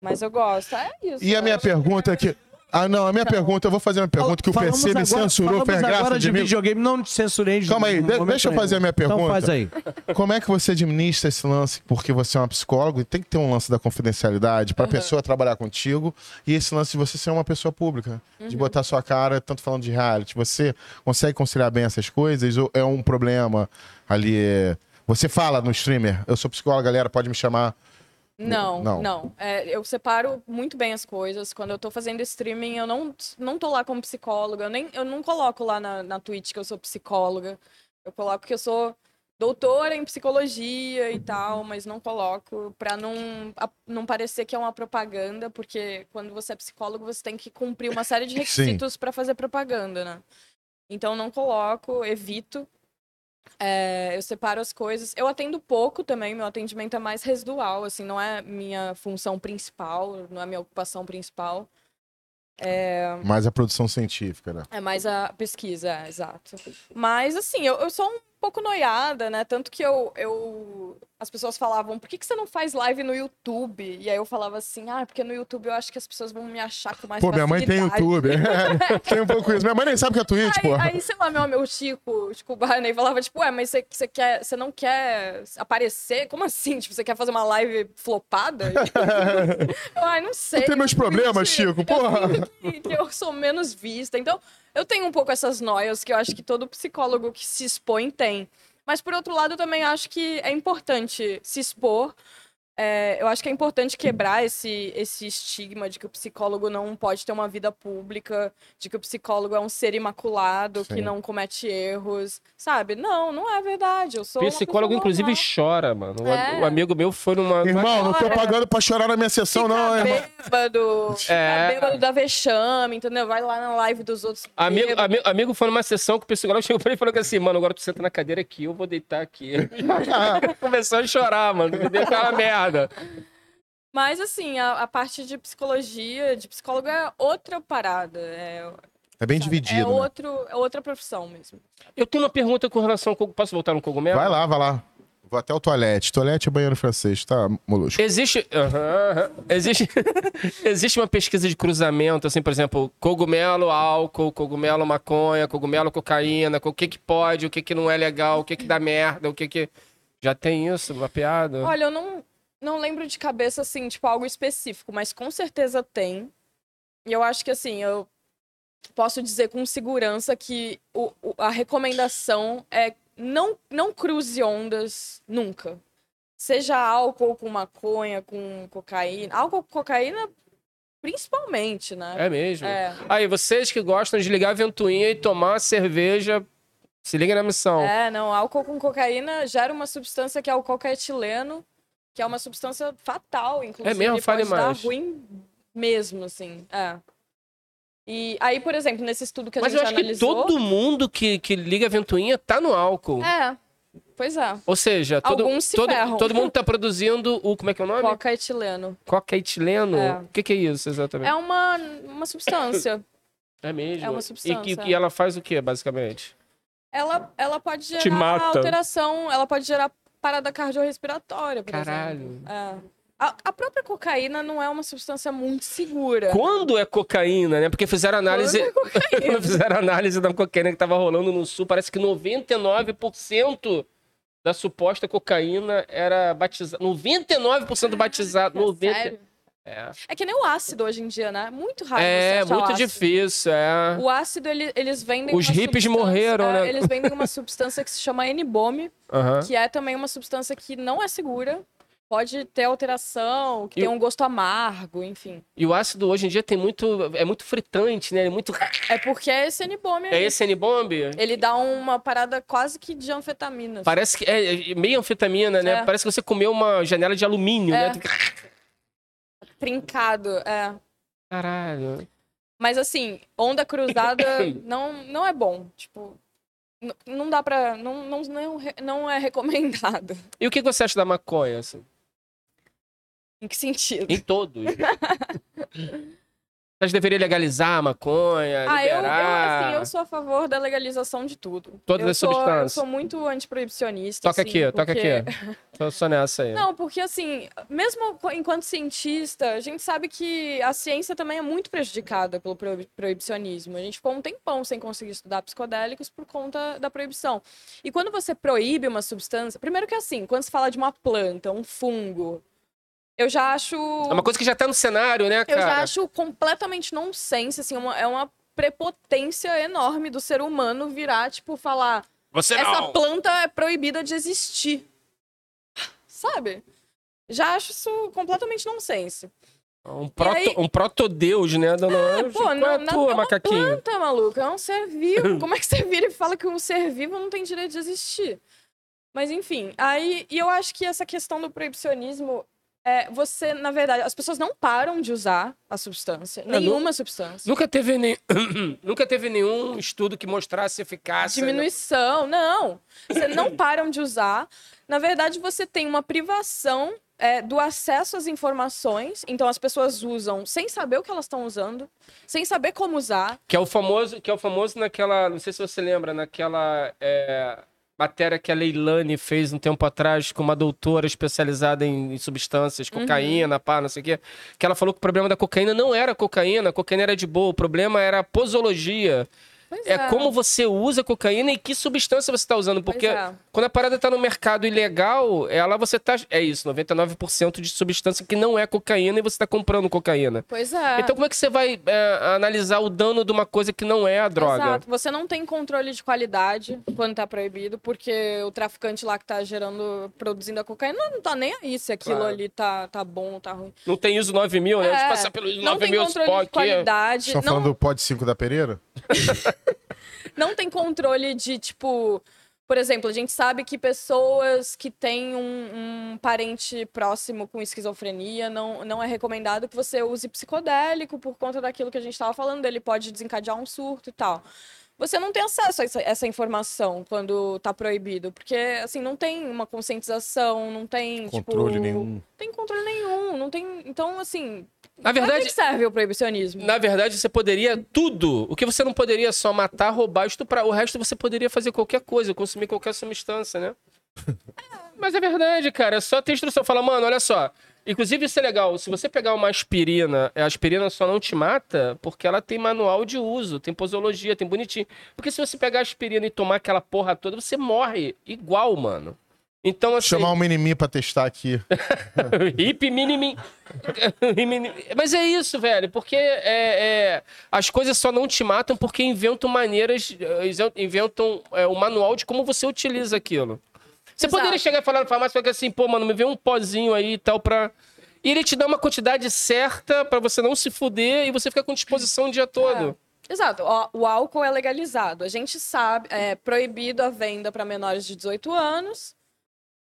Mas eu gosto. É isso. E a minha eu- pergunta é que. Ah, não, a minha pergunta, eu vou fazer uma pergunta que o Falamos PC me agora- censurou, graça agora de de mim. videogame, não te censurei. de Calma aí, de- deixa eu fazer a minha nenhum. pergunta. Então faz aí. Como é que você administra esse lance? Porque você é uma psicóloga e tem que ter um lance da confidencialidade para a Uhum. pessoa trabalhar contigo e esse lance de você ser uma pessoa pública, de Uhum. botar sua cara, tanto falando de reality. Você consegue conciliar bem essas coisas ou é um problema ali? Você fala no streamer, eu sou psicóloga, galera, pode me chamar. Não, Não. não. É, eu separo muito bem as coisas. Quando eu tô fazendo streaming, eu não, não tô lá como psicóloga. Eu, nem, eu não coloco lá na, na Twitch que eu sou psicóloga. Eu coloco que eu sou doutora em psicologia e tal, mas não coloco pra não, a- não parecer que é uma propaganda, porque quando você é psicólogo, você tem que cumprir uma série de requisitos pra fazer propaganda, né? Então não coloco, evito. É, eu separo as coisas. Eu atendo pouco também, meu atendimento é mais residual, assim, não é minha função principal, não é minha ocupação principal. Mais a produção científica, né? É mais a pesquisa, é, exato. Mas, assim, eu, eu sou um pouco noiada, né? Tanto que eu, eu. As pessoas falavam, por que, que você não faz live no YouTube? E aí eu falava assim, ah, porque no YouTube eu acho que as pessoas vão me achar com mais Pô, minha mãe tem facilidade." YouTube. tem um pouco isso. Minha mãe nem sabe que é Twitch, Aí, pô. aí, sei lá, meu, meu Chico, Chico Barney falava, tipo, ué, mas você, você, quer, você não quer aparecer? Como assim? Tipo, você quer fazer uma live flopada? eu, ai, não sei. Eu tenho meus problemas, Chico, eu porra. sinto Que, que eu sou menos vista. Então, eu tenho um pouco essas noias que eu acho que todo psicólogo que se expõe tem. Mas, por outro lado, eu também acho que é importante se expor. É, eu acho que é importante quebrar esse, esse estigma de que o psicólogo não pode ter uma vida pública, de que o psicólogo é um ser imaculado, Sim. que não comete erros, sabe? Não, não é verdade. Eu sou Psicólogo, inclusive, normal. chora, mano. Um, É. um amigo meu foi numa. Irmão, não tô pagando pra chorar na minha sessão, não, Fica irmão. bêbado, É. bêbado da vexame, entendeu? Vai lá na live dos outros. Amigo, bêbado. amigo, amigo foi numa sessão que o psicólogo chegou pra ele e falou que assim, mano, agora tu senta na cadeira aqui, eu vou deitar aqui. Começou a chorar, mano. Me deu aquela merda. Mas, assim, a, a parte de psicologia, de psicólogo é outra parada. É, É bem é, dividido, né? outro, é outra profissão mesmo. Eu tenho uma pergunta com relação ao. Posso voltar no cogumelo? Vai lá, vai lá. Vou até o toalete. Toalete é banheiro francês, tá, Molusco? Existe, existe, existe uma pesquisa de cruzamento, assim, por exemplo, cogumelo álcool, cogumelo maconha, cogumelo cocaína, o que que pode, o que que não é legal, o que que dá merda, o que que... Já tem isso, mapeado? Olha, eu não, não lembro de cabeça, assim, tipo, algo específico, mas com certeza tem. E eu acho que, assim, eu posso dizer com segurança que o, o- a recomendação é não, não cruze ondas nunca. Seja álcool com maconha, com cocaína. Álcool com cocaína, principalmente, né? É mesmo? É. Aí, vocês que gostam de ligar a ventoinha e tomar cerveja, se liga na missão. É, não, álcool com cocaína gera uma substância que é o cocaetileno, que é uma substância fatal, inclusive. É mesmo? Fale pode dar mais. ruim mesmo, assim. É. E aí, por exemplo, nesse estudo que a Mas eu gente acho que analisou... todo mundo que, que liga a ventoinha tá no álcool. É, pois é. Ou seja, todo, Alguns se todo, ferram. todo mundo tá produzindo o... Como é que é o nome? Cocaetileno. Cocaetileno? É. O que, que é isso, exatamente? É uma, uma substância. É mesmo? é uma E, substância. que, e ela faz o que, basicamente? ela, ela pode gerar alteração, ela pode gerar parada cardiorrespiratória, por Caralho. exemplo. É. A, a própria cocaína não é uma substância muito segura. Quando é cocaína, né? Porque fizeram análise. Quando é cocaína? fizeram análise da cocaína que tava rolando no sul. Parece que 99% da suposta cocaína era batizada. 99% batizado. 90... Sério? É, É que nem o ácido hoje em dia, né? Muito raro. é muito difícil. É. O ácido, ele- eles vendem. Os hippies morreram, é, né? Eles vendem uma substância que se chama N-Bome, Aham. que é também uma substância que não é segura. Pode ter alteração, que E- tem um gosto amargo, enfim. E o ácido hoje em dia tem muito. É muito fritante, né? É muito. É porque é esse N-Bome É esse N-bomb? Ele dá uma parada quase que de anfetamina. Parece que é é meio anfetamina, né? É. Parece que você comeu uma janela de alumínio, É. né? Trincado, é. Caralho. Mas assim, onda cruzada não, não é bom. Tipo, não dá pra. Não, não, não, não é recomendado. E o que você acha da maconha, assim? Em que sentido? Em todos. Mas deveria legalizar a maconha, Ah, eu, eu, liberar. assim, eu sou a favor da legalização de tudo. Todas eu as sou, Eu substâncias. sou muito antiproibicionista. Toca assim, aqui, toca porque- aqui. Tô só nessa aí. Não, porque assim, mesmo enquanto cientista, a gente sabe que a ciência também é muito prejudicada pelo proib- proibicionismo. A gente ficou um tempão sem conseguir estudar psicodélicos por conta da proibição. E quando você proíbe uma substância, primeiro que assim, quando se fala de uma planta, um fungo, eu já acho É uma coisa que já tá no cenário, né, eu cara? já acho completamente nonsense, assim, uma- é uma prepotência enorme do ser humano virar, tipo, falar Você essa não. planta é proibida de existir. Sabe? Já acho isso completamente nonsense. Um, proto, aí- um proto-deus, né, dona Anjo? pô, Qual não- é a não- tua, é uma macaquinho? Planta, maluco, é um ser vivo. Como é que você vira e fala que um ser vivo não tem direito de existir? Mas enfim, aí e eu acho que essa questão do proibicionismo é você, na verdade, as pessoas não param de usar a substância, nu- nenhuma substância. Nunca teve, nem... Nunca teve nenhum estudo que mostrasse eficácia. né? Diminuição, não. Você não param de usar. Na verdade, você tem uma privação é, do acesso às informações. Então as pessoas usam sem saber o que elas estão usando, sem saber como usar. Que é o famoso, que é o famoso naquela, não sei se você lembra, naquela é, matéria que a Leilani fez um tempo atrás com uma doutora especializada em, em substâncias, cocaína, uhum. pá, não sei o quê, que ela falou que o problema da cocaína não era cocaína, a cocaína era de boa, o problema era a posologia. É, é, como você usa cocaína e que substância você está usando. Porque é. quando a parada está no mercado ilegal, ela você tá. É isso, 99% de substância que não é cocaína e você está comprando cocaína. Pois é. Então como é que você vai é, analisar o dano de uma coisa que não é a droga? Exato. Você não tem controle de qualidade quando está proibido, porque o traficante lá que está gerando, produzindo a cocaína, não está nem aí se aquilo claro. ali tá, tá bom ou tá ruim. Não tem ISO 9000, né? É. passar pelo ISO 9000 Não tem controle de qualidade. Estão falando do pod 5 da Pereira? não tem controle de, tipo. Por exemplo, a gente sabe que pessoas que têm um, um, parente próximo com esquizofrenia não, não é recomendado que você use psicodélico por conta daquilo que a gente estava falando, ele pode desencadear um surto e tal você não tem acesso a essa, essa informação quando está proibido, porque assim não tem uma conscientização, não tem tipo, controle tipo, nenhum, tem controle nenhum, não tem, então assim, na verdade, que serve o proibicionismo? Na verdade, você poderia tudo. O que você não poderia só matar, roubar, estuprar. O resto você poderia fazer qualquer coisa, consumir qualquer substância, né? Mas é verdade, cara. É só ter instrução. Fala, mano, olha só. Inclusive, isso é legal. Se você pegar uma aspirina, a aspirina só não te mata porque ela tem manual de uso, tem posologia, tem bonitinho. Porque se você pegar a aspirina e tomar aquela porra toda, você morre igual, mano. Então, assim... Chamar um mini pra testar aqui. Hip mini Mas é isso, velho. Porque é, é, as coisas só não te matam porque inventam maneiras, inventam é, o manual de como você utiliza aquilo. Você Exato. poderia chegar e falar na farmácia e assim, pô, mano, me vê um pozinho aí e tal pra. E ele te dá uma quantidade certa para você não se fuder e você fica com disposição o dia todo. É. Exato. O, o, álcool é legalizado. A gente sabe, é proibido a venda para menores de 18 anos,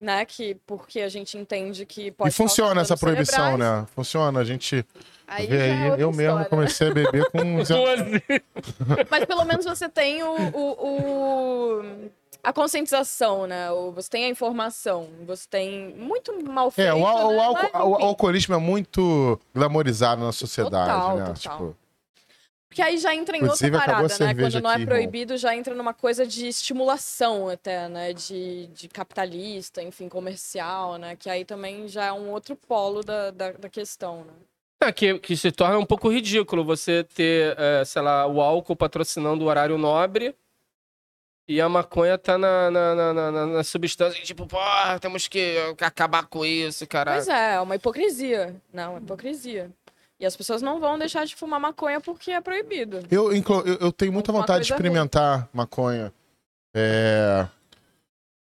né? Que porque a gente entende que pode. E funciona essa proibição, cerebrais. né? Funciona. A gente. Aí, vê aí é eu história. mesmo comecei a beber com. Mas pelo menos você tem o, o, o a conscientização, né? Você tem a informação, você tem muito mal feito. É, o, o, né? o, o alcoolismo é muito glamorizado na sociedade, total, né? Total. Tipo... Porque aí já entra em Inclusive, outra parada, né? Quando não é proibido, irmão. já entra numa coisa de estimulação até, né? De, de capitalista, enfim, comercial, né? Que aí também já é um outro polo da, da, da questão, né? É, que, que se torna um pouco ridículo você ter, é, sei lá, o álcool patrocinando o horário nobre e a maconha tá na, na, na, na, na substância, tipo, porra, temos que acabar com isso, cara. Pois é, é uma hipocrisia. Não, uma hipocrisia. E as pessoas não vão deixar de fumar maconha porque é proibido. Eu, eu, eu tenho muita vontade de experimentar ruim. maconha. É.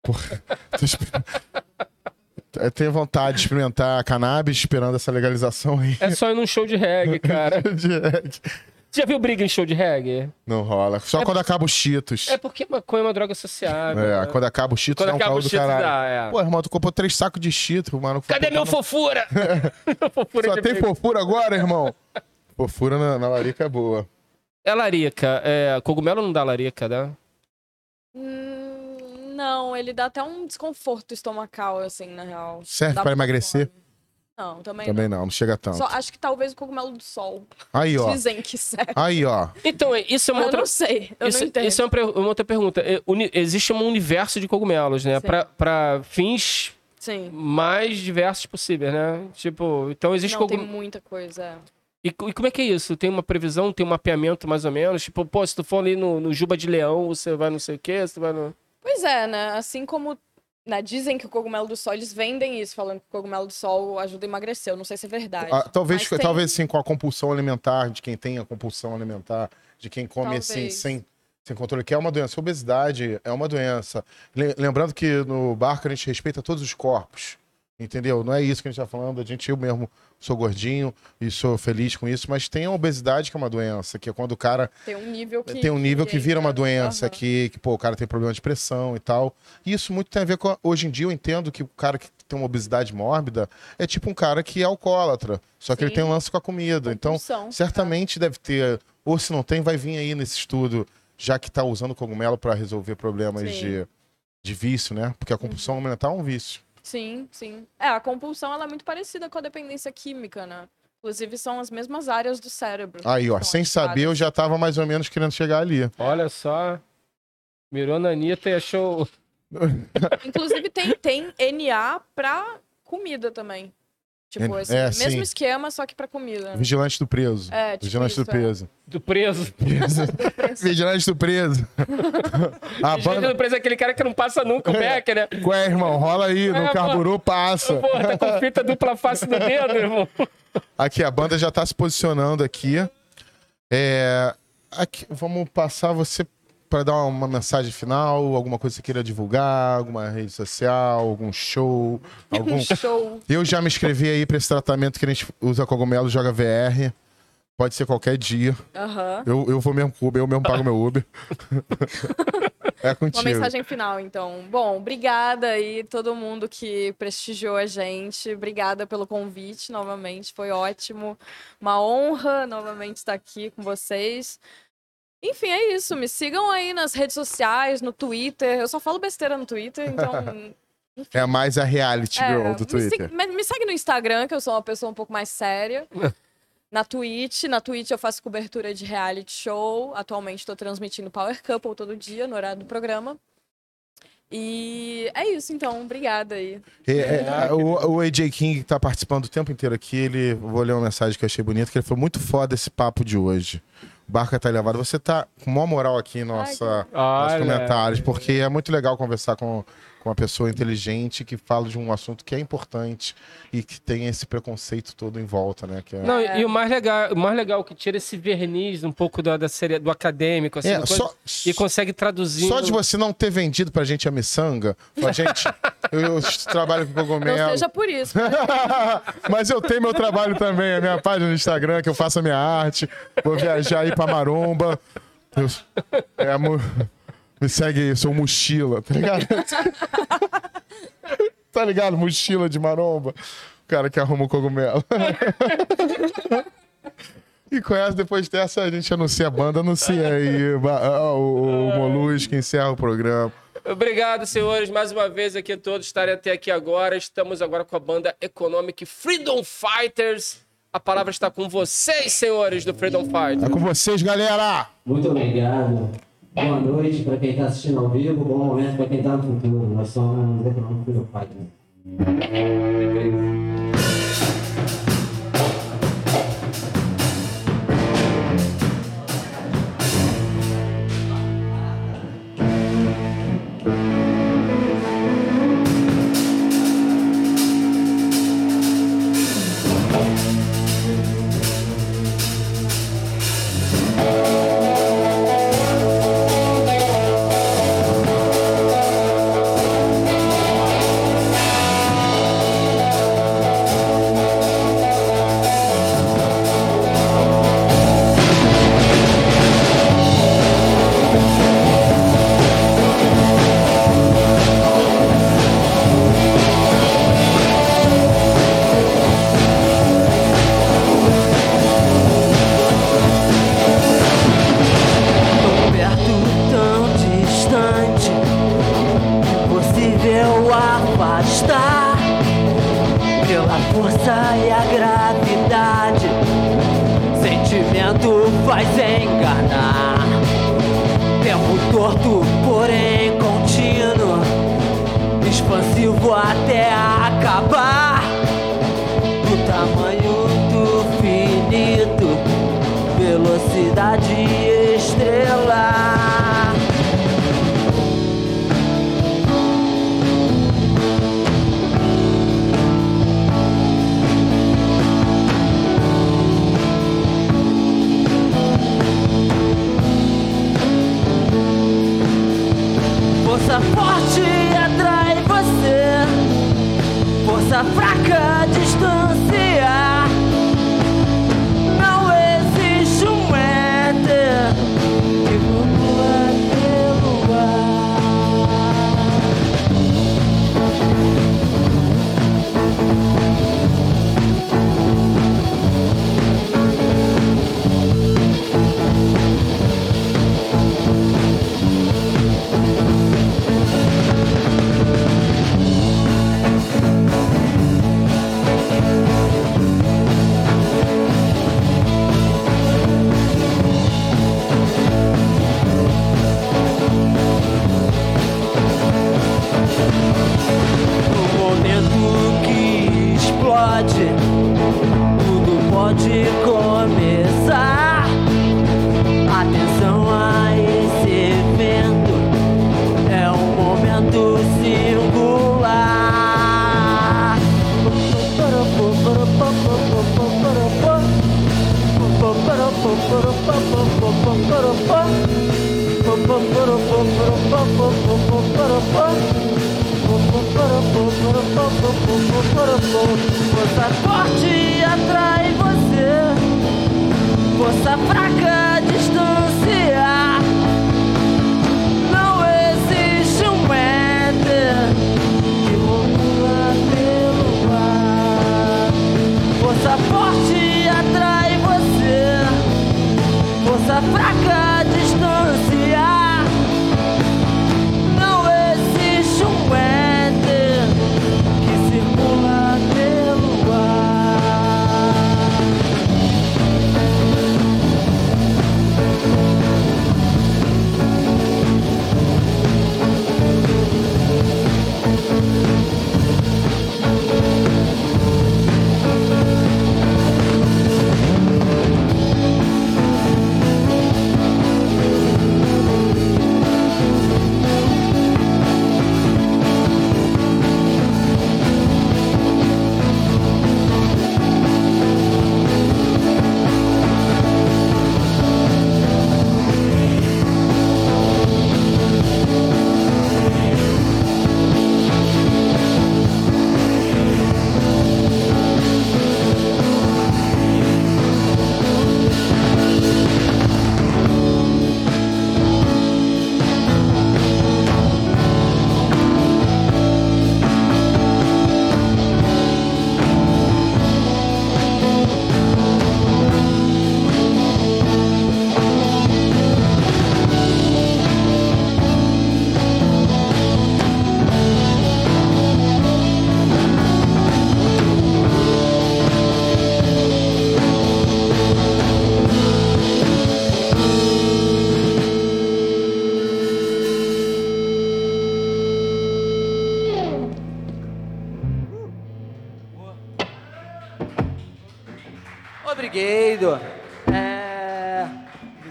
Porra. Eu tenho vontade de experimentar cannabis esperando essa legalização aí. É só ir num show de reggae, cara. de reggae. Você já viu briga em show de reggae? Não rola. Só é quando acaba os cheetos. É porque maconha é uma droga sociável. É, né? quando acaba os cheetos, quando dá um caldo do caralho. Dá, é. Pô, irmão, tu comprou três sacos de cheetos, mano. Cadê meu fofura? fofura Só tem briga. fofura agora, irmão? fofura na, na, larica é boa. É larica. É, cogumelo não dá larica, né? Hum, não, ele dá até um desconforto estomacal, assim, na real. Serve dá pra emagrecer? Fome. Não, também, também não. não. chega tanto. Só, acho que talvez o cogumelo do sol. Aí, ó. Dizem que serve. Aí, ó. Então, isso é uma eu outra... não sei, eu isso, não entendo. Isso é uma, uma outra pergunta. É, existe um universo de cogumelos, né? Pra, pra fins Sim. mais diversos possíveis, né? Tipo, então existe não, tem muita coisa, é. E, e, como é que é isso? Tem uma previsão, tem um mapeamento mais ou menos? Tipo, pô, se tu for ali no, no Juba de Leão, você vai não sei o quê, você vai no... Pois é, né? Assim como né, dizem que o cogumelo do sol, eles vendem isso, falando que o cogumelo do sol ajuda a emagrecer. Eu não sei se é verdade. Ah, talvez, tem... talvez sim, com a compulsão alimentar, de quem tem a compulsão alimentar, de quem come talvez. assim, sem, sem controle, que é uma doença. Obesidade é uma doença. Lembrando que no barco a gente respeita todos os corpos. Entendeu? Não é isso que a gente está falando. A gente, eu mesmo sou gordinho e sou feliz com isso, mas tem a obesidade que é uma doença, que é quando o cara. Tem um nível que. Tem um nível que vira uma doença, uhum. que, que, pô, o cara tem problema de pressão e tal. E isso muito tem a ver com. Hoje em dia eu entendo que o cara que tem uma obesidade mórbida é tipo um cara que é alcoólatra, só que Sim. ele tem um lance com a comida. Então, certamente deve ter. Ou se não tem, vai vir aí nesse estudo, já que está usando cogumelo para resolver problemas de, de vício, né? Porque a compulsão uhum. alimentar é um vício. Sim, sim. É, a compulsão ela é muito parecida com a dependência química, né? Inclusive, são as mesmas áreas do cérebro. Aí, ó, sem saber, eu já tava mais ou menos querendo chegar ali. Olha só. Mirou na Anitta e achou. Inclusive, tem, tem NA pra comida também. Tipo, É, esse é, mesmo sim. esquema, só que pra comida. né? Vigilante do preso. É, tipo Vigilante isso, do é. preso. Do preso. Vigilante do preso. A Gente, banda... do preso é aquele cara que não passa nunca o Beck, né? Ué, irmão, rola aí, não É, carburou, passa. Pô, tá com fita dupla face no dedo, irmão. Aqui, a banda já tá se posicionando aqui. É, aqui, vamos passar você para dar uma mensagem final, alguma coisa que você queira divulgar, alguma rede social, algum show, algum... Show. Eu já me inscrevi aí para esse tratamento que a gente usa cogumelo, joga VR. Pode ser qualquer dia. Aham. Eu, eu vou mesmo com Uber, eu mesmo pago meu Uber. é Uma contigo. mensagem final, então. Bom, obrigada aí todo mundo que prestigiou a gente. Obrigada pelo convite novamente. Foi ótimo. Uma honra novamente estar aqui com vocês. Enfim, é isso. Me sigam aí nas redes sociais, no Twitter. Eu só falo besteira no Twitter, então. É mais a reality é, girl do me, Twitter. me- segue no Instagram, que eu sou uma pessoa um pouco mais séria. Na Twitch, na Twitch eu faço cobertura de reality show. Atualmente estou transmitindo Power Couple todo dia, no horário do programa. E é isso, então. Obrigada aí. É, é, o, o AJ King que tá participando o tempo inteiro aqui, ele. Vou ler uma mensagem que eu achei bonita, que ele foi muito foda esse papo de hoje. Barca tá elevado. Você tá com maior moral aqui em nossa, nossos Olha. comentários, porque é muito legal conversar com, com uma pessoa inteligente que fala de um assunto que é importante e que tem esse preconceito todo em volta, né? Que é... Não, e o mais legal, o mais legal é que tira esse verniz um pouco da, da série, do acadêmico, assim, É, do coisa, só- e consegue traduzir. Só de você não ter vendido pra gente a miçanga, a gente, eu, eu trabalho com Não cogumelo. seja por isso. Mas eu tenho meu trabalho também, a minha página no Instagram, que eu faço a minha arte. Vou viajar aí pra Maromba. Eu- é, mo- me segue aí, eu sou mochila, tá ligado? tá ligado? Mochila de Maromba. O cara que arruma o cogumelo. E conhece, depois dessa a gente anuncia a banda, anuncia aí ah, o, o Molusco, encerra o programa. Obrigado, senhores, mais uma vez aqui a todos estarem até aqui agora. Estamos agora com a banda Economic Freedom Fighters. A palavra está com vocês, senhores do Freedom Fighters. É com vocês, galera! Muito obrigado. Boa noite para quem está assistindo ao vivo, bom momento para quem está no futuro. Nós somos Econômico Freedom Fighters. Tão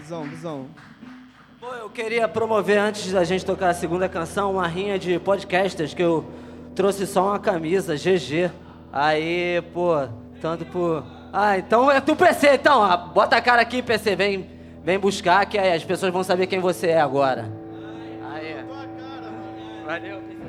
Visão, visão. Pô, eu queria promover, antes da gente tocar a segunda canção, uma rinha de podcasters que eu trouxe só uma camisa, GG. Aí, pô, tanto por. Ah, então é tu, PC, então. Ah, bota a cara aqui, PC, vem, vem buscar, que aí as pessoas vão saber quem você é agora. Aí. Valeu, PC.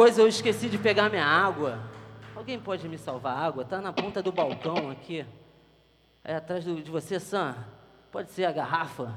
coisa, eu esqueci de pegar minha água. Alguém pode me salvar a água? Tá na ponta do balcão aqui. É atrás do, de você, Sam. Pode ser a garrafa?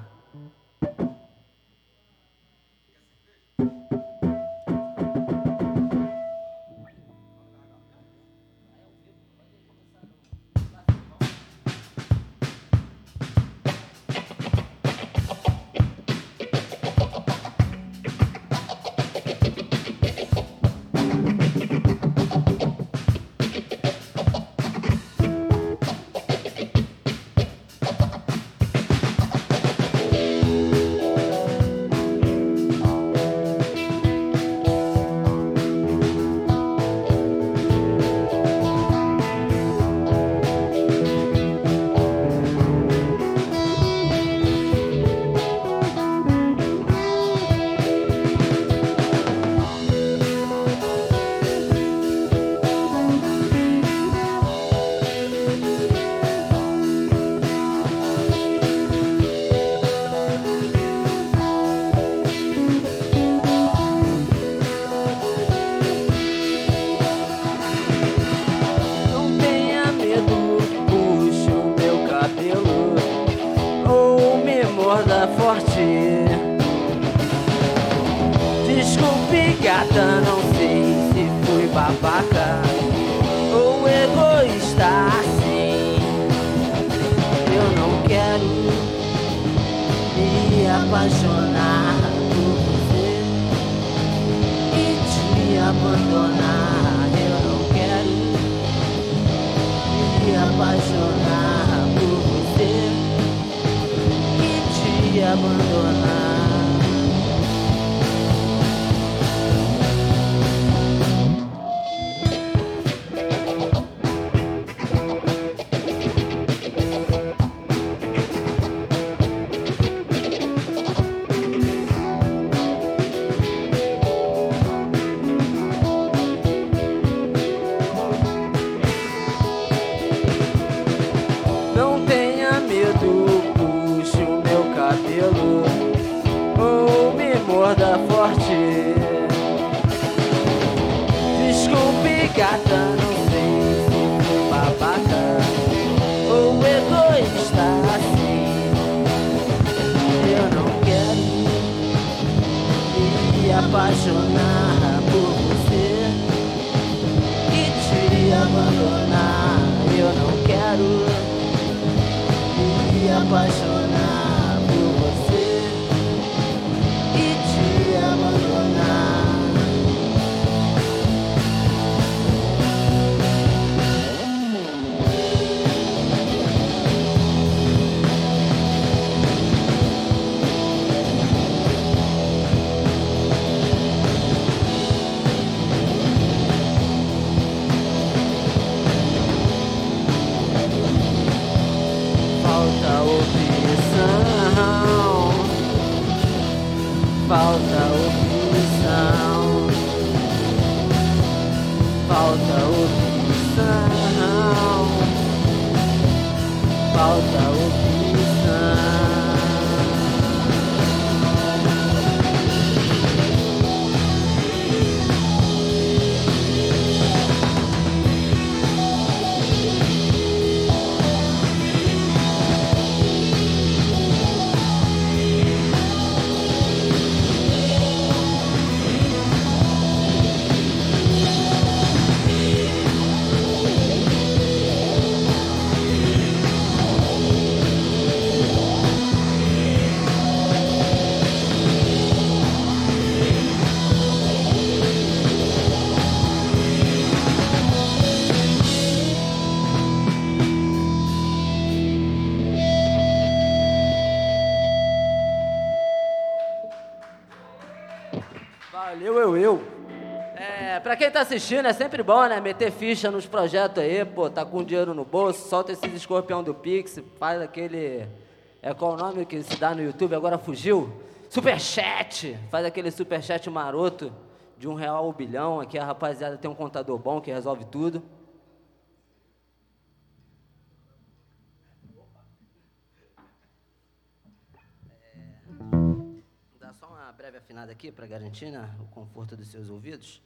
Pra quem tá assistindo, é sempre bom, né? Meter ficha nos projetos aí, pô, tá com dinheiro no bolso, solta esses escorpião do Pix, faz aquele. É qual o nome que se dá no YouTube? Agora fugiu? Superchat! Faz aquele superchat maroto de um real ao bilhão. Aqui a rapaziada tem um contador bom que resolve tudo. Dá só uma breve afinada aqui para garantir né, o conforto dos seus ouvidos.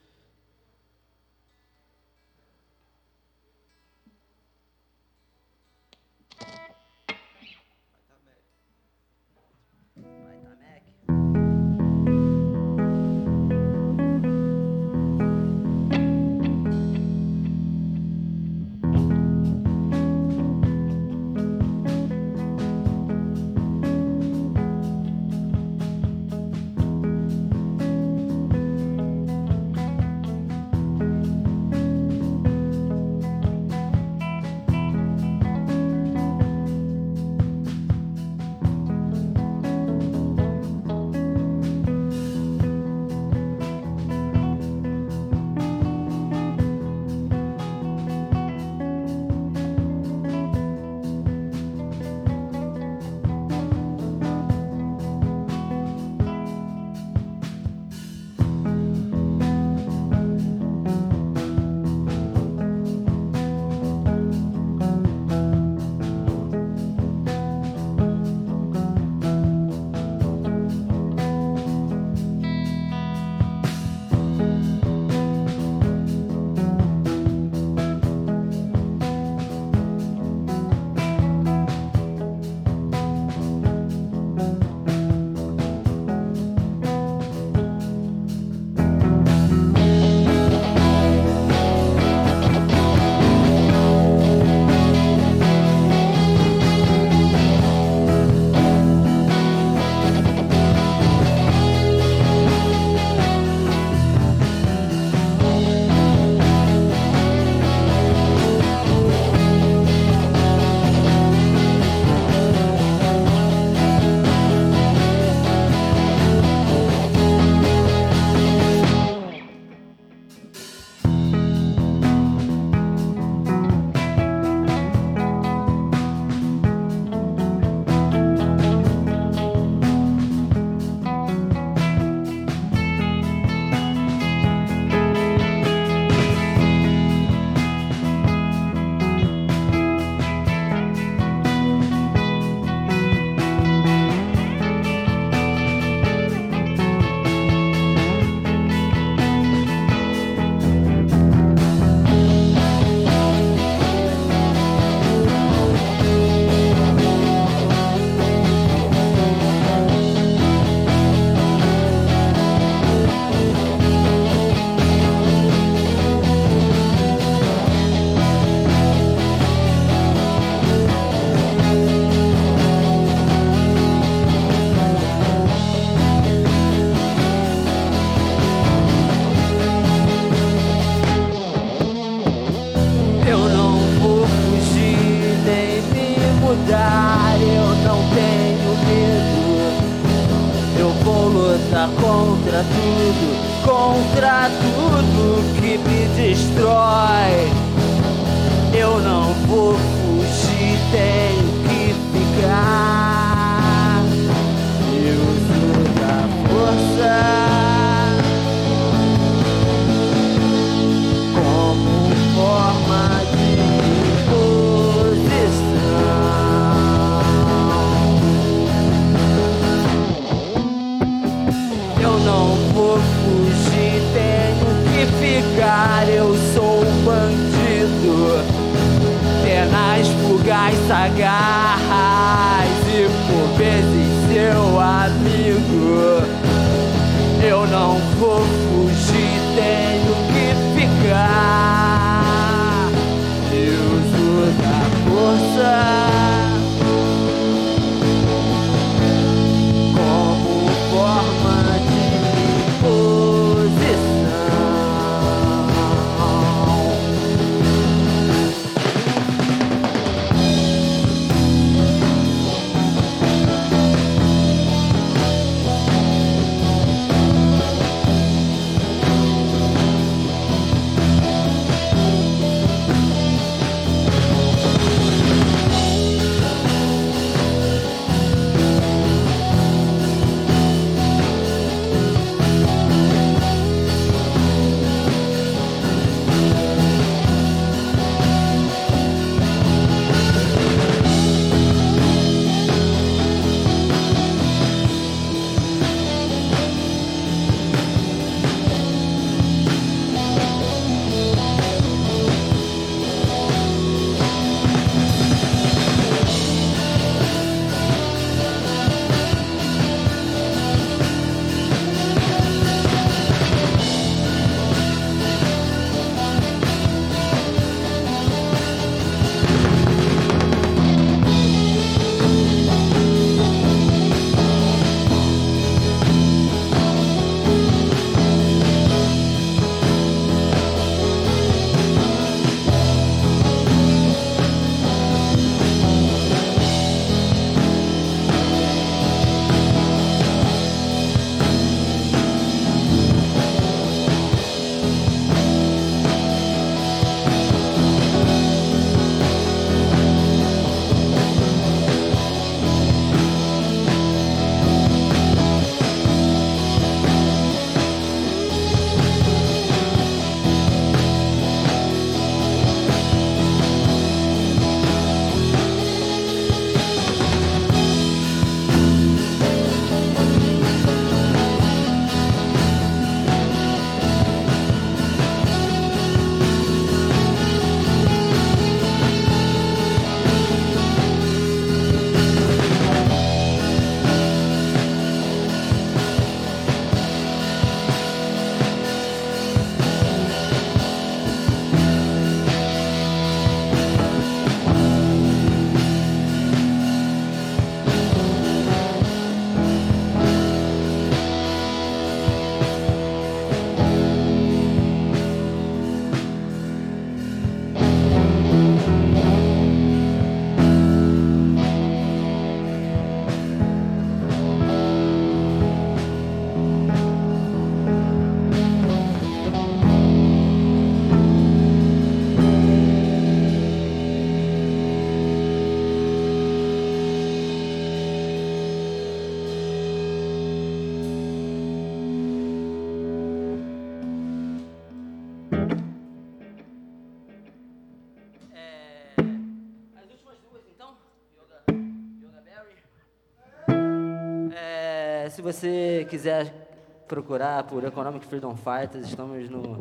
Quiser procurar por Economic Freedom Fighters, estamos no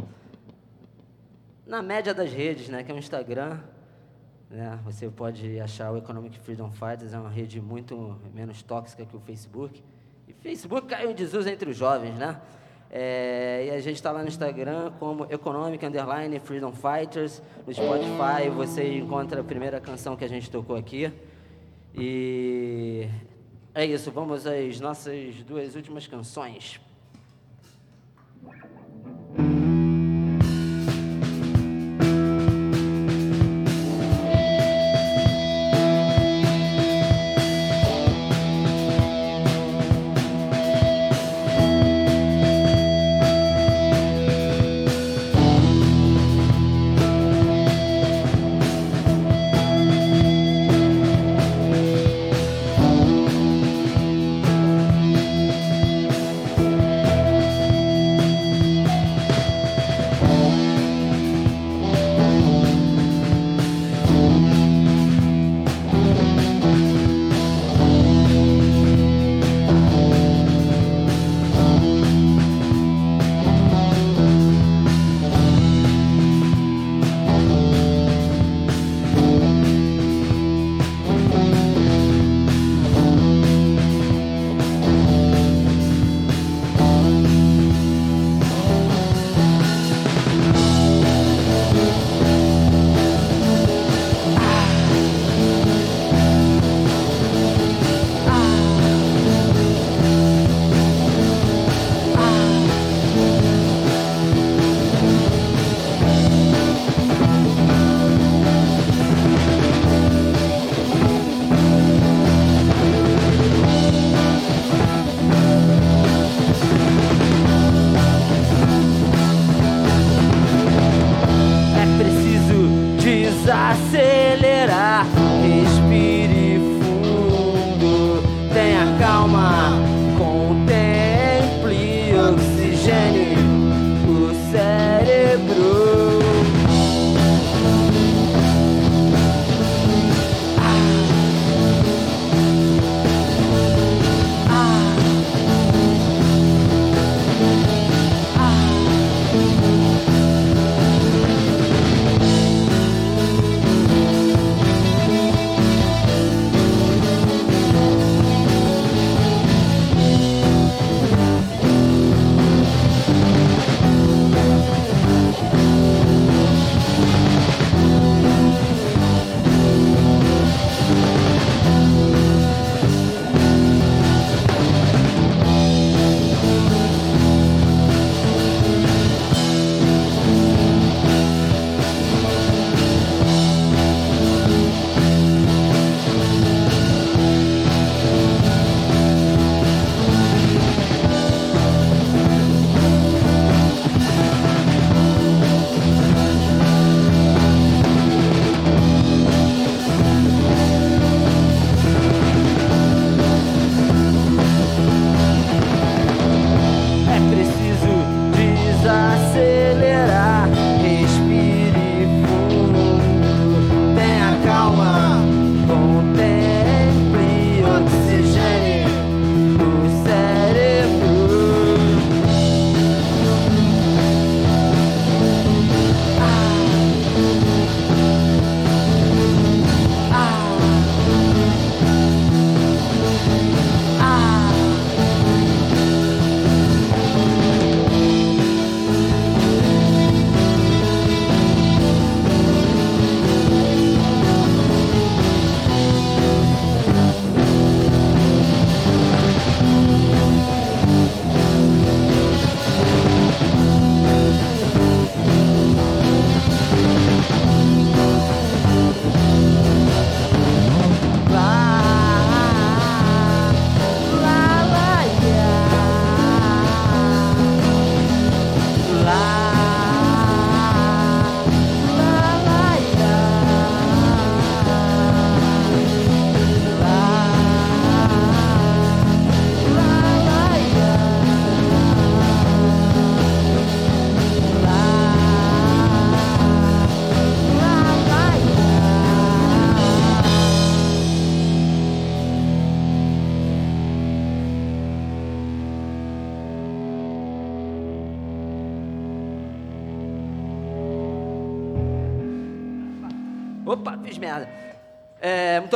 na média das redes, né, que é o Instagram. Né, você pode achar o Economic Freedom Fighters, é uma rede muito menos tóxica que o Facebook. E Facebook caiu em desuso entre os jovens, né? É, e a gente está lá no Instagram como Economic Underline Freedom Fighters. No Spotify você encontra a primeira canção que a gente tocou aqui. E é isso, vamos às nossas duas últimas canções.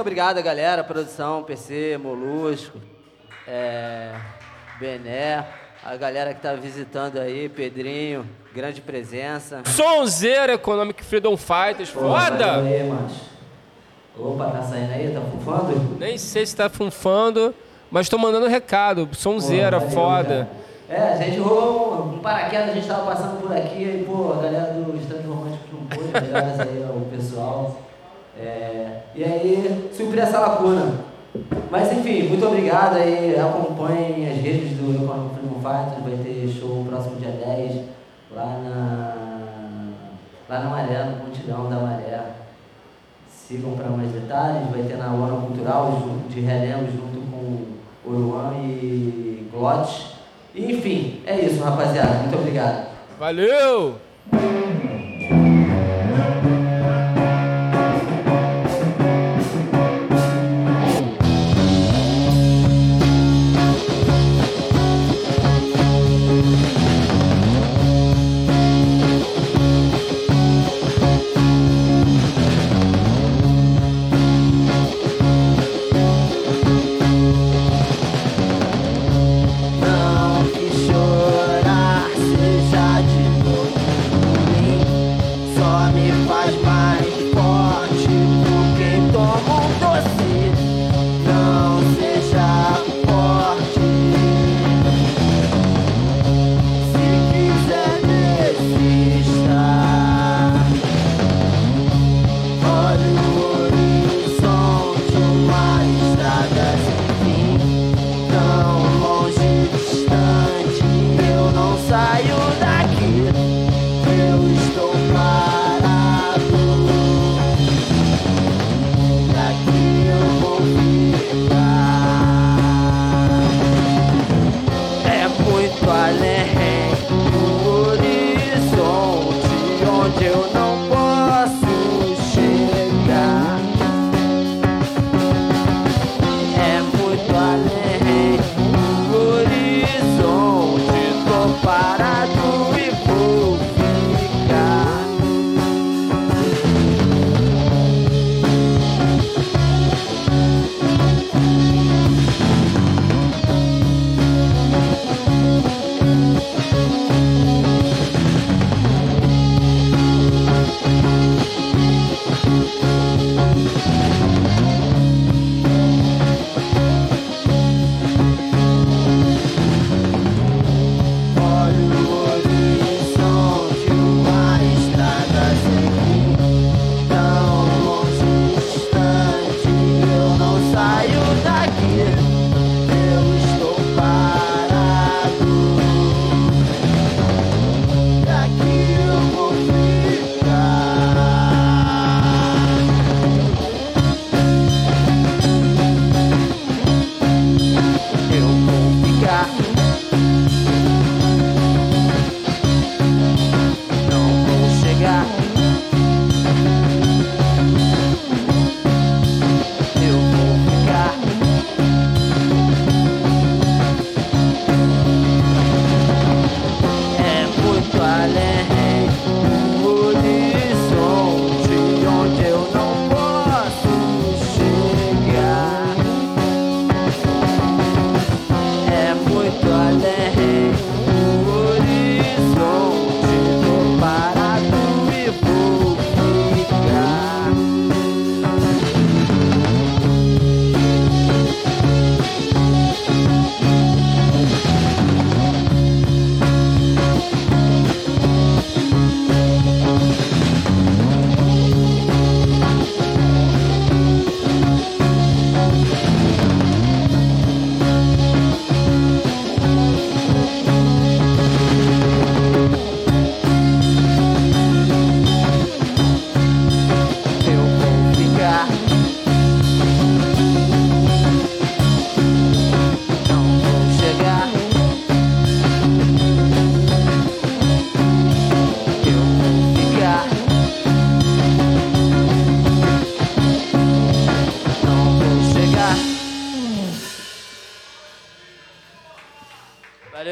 Muito obrigado, galera, produção, PC, Molusco, é, Bené, a galera que tá visitando aí, Pedrinho, grande presença. Sonzeira Economic Freedom Fighters, Pô, foda! aí, macho. Opa, tá saindo aí? Tá fufando? Nem sei se tá funfando, mas tô mandando recado. Sonzeira, Pô, foda. cara. É, a gente rolou um, um paraquedas, a gente tava passando por aqui, aí, pô, a galera do Estranho Romântico não pôde, aí ao pessoal. É, e aí, suprir essa lacuna. Mas enfim, muito obrigado aí, acompanhem as redes do Economic Freedom Fighters, vai ter show próximo dia 10, lá na, lá na Maré, no Multidão da Maré. Sigam para mais detalhes, vai ter na Ona Cultural, de relembro, junto com Oruan e Glot. Enfim, é isso, rapaziada. Muito obrigado. Valeu!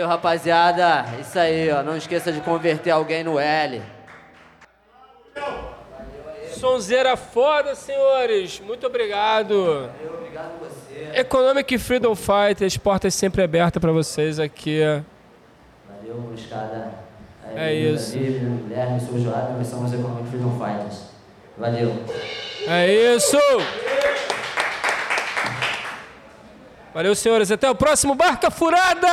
Valeu, rapaziada. Isso aí, ó. Não esqueça de converter alguém no L. Sonzeira foda, senhores. Muito obrigado. Obrigado a você. Economic Freedom Fighters, portas sempre abertas pra vocês aqui. Valeu, Moluscada. É isso. Guilherme, sou o Joab, nós somos Economic Freedom Fighters. Valeu. É isso! Valeu, senhores. Até o próximo Barca Furada!